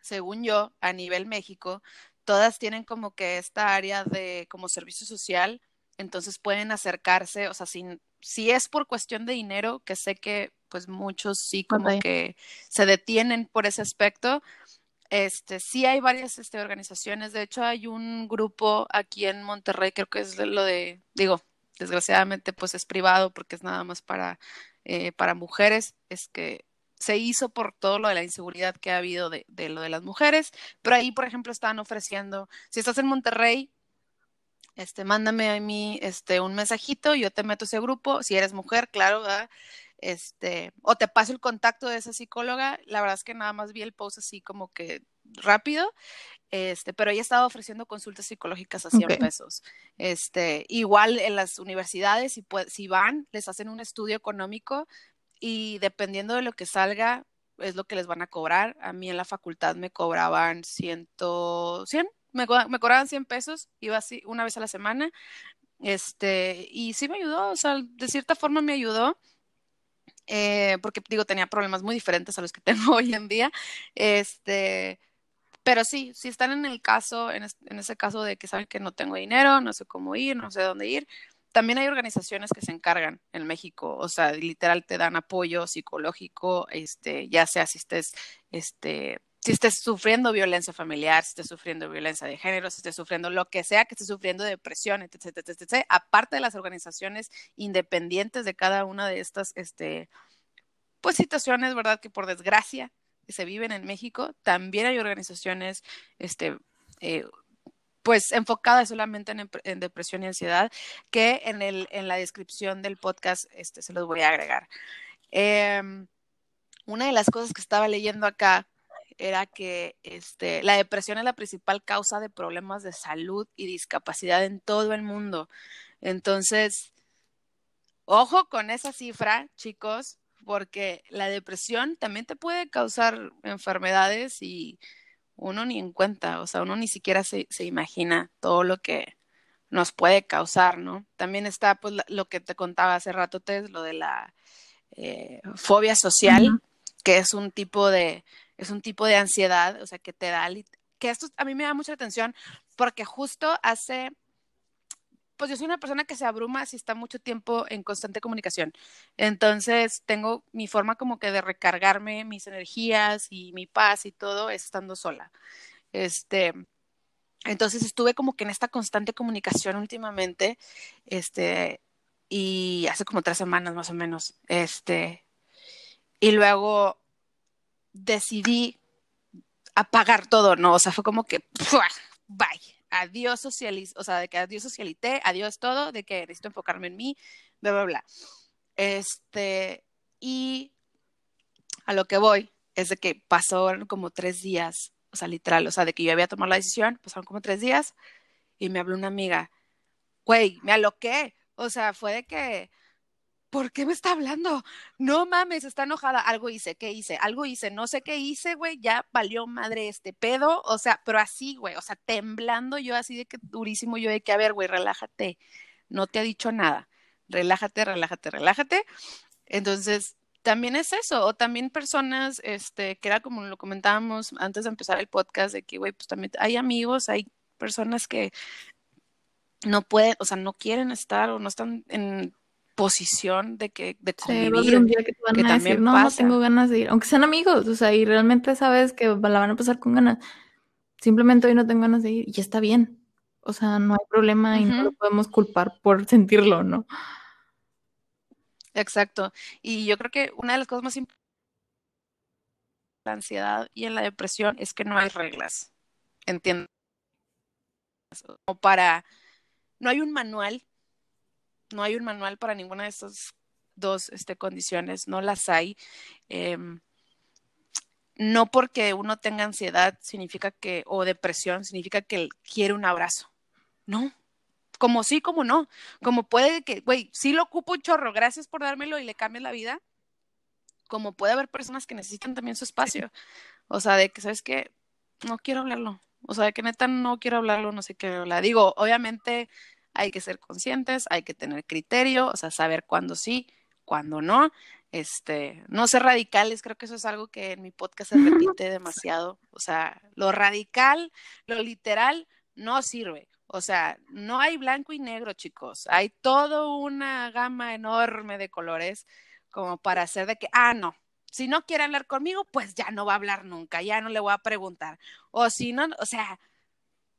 según yo, a nivel México, todas tienen como que esta área de como servicio social, entonces pueden acercarse, o sea, sin, si es por cuestión de dinero, que sé que pues muchos sí como que se detienen por ese aspecto, este, sí hay varias este, organizaciones, de hecho hay un grupo aquí en Monterrey, creo que es lo de, digo, desgraciadamente pues es privado porque es nada más para, eh, para mujeres, es que se hizo por todo lo de la inseguridad que ha habido de, de, lo de las mujeres, pero ahí, por ejemplo, están ofreciendo, si estás en Monterrey, este, mándame a mí este, un mensajito, yo te meto a ese grupo, si eres mujer, claro, ¿verdad? Este, o te paso el contacto de esa psicóloga, la verdad es que nada más vi el post así como que rápido, este, pero ella estaba ofreciendo consultas psicológicas a 100 okay. pesos. Este, igual en las universidades, si, si van, les hacen un estudio económico y dependiendo de lo que salga, es lo que les van a cobrar. A mí en la facultad me cobraban ciento, 100, me, me cobraban 100 pesos, iba así una vez a la semana, este, y sí me ayudó, o sea, de cierta forma me ayudó. Eh, porque digo, tenía problemas muy diferentes a los que tengo hoy en día. Este, pero sí, si están en el caso, en ese caso de que saben que no tengo dinero, no sé cómo ir, no sé dónde ir, también hay organizaciones que se encargan en México, o sea, literal te dan apoyo psicológico, este, ya sea si estés, este, si estés sufriendo violencia familiar, si estés sufriendo violencia de género, si estés sufriendo lo que sea, que estés sufriendo depresión, etc, etc, etc, aparte de las organizaciones independientes de cada una de estas, este, pues situaciones, ¿verdad? Que por desgracia que se viven en México, también hay organizaciones, este, eh, pues enfocadas solamente en, depresión y ansiedad, que en, el, en la descripción del podcast este, se los voy a agregar. Eh, una de las cosas que estaba leyendo acá era que este, la depresión es la principal causa de problemas de salud y discapacidad en todo el mundo. Entonces, ojo con esa cifra, chicos, porque la depresión también te puede causar enfermedades y uno ni en cuenta, o sea, uno ni siquiera se, se imagina todo lo que nos puede causar, ¿no? También está pues lo que te contaba hace rato, Tess, lo de la eh, fobia social, uh -huh. que es un tipo de, es un tipo de ansiedad, o sea, que te da, que esto a mí me da mucha atención porque justo hace pues yo soy una persona que se abruma si está mucho tiempo en constante comunicación. Entonces, tengo mi forma como que de recargarme mis energías y mi paz y todo es estando sola. Este, entonces estuve como que en esta constante comunicación últimamente, este, y hace como tres semanas más o menos, este, y luego decidí apagar todo, ¿no? O sea, fue como que, bye adiós socializ, o sea, de que adiós socialité, adiós todo, de que necesito enfocarme en mí, bla, bla, bla. Este, y a lo que voy es de que pasaron como tres días, o sea, literal, o sea, de que yo había tomado la decisión, pasaron como tres días y me habló una amiga, güey, me aloqué, o sea, fue de que, ¿por qué me está hablando? No mames, está enojada. Algo hice, ¿qué hice? Algo hice, no sé qué hice, güey, ya valió madre este pedo, o sea, pero así, güey, o sea, temblando yo así de que durísimo, yo de que, a ver, güey, relájate, no te ha dicho nada, relájate, relájate, relájate. Entonces, también es eso, o también personas, este, que era como lo comentábamos antes de empezar el podcast, de que, güey, pues también hay amigos, hay personas que no pueden, o sea, no quieren estar o no están en posición de que de convivir, sí, un día que, te van que a también decir, no, pasa. no tengo ganas de ir, aunque sean amigos, o sea, y realmente sabes que la van a pasar con ganas. Simplemente hoy no tengo ganas de ir y está bien. O sea, no hay problema uh -huh. y no lo podemos culpar por sentirlo, ¿no? Exacto. Y yo creo que una de las cosas más importantes la ansiedad y en la depresión es que no hay reglas. Entiendo. Como para no hay un manual no hay un manual para ninguna de estas dos este, condiciones, no las hay. Eh, no porque uno tenga ansiedad significa que, o depresión, significa que quiere un abrazo. No. Como sí, como no. Como puede que, güey, sí lo ocupo un chorro, gracias por dármelo y le cambie la vida. Como puede haber personas que necesitan también su espacio. O sea, de que, ¿sabes qué? No quiero hablarlo. O sea, de que neta no quiero hablarlo, no sé qué hablar. Digo, obviamente hay que ser conscientes, hay que tener criterio, o sea, saber cuándo sí, cuándo no. Este, no ser radicales, creo que eso es algo que en mi podcast se repite demasiado. O sea, lo radical, lo literal, no sirve. O sea, no hay blanco y negro, chicos. Hay toda una gama enorme de colores como para hacer de que, ah, no, si no quiere hablar conmigo, pues ya no va a hablar nunca, ya no le voy a preguntar. O si no, o sea,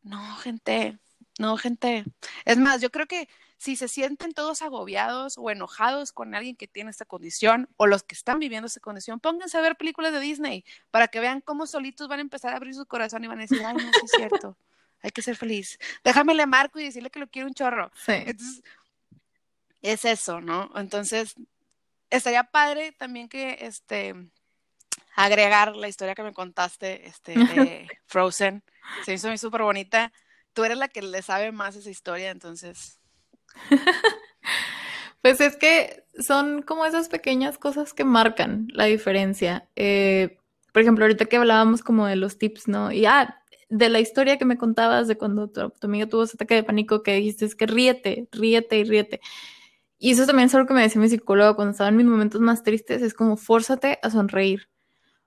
no, gente, No, gente. Es más, yo creo que si se sienten todos agobiados o enojados con alguien que tiene esta condición o los que están viviendo esta condición, pónganse a ver películas de Disney para que vean cómo solitos van a empezar a abrir su corazón y van a decir, ay, no, sí es cierto, hay que ser feliz. Déjame le marco y decirle que lo quiero un chorro. Sí. Entonces, es eso, ¿no? Entonces, estaría padre también que, este, agregar la historia que me contaste, este, de Frozen. Se hizo muy súper bonita. Tú eres la que le sabe más esa historia, entonces. Pues es que son como esas pequeñas cosas que marcan la diferencia. Eh, por ejemplo, ahorita que hablábamos como de los tips, ¿no? Y ah, de la historia que me contabas de cuando tu, amiga tuvo ese ataque de pánico que dijiste es que ríete, ríete y ríete. Y eso también es algo que me decía mi psicólogo cuando estaba en mis momentos más tristes, es como fórzate a sonreír,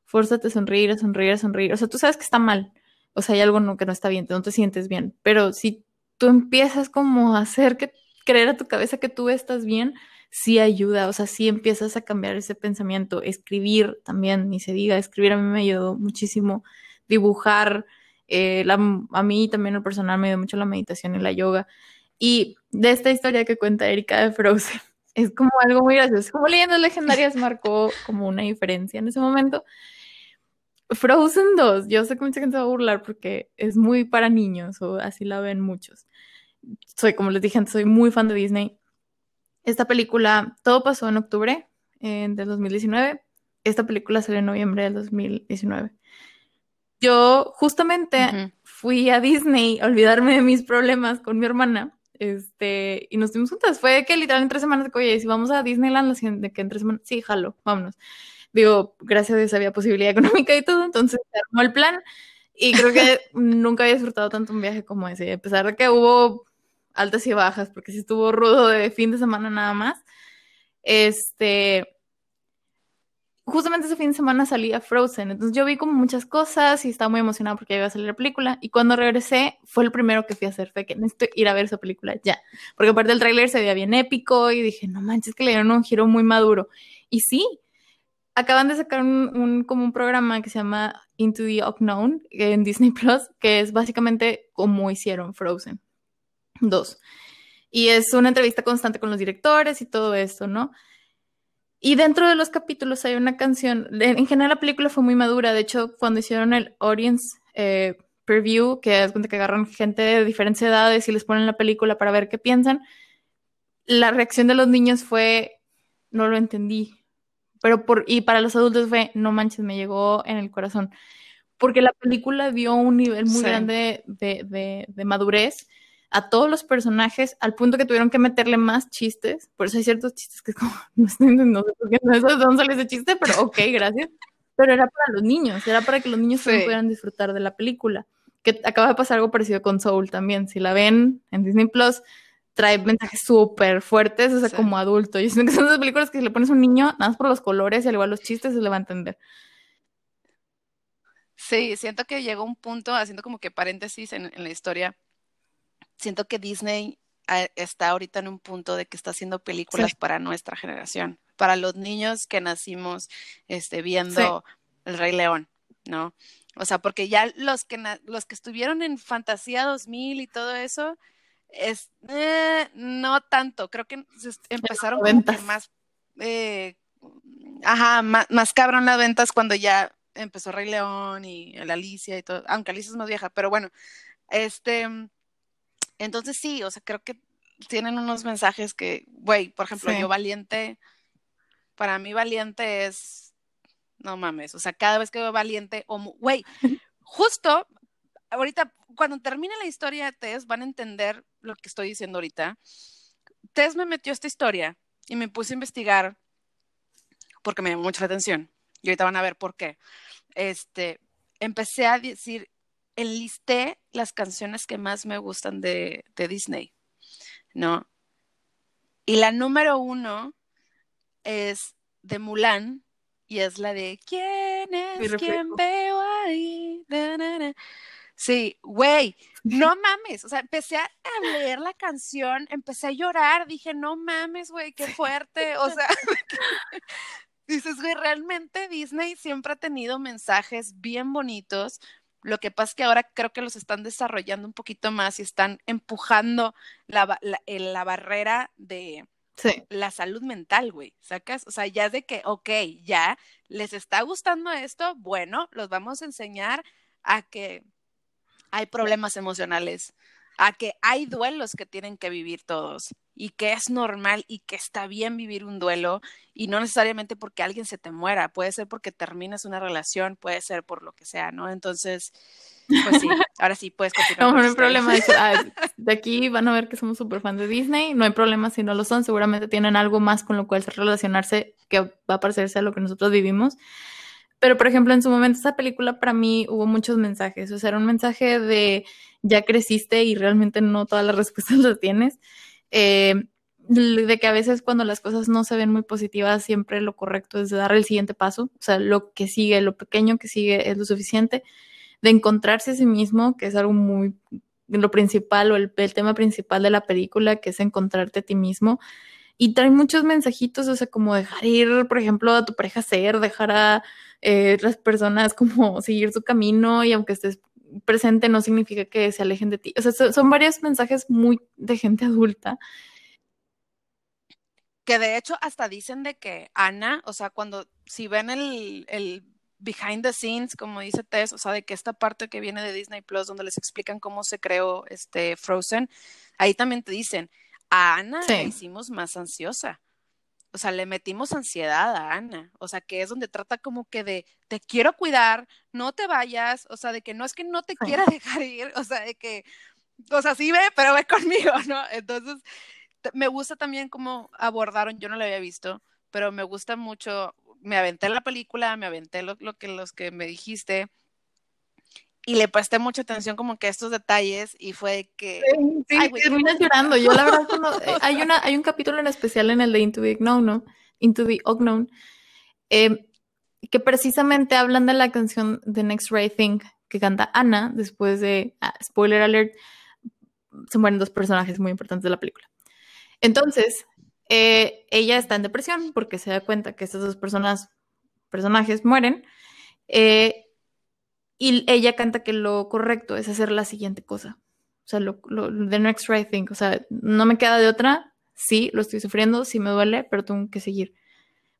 fórzate a sonreír, a sonreír, a sonreír. O sea, tú sabes que está mal, o sea, hay algo no, que no está bien, no te sientes bien, pero si tú empiezas como a hacer que creer a tu cabeza que tú estás bien, sí ayuda, o sea, sí empiezas a cambiar ese pensamiento, escribir también, ni se diga, escribir a mí me ayudó muchísimo, dibujar, eh, la, a mí también el personal me dio mucho la meditación y la yoga. Y de esta historia que cuenta Erika de Frozen, es como algo muy gracioso. Como leyendas legendarias marcó como una diferencia en ese momento. Frozen 2, yo sé que mucha gente va a burlar porque es muy para niños o así la ven muchos. Soy, como les dije antes, soy muy fan de Disney. Esta película, todo pasó en octubre eh, del 2019. Esta película salió en noviembre del 2019. Yo justamente uh -huh. fui a Disney a olvidarme de mis problemas con mi hermana este, y nos fuimos juntas. Fue que literal en tres semanas de oye, si vamos a Disneyland, la siguiente, que en tres semanas, sí, jalo, vámonos. Digo, gracias a Dios había posibilidad económica y todo, entonces se armó el plan. Y creo que nunca había disfrutado tanto un viaje como ese, a pesar de que hubo altas y bajas, porque sí estuvo rudo de fin de semana nada más. Este, justamente ese fin de semana salí a Frozen, entonces yo vi como muchas cosas y estaba muy emocionada porque iba a salir la película y cuando regresé fue el primero que fui a hacer, fue que necesito ir a ver esa película ya, porque aparte del tráiler se veía bien épico y dije, no manches, que le dieron un giro muy maduro y sí, acaban de sacar un, como un programa que se llama Into the Unknown en Disney Plus, que es básicamente como hicieron Frozen 2 y es una entrevista constante con los directores y todo esto, ¿no? Y dentro de los capítulos hay una canción, en general la película fue muy madura, de hecho cuando hicieron el audience eh, preview, que es cuando que agarran gente de diferentes edades y les ponen la película para ver qué piensan, la reacción de los niños fue, no lo entendí, pero por, y para los adultos fue, no manches, me llegó en el corazón, porque la película dio un nivel muy sí. grande de, de, de madurez a todos los personajes al punto que tuvieron que meterle más chistes. Por eso hay ciertos chistes que como, no, sé, no sé por qué no sé de dónde sale ese chiste, pero ok, gracias. Pero era para los niños, era para que los niños sí. pudieran disfrutar de la película. Que acaba de pasar algo parecido con Soul también. Si la ven en Disney Plus, trae mensajes súper fuertes, o sea, sí. como adulto. Que son esas películas que si le pones a un niño, nada más por los colores y al igual los chistes, se le va a entender. Sí, siento que llegó un punto, haciendo como que paréntesis en, en la historia, siento que Disney ah, está ahorita en un punto de que está haciendo películas sí. para nuestra generación, para los niños que nacimos este, viendo sí. El Rey León, ¿no? O sea, porque ya los que, los que estuvieron en Fantasía 2000 y todo eso, es, eh, no tanto, creo que empezaron que más, eh, ajá, más, más cabrón las ventas cuando ya empezó Rey León y la Alicia y todo, aunque Alicia es más vieja, pero bueno, este, entonces sí, o sea, creo que tienen unos mensajes que, güey, por ejemplo, sí. yo valiente, para mí valiente es, no mames, o sea, cada vez que veo valiente, o, güey, justo ahorita, cuando termine la historia de Tess, van a entender lo que estoy diciendo ahorita. Tess me metió esta historia y me puse a investigar porque me llamó mucho la atención. Y ahorita van a ver por qué. Este, empecé a decir, enlisté las canciones que más me gustan de, de Disney, ¿no? Y la número uno es de Mulan y es la de ¿Quién es quien veo ahí? Sí, güey, no mames, o sea, empecé a leer la canción, empecé a llorar, dije, no mames, güey, qué fuerte, o sea, dices, güey, realmente Disney siempre ha tenido mensajes bien bonitos, Lo que pasa es que ahora creo que los están desarrollando un poquito más y están empujando la, la, la barrera de Sí. la salud mental, güey, ¿sacas? O sea, ya de que, ok, ya les está gustando esto, bueno, los vamos a enseñar a que hay problemas emocionales, a que hay duelos que tienen que vivir todos y que es normal y que está bien vivir un duelo y no necesariamente porque alguien se te muera, puede ser porque terminas una relación, puede ser por lo que sea, ¿no? Entonces, pues sí, ahora sí puedes continuar. No, no hay problema. ah, de aquí van a ver que somos súper fans de Disney. No hay problema si no lo son. Seguramente tienen algo más con lo cual relacionarse que va a parecerse a lo que nosotros vivimos. Pero, por ejemplo, en su momento, esa película para mí hubo muchos mensajes. O sea, era un mensaje de ya creciste y realmente no todas las respuestas las tienes. Eh, de que a veces cuando las cosas no se ven muy positivas, siempre lo correcto es dar el siguiente paso. O sea, lo que sigue, lo pequeño que sigue es lo suficiente. De encontrarse a sí mismo, que es algo muy lo principal o el, el tema principal de la película, que es encontrarte a ti mismo. Y trae muchos mensajitos, o sea, como dejar ir, por ejemplo, a tu pareja ser, dejar a eh, las personas como seguir su camino y aunque estés presente no significa que se alejen de ti. O sea, son, son varios mensajes muy de gente adulta. Que de hecho hasta dicen de que Ana, o sea, cuando si ven el, el behind the scenes, como dice Tess, o sea, de que esta parte que viene de Disney Plus, donde les explican cómo se creó este Frozen, ahí también te dicen, a Ana Sí. la hicimos más ansiosa. O sea, le metimos ansiedad a Ana. O sea, que es donde trata como que de te quiero cuidar, no te vayas. O sea, de que no es que no te quiera dejar ir. O sea, de que, o sea, sí ve, pero ve conmigo, ¿no? Entonces, me gusta también cómo abordaron, yo no lo había visto, pero me gusta mucho, me aventé la película, me aventé lo, lo que los que me dijiste y le presté mucha atención como que a estos detalles y fue que Sí, Ay, güey, terminas llorando. Yo la verdad cuando eh, hay una hay un capítulo en especial en el de Into the Unknown, ¿no? Into the Unknown, eh, que precisamente hablan de la canción The Next Right Thing que canta Anna después de ah, spoiler alert se mueren dos personajes muy importantes de la película. Entonces, eh, ella está en depresión porque se da cuenta que estas dos personas personajes mueren. eh, y ella canta que lo correcto es hacer la siguiente cosa. O sea, lo, lo, the next right thing. O sea, no me queda de otra. Sí, lo estoy sufriendo, sí me duele, pero tengo que seguir.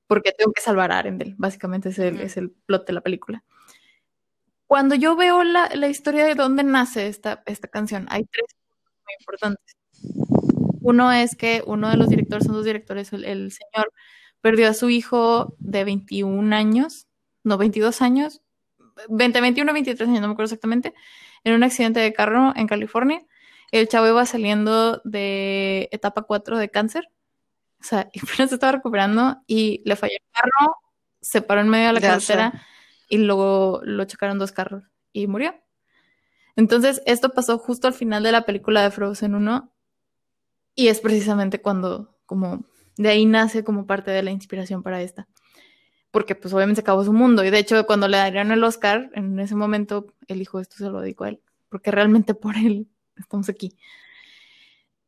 Porque tengo que salvar a Arendelle. Básicamente es el, es el plot de la película. Cuando yo veo la, la historia de dónde nace esta, esta canción, hay tres puntos muy importantes. Uno es que uno de los directores, son dos directores, el, el señor perdió a su hijo de 21 años, no, 22 años, 20, 21, 23 años, no me acuerdo exactamente, en un accidente de carro en California. El chavo iba saliendo de etapa 4 de cáncer. O sea, y apenas se estaba recuperando y le falló el carro, se paró en medio de la carretera y luego lo chocaron dos carros y murió. Entonces, esto pasó justo al final de la película de Frozen 1 y es precisamente cuando, como, de ahí nace como parte de la inspiración para esta. Porque pues obviamente se acabó su mundo y de hecho cuando le darían el Oscar, en ese momento él dijo esto se lo dedico a él, porque realmente por él estamos aquí.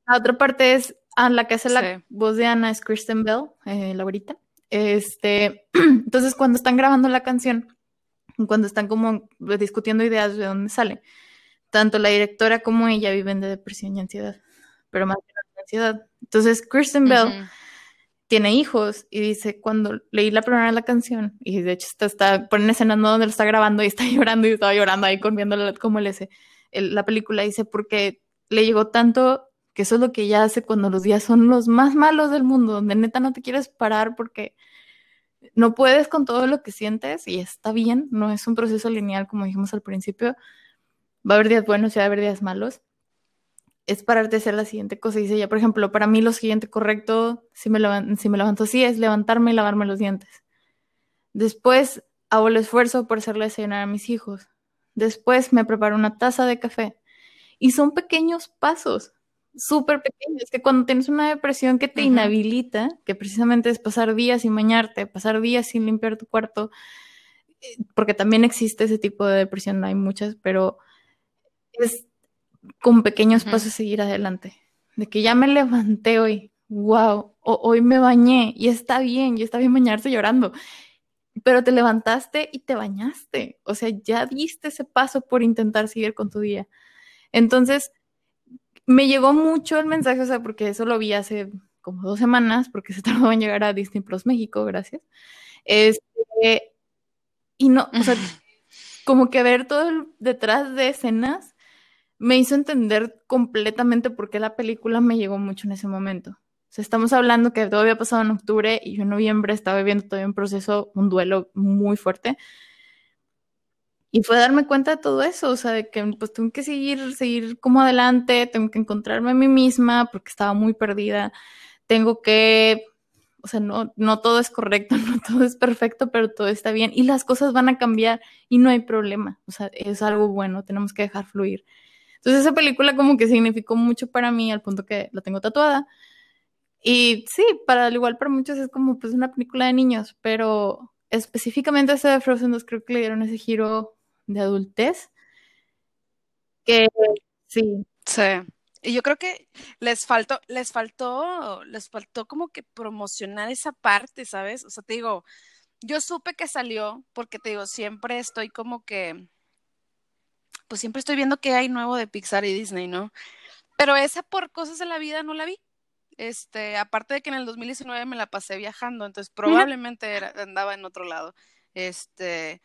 La otra parte es, ah, la que hace la Sí. voz de Ana es Kristen Bell, eh, la abuelita. Este, entonces cuando están grabando la canción, cuando están como discutiendo ideas de dónde sale, tanto la directora como ella viven de depresión y ansiedad, pero más de ansiedad. Entonces Kristen Bell Ujú. Tiene hijos y dice, cuando leí la primera la canción, y de hecho está, está ponen escenas donde lo está grabando y está llorando y estaba llorando ahí con viendo la- como el el- la película, dice, porque le llegó tanto que eso es lo que ella hace cuando los días son los más malos del mundo, donde neta no te quieres parar porque no puedes con todo lo que sientes y está bien, no es un proceso lineal como dijimos al principio, va a haber días buenos y va a haber días malos. Es pararte a hacer la siguiente cosa. Dice ella, por ejemplo, para mí lo siguiente correcto, si me, levan- si me levanto así, es levantarme y lavarme los dientes. Después hago el esfuerzo por hacerle desayunar a mis hijos. Después me preparo una taza de café. Y son pequeños pasos, súper pequeños, que cuando tienes una depresión que te inhabilita, que precisamente es pasar días sin bañarte, pasar días sin limpiar tu cuarto, eh, porque también existe ese tipo de depresión, hay muchas, pero es con pequeños pasos seguir adelante. De que ya me levanté hoy, wow, o- hoy me bañé y está bien, y está bien bañarse llorando. pero te levantaste y te bañaste, o sea, ya diste ese paso por intentar seguir con tu día. Entonces, me llegó mucho el mensaje, o sea, porque eso lo vi hace como dos semanas, porque se tardó en llegar a Disney Plus México, gracias. Este, y no, o sea, como que ver todo el detrás de escenas me hizo entender completamente por qué la película me llegó mucho en ese momento. O sea, estamos hablando que todo había pasado en octubre y yo en noviembre estaba viviendo todavía un proceso, un duelo muy fuerte. Y fue darme cuenta de todo eso, o sea, de que pues tengo que seguir, seguir como adelante, tengo que encontrarme a mí misma porque estaba muy perdida, tengo que, o sea, no, no todo es correcto, no todo es perfecto, pero todo está bien y las cosas van a cambiar y no hay problema, o sea, es algo bueno, tenemos que dejar fluir. Entonces esa película como que significó mucho para mí al punto que la tengo tatuada. Y sí, para al igual para muchos es como pues una película de niños, pero específicamente ese de Frozen 2 creo que le dieron ese giro de adultez. Que sí. Sí. Y yo creo que les faltó, les faltó, les faltó como que promocionar esa parte, ¿sabes? O sea, te digo, yo supe que salió porque te digo, siempre estoy como que, pues siempre estoy viendo qué hay nuevo de Pixar y Disney, ¿no? Pero esa por cosas de la vida no la vi. Este, aparte de que en el 2019 me la pasé viajando, entonces probablemente andaba en otro lado. Este,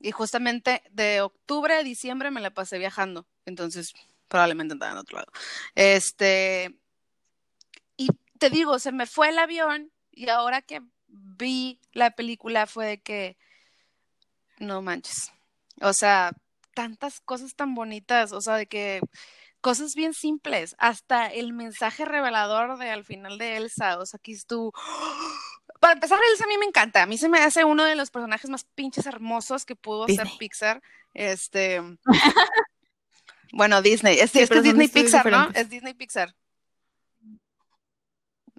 y justamente de octubre a diciembre me la pasé viajando. Entonces, probablemente andaba en otro lado. Este, y te digo, se me fue el avión y ahora que vi la película fue de que, no manches. O sea, tantas cosas tan bonitas, o sea, de que cosas bien simples, hasta el mensaje revelador de al final de Elsa, o sea, aquí tú para empezar, Elsa a mí me encanta. A mí se me hace uno de los personajes más pinches hermosos que pudo hacer Pixar. Este. bueno, Disney. Es, es Disney Pixar, ¿no? Es Disney Pixar.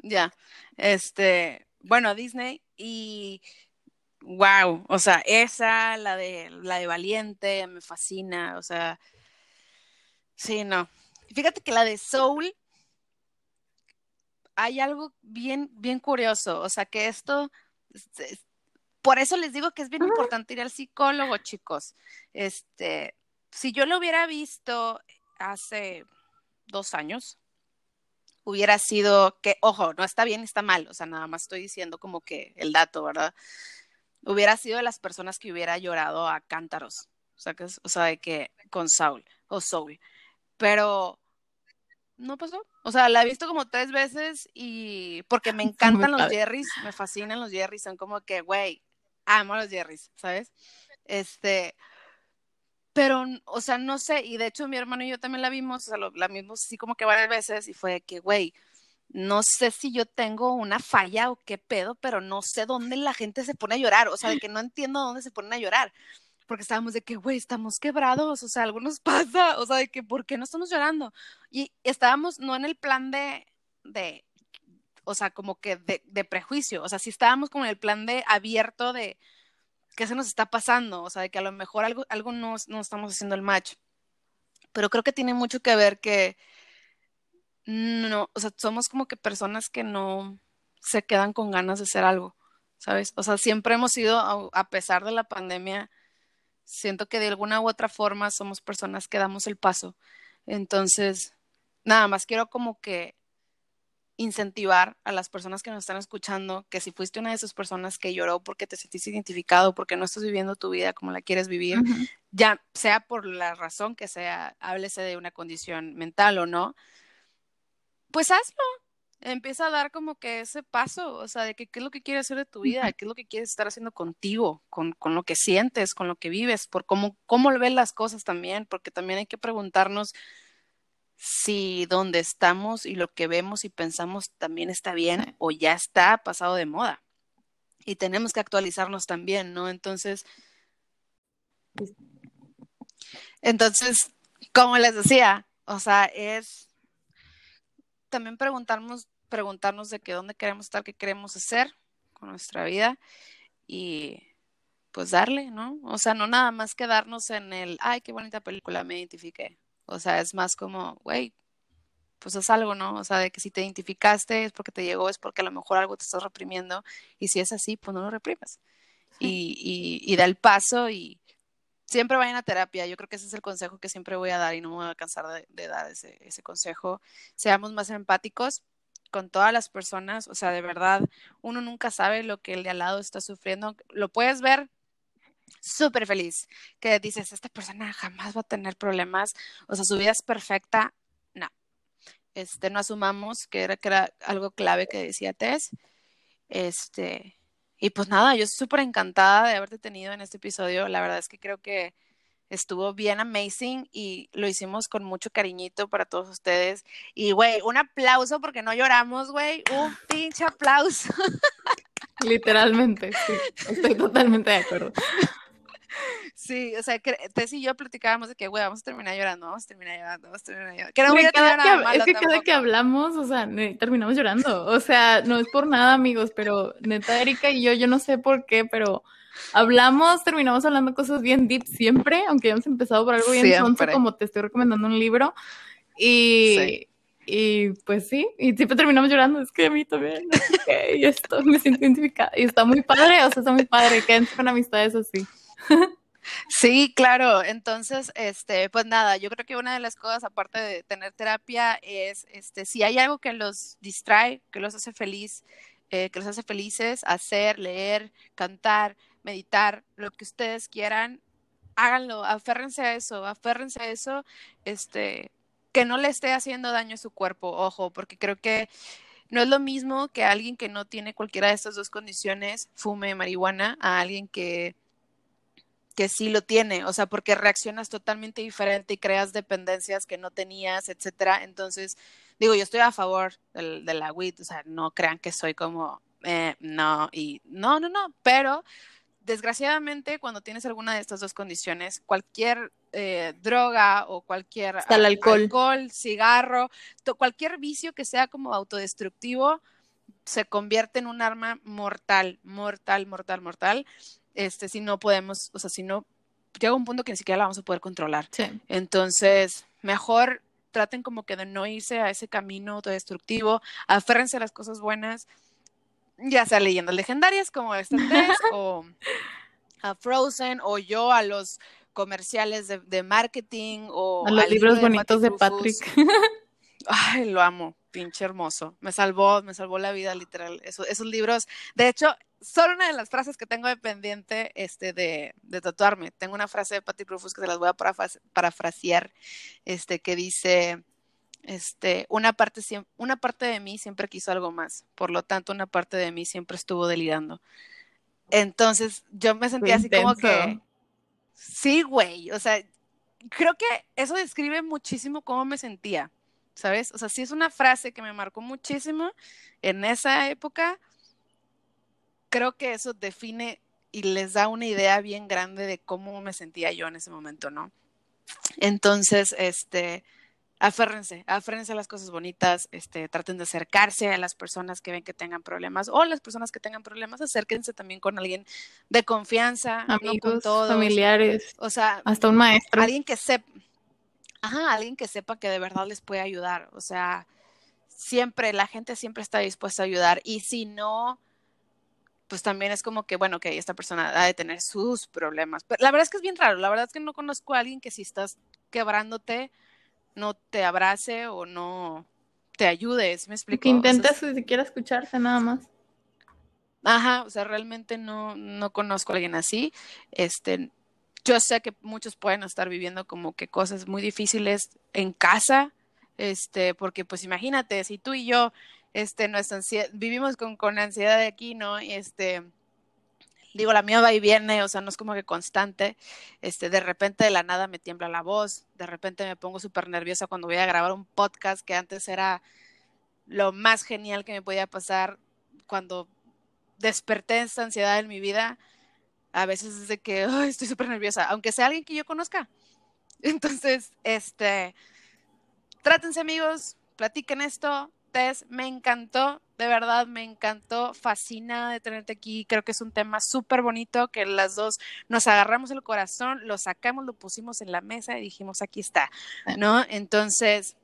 Ya. Este. Bueno, Disney y. Wow. O sea, esa, la de la de Valiente, me fascina. O sea. Sí, no. Fíjate que la de Soul hay algo bien, bien curioso, o sea que esto, por eso les digo que es bien importante ir al psicólogo, chicos. Este, si yo lo hubiera visto hace dos años, hubiera sido que, ojo, no está bien, está mal, o sea, nada más estoy diciendo como que el dato, ¿verdad? Hubiera sido de las personas que hubiera llorado a cántaros, o sea, que, o sea, de que con Saul o Zoe, pero no pasó. O sea, la he visto como tres veces y porque me encantan los Jerrys, me fascinan los Jerrys, son como que, güey, amo los Jerrys, ¿sabes? Este, pero, o sea, no sé, y de hecho mi hermano y yo también la vimos, o sea, la vimos así como que varias veces y fue que, güey, no sé si yo tengo una falla o qué pedo, pero no sé dónde la gente se pone a llorar, o sea, de que no entiendo dónde se ponen a llorar porque estábamos de que, güey, estamos quebrados, o sea, algo nos pasa, o sea, de que, ¿por qué no estamos llorando? Y estábamos no en el plan de, de o sea, como que de, prejuicio, o sea, sí estábamos como en el plan de abierto de qué se nos está pasando, o sea, de que a lo mejor algo, algo no, no estamos haciendo el match. Pero creo que tiene mucho que ver que, no, o sea, somos como que personas que no se quedan con ganas de hacer algo, ¿sabes? O sea, siempre hemos sido, a pesar de la pandemia, siento que de alguna u otra forma somos personas que damos el paso. Entonces, nada más quiero como que incentivar a las personas que nos están escuchando que si fuiste una de esas personas que lloró porque te sentiste identificado, porque no estás viviendo tu vida como la quieres vivir, ya sea por la razón que sea, háblese de una condición mental o no, pues hazlo, empieza a dar como que ese paso, o sea, de que qué es lo que quieres hacer de tu vida, qué es lo que quieres estar haciendo contigo, con, con lo que sientes, con lo que vives, por cómo, cómo ves las cosas también, porque también hay que preguntarnos si donde estamos y lo que vemos y pensamos también está bien o ya está pasado de moda. Y tenemos que actualizarnos también, ¿no? Entonces, entonces, como les decía, o sea, es también preguntarnos, preguntarnos de qué dónde queremos estar, qué queremos hacer con nuestra vida y pues darle, ¿no? O sea, no nada más quedarnos en el, ay, qué bonita película, me identifiqué. O sea, es más como, güey, pues es algo, ¿no? O sea, de que si te identificaste es porque te llegó, es porque a lo mejor algo te estás reprimiendo y si es así, pues no lo reprimas. y, y, y da el paso y siempre vayan a terapia. Yo creo que ese es el consejo que siempre voy a dar y no me voy a cansar de, de dar ese, consejo. Seamos más empáticos con todas las personas, o sea, de verdad, uno nunca sabe lo que el de al lado está sufriendo. Lo puedes ver súper feliz, que dices, esta persona jamás va a tener problemas, o sea, su vida es perfecta. No, este, no asumamos que era, que era algo clave que decía Tess. Este, y pues nada, yo estoy súper encantada de haberte tenido en este episodio. La verdad es que creo que estuvo bien amazing y lo hicimos con mucho cariñito para todos ustedes. Y, güey, un aplauso porque no lloramos, güey. Un pinche aplauso. Literalmente, sí. Estoy totalmente de acuerdo. Sí, o sea, que Tess y yo platicábamos de que, güey, vamos a terminar llorando, vamos a terminar llorando, vamos a terminar llorando. Que no voy a cada que malo es que cada tampoco. que hablamos, o sea, terminamos llorando. O sea, no es por nada, amigos, pero neta, Erika y yo, yo no sé por qué, pero hablamos, terminamos hablando cosas bien deep siempre, aunque hayamos empezado por algo bien sonso, como te estoy recomendando un libro. Y, Sí. y pues sí, y siempre terminamos llorando. Es que a mí también, no sé qué, y esto me siento identificada. Y está muy padre, o sea, está muy padre. Quédense con amistades así. Sí, claro. Entonces, este, pues nada, yo creo que una de las cosas, aparte de tener terapia, es, este, si hay algo que los distrae, que los hace feliz, eh, que los hace felices, hacer, leer, cantar, meditar, lo que ustedes quieran, háganlo, aférrense a eso, aférrense a eso, este, que no le esté haciendo daño a su cuerpo, ojo, porque creo que no es lo mismo que alguien que no tiene cualquiera de estas dos condiciones fume marihuana a alguien que que sí lo tiene, o sea, porque reaccionas totalmente diferente y creas dependencias que no tenías, etcétera. Entonces, digo, yo estoy a favor del, de la weed, o sea, no crean que soy como, eh, no, y no, no, no, pero desgraciadamente cuando tienes alguna de estas dos condiciones, cualquier eh, droga o cualquier Hasta el a- alcohol. alcohol, cigarro, cualquier vicio que sea como autodestructivo, se convierte en un arma mortal, mortal, mortal, mortal. Este, si no podemos, o sea, si no, llega un punto que ni siquiera la vamos a poder controlar. Sí. Entonces, mejor traten como que de no irse a ese camino autodestructivo, aférrense a las cosas buenas, ya sea leyendas legendarias como test, o a Frozen, o yo a los comerciales de, de marketing, o A los libros libro bonitos de Rufus. Ay, lo amo, pinche hermoso. Me salvó, me salvó la vida, literal. Eso- esos libros, de hecho, son una de las frases que tengo de pendiente este, de, de tatuarme. Tengo una frase de Patty Rufus que se las voy a parafras- parafrasear, este, que dice, este, una parte, una parte de mí siempre quiso algo más, por lo tanto, una parte de mí siempre estuvo delirando. Entonces, yo me sentí así como que, sí, güey, o sea, creo que eso describe muchísimo cómo me sentía. ¿Sabes? O sea, sí es una frase que me marcó muchísimo en esa época. Creo que eso define y les da una idea bien grande de cómo me sentía yo en ese momento, ¿no? Entonces, este, aférrense, aférrense a las cosas bonitas, este, traten de acercarse a las personas que ven que tengan problemas o las personas que tengan problemas, acérquense también con alguien de confianza, no con Amigos, todos. familiares, O sea, hasta un maestro. alguien que sepa, ajá, alguien que sepa que de verdad les puede ayudar. O sea, siempre, la gente siempre está dispuesta a ayudar. Y si no, pues también es como que, bueno, que esta persona ha de tener sus problemas. Pero la verdad es que es bien raro. La verdad es que no conozco a alguien que si estás quebrándote, no te abrace o no te ayude. ¿sí me explico? que O sea, siquiera escucharte nada más. Ajá, o sea, realmente no, no conozco a alguien así. Este, yo sé que muchos pueden estar viviendo como que cosas muy difíciles en casa, este, porque pues imagínate, si tú y yo, este, nuestra ansiedad, vivimos con, con ansiedad de aquí, ¿no? Y este, digo, la mía va y viene, o sea, no es como que constante, este, de repente de la nada me tiembla la voz, de repente me pongo súper nerviosa cuando voy a grabar un podcast que antes era lo más genial que me podía pasar cuando desperté esta ansiedad en mi vida, a veces es de que "Ay, estoy súper nerviosa, aunque sea alguien que yo conozca. Entonces, este, trátense amigos, platiquen esto. Tess, me encantó, de verdad me encantó, fascina de tenerte aquí. Creo que es un tema súper bonito que las dos nos agarramos el corazón, lo sacamos, lo pusimos en la mesa y dijimos, aquí está, ¿no? Entonces,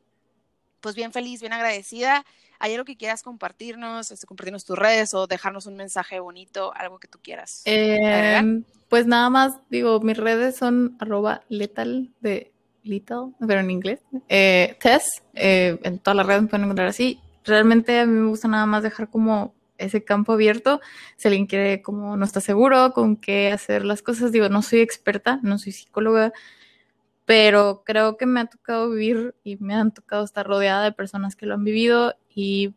pues bien feliz, bien agradecida. ¿Hay algo que quieras compartirnos, este, compartirnos tus redes o dejarnos un mensaje bonito, algo que tú quieras? Eh, pues nada más, digo, mis redes son arroba letal de little, pero en inglés. Eh, Tess, eh, en todas las redes me pueden encontrar así. Realmente a mí me gusta nada más dejar como ese campo abierto. Si alguien quiere, como no está seguro con qué hacer las cosas, digo, no soy experta, no soy psicóloga, pero creo que me ha tocado vivir y me han tocado estar rodeada de personas que lo han vivido y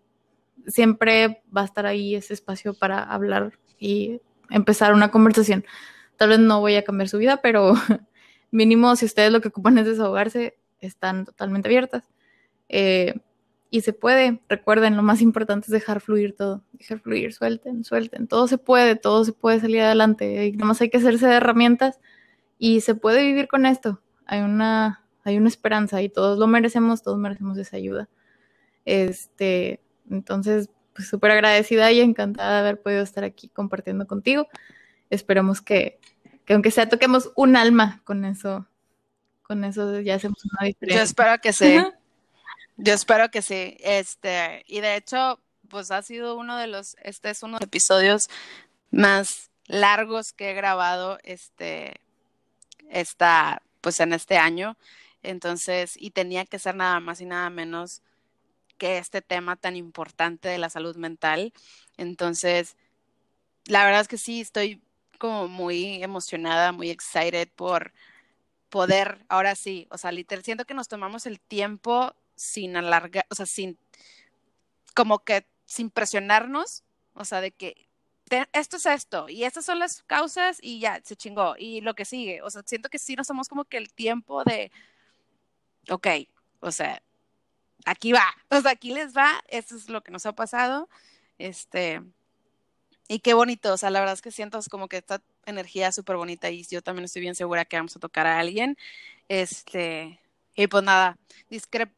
siempre va a estar ahí ese espacio para hablar y empezar una conversación. Tal vez no voy a cambiar su vida, pero mínimo si ustedes lo que ocupan es desahogarse, están totalmente abiertas. Eh, y se puede, recuerden, lo más importante es dejar fluir todo, dejar fluir, suelten, suelten, todo se puede, todo se puede salir adelante, y nada más hay que hacerse de herramientas y se puede vivir con esto, hay una, hay una esperanza y todos lo merecemos, todos merecemos esa ayuda. Este, entonces, pues súper agradecida y encantada de haber podido estar aquí compartiendo contigo. Esperemos que, que aunque sea toquemos un alma con eso, con eso ya hacemos una diferencia. Yo espero que sí. Yo espero que sí. Este, y de hecho, pues ha sido uno de los, este es uno de los episodios más largos que he grabado, este, esta, pues en este año. Entonces, y tenía que ser nada más y nada menos que este tema tan importante de la salud mental. Entonces, la verdad es que sí, estoy como muy emocionada, muy excited por poder, ahora sí, o sea, literal, siento que nos tomamos el tiempo sin alargar, o sea, sin, como que sin presionarnos, o sea, de que esto es esto y estas son las causas y ya se chingó y lo que sigue, o sea, siento que sí nos somos como que el tiempo de, ok, o sea, aquí va, o sea, aquí les va, esto es lo que nos ha pasado, este, y qué bonito, o sea, la verdad es que siento como que esta energía súper bonita y yo también estoy bien segura que vamos a tocar a alguien, este, y pues nada,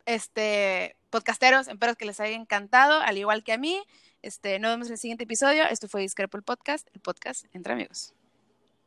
este, podcasteros, espero que les haya encantado, al igual que a mí. Este, nos vemos en el siguiente episodio. Esto fue Discrepo el podcast, el podcast entre amigos.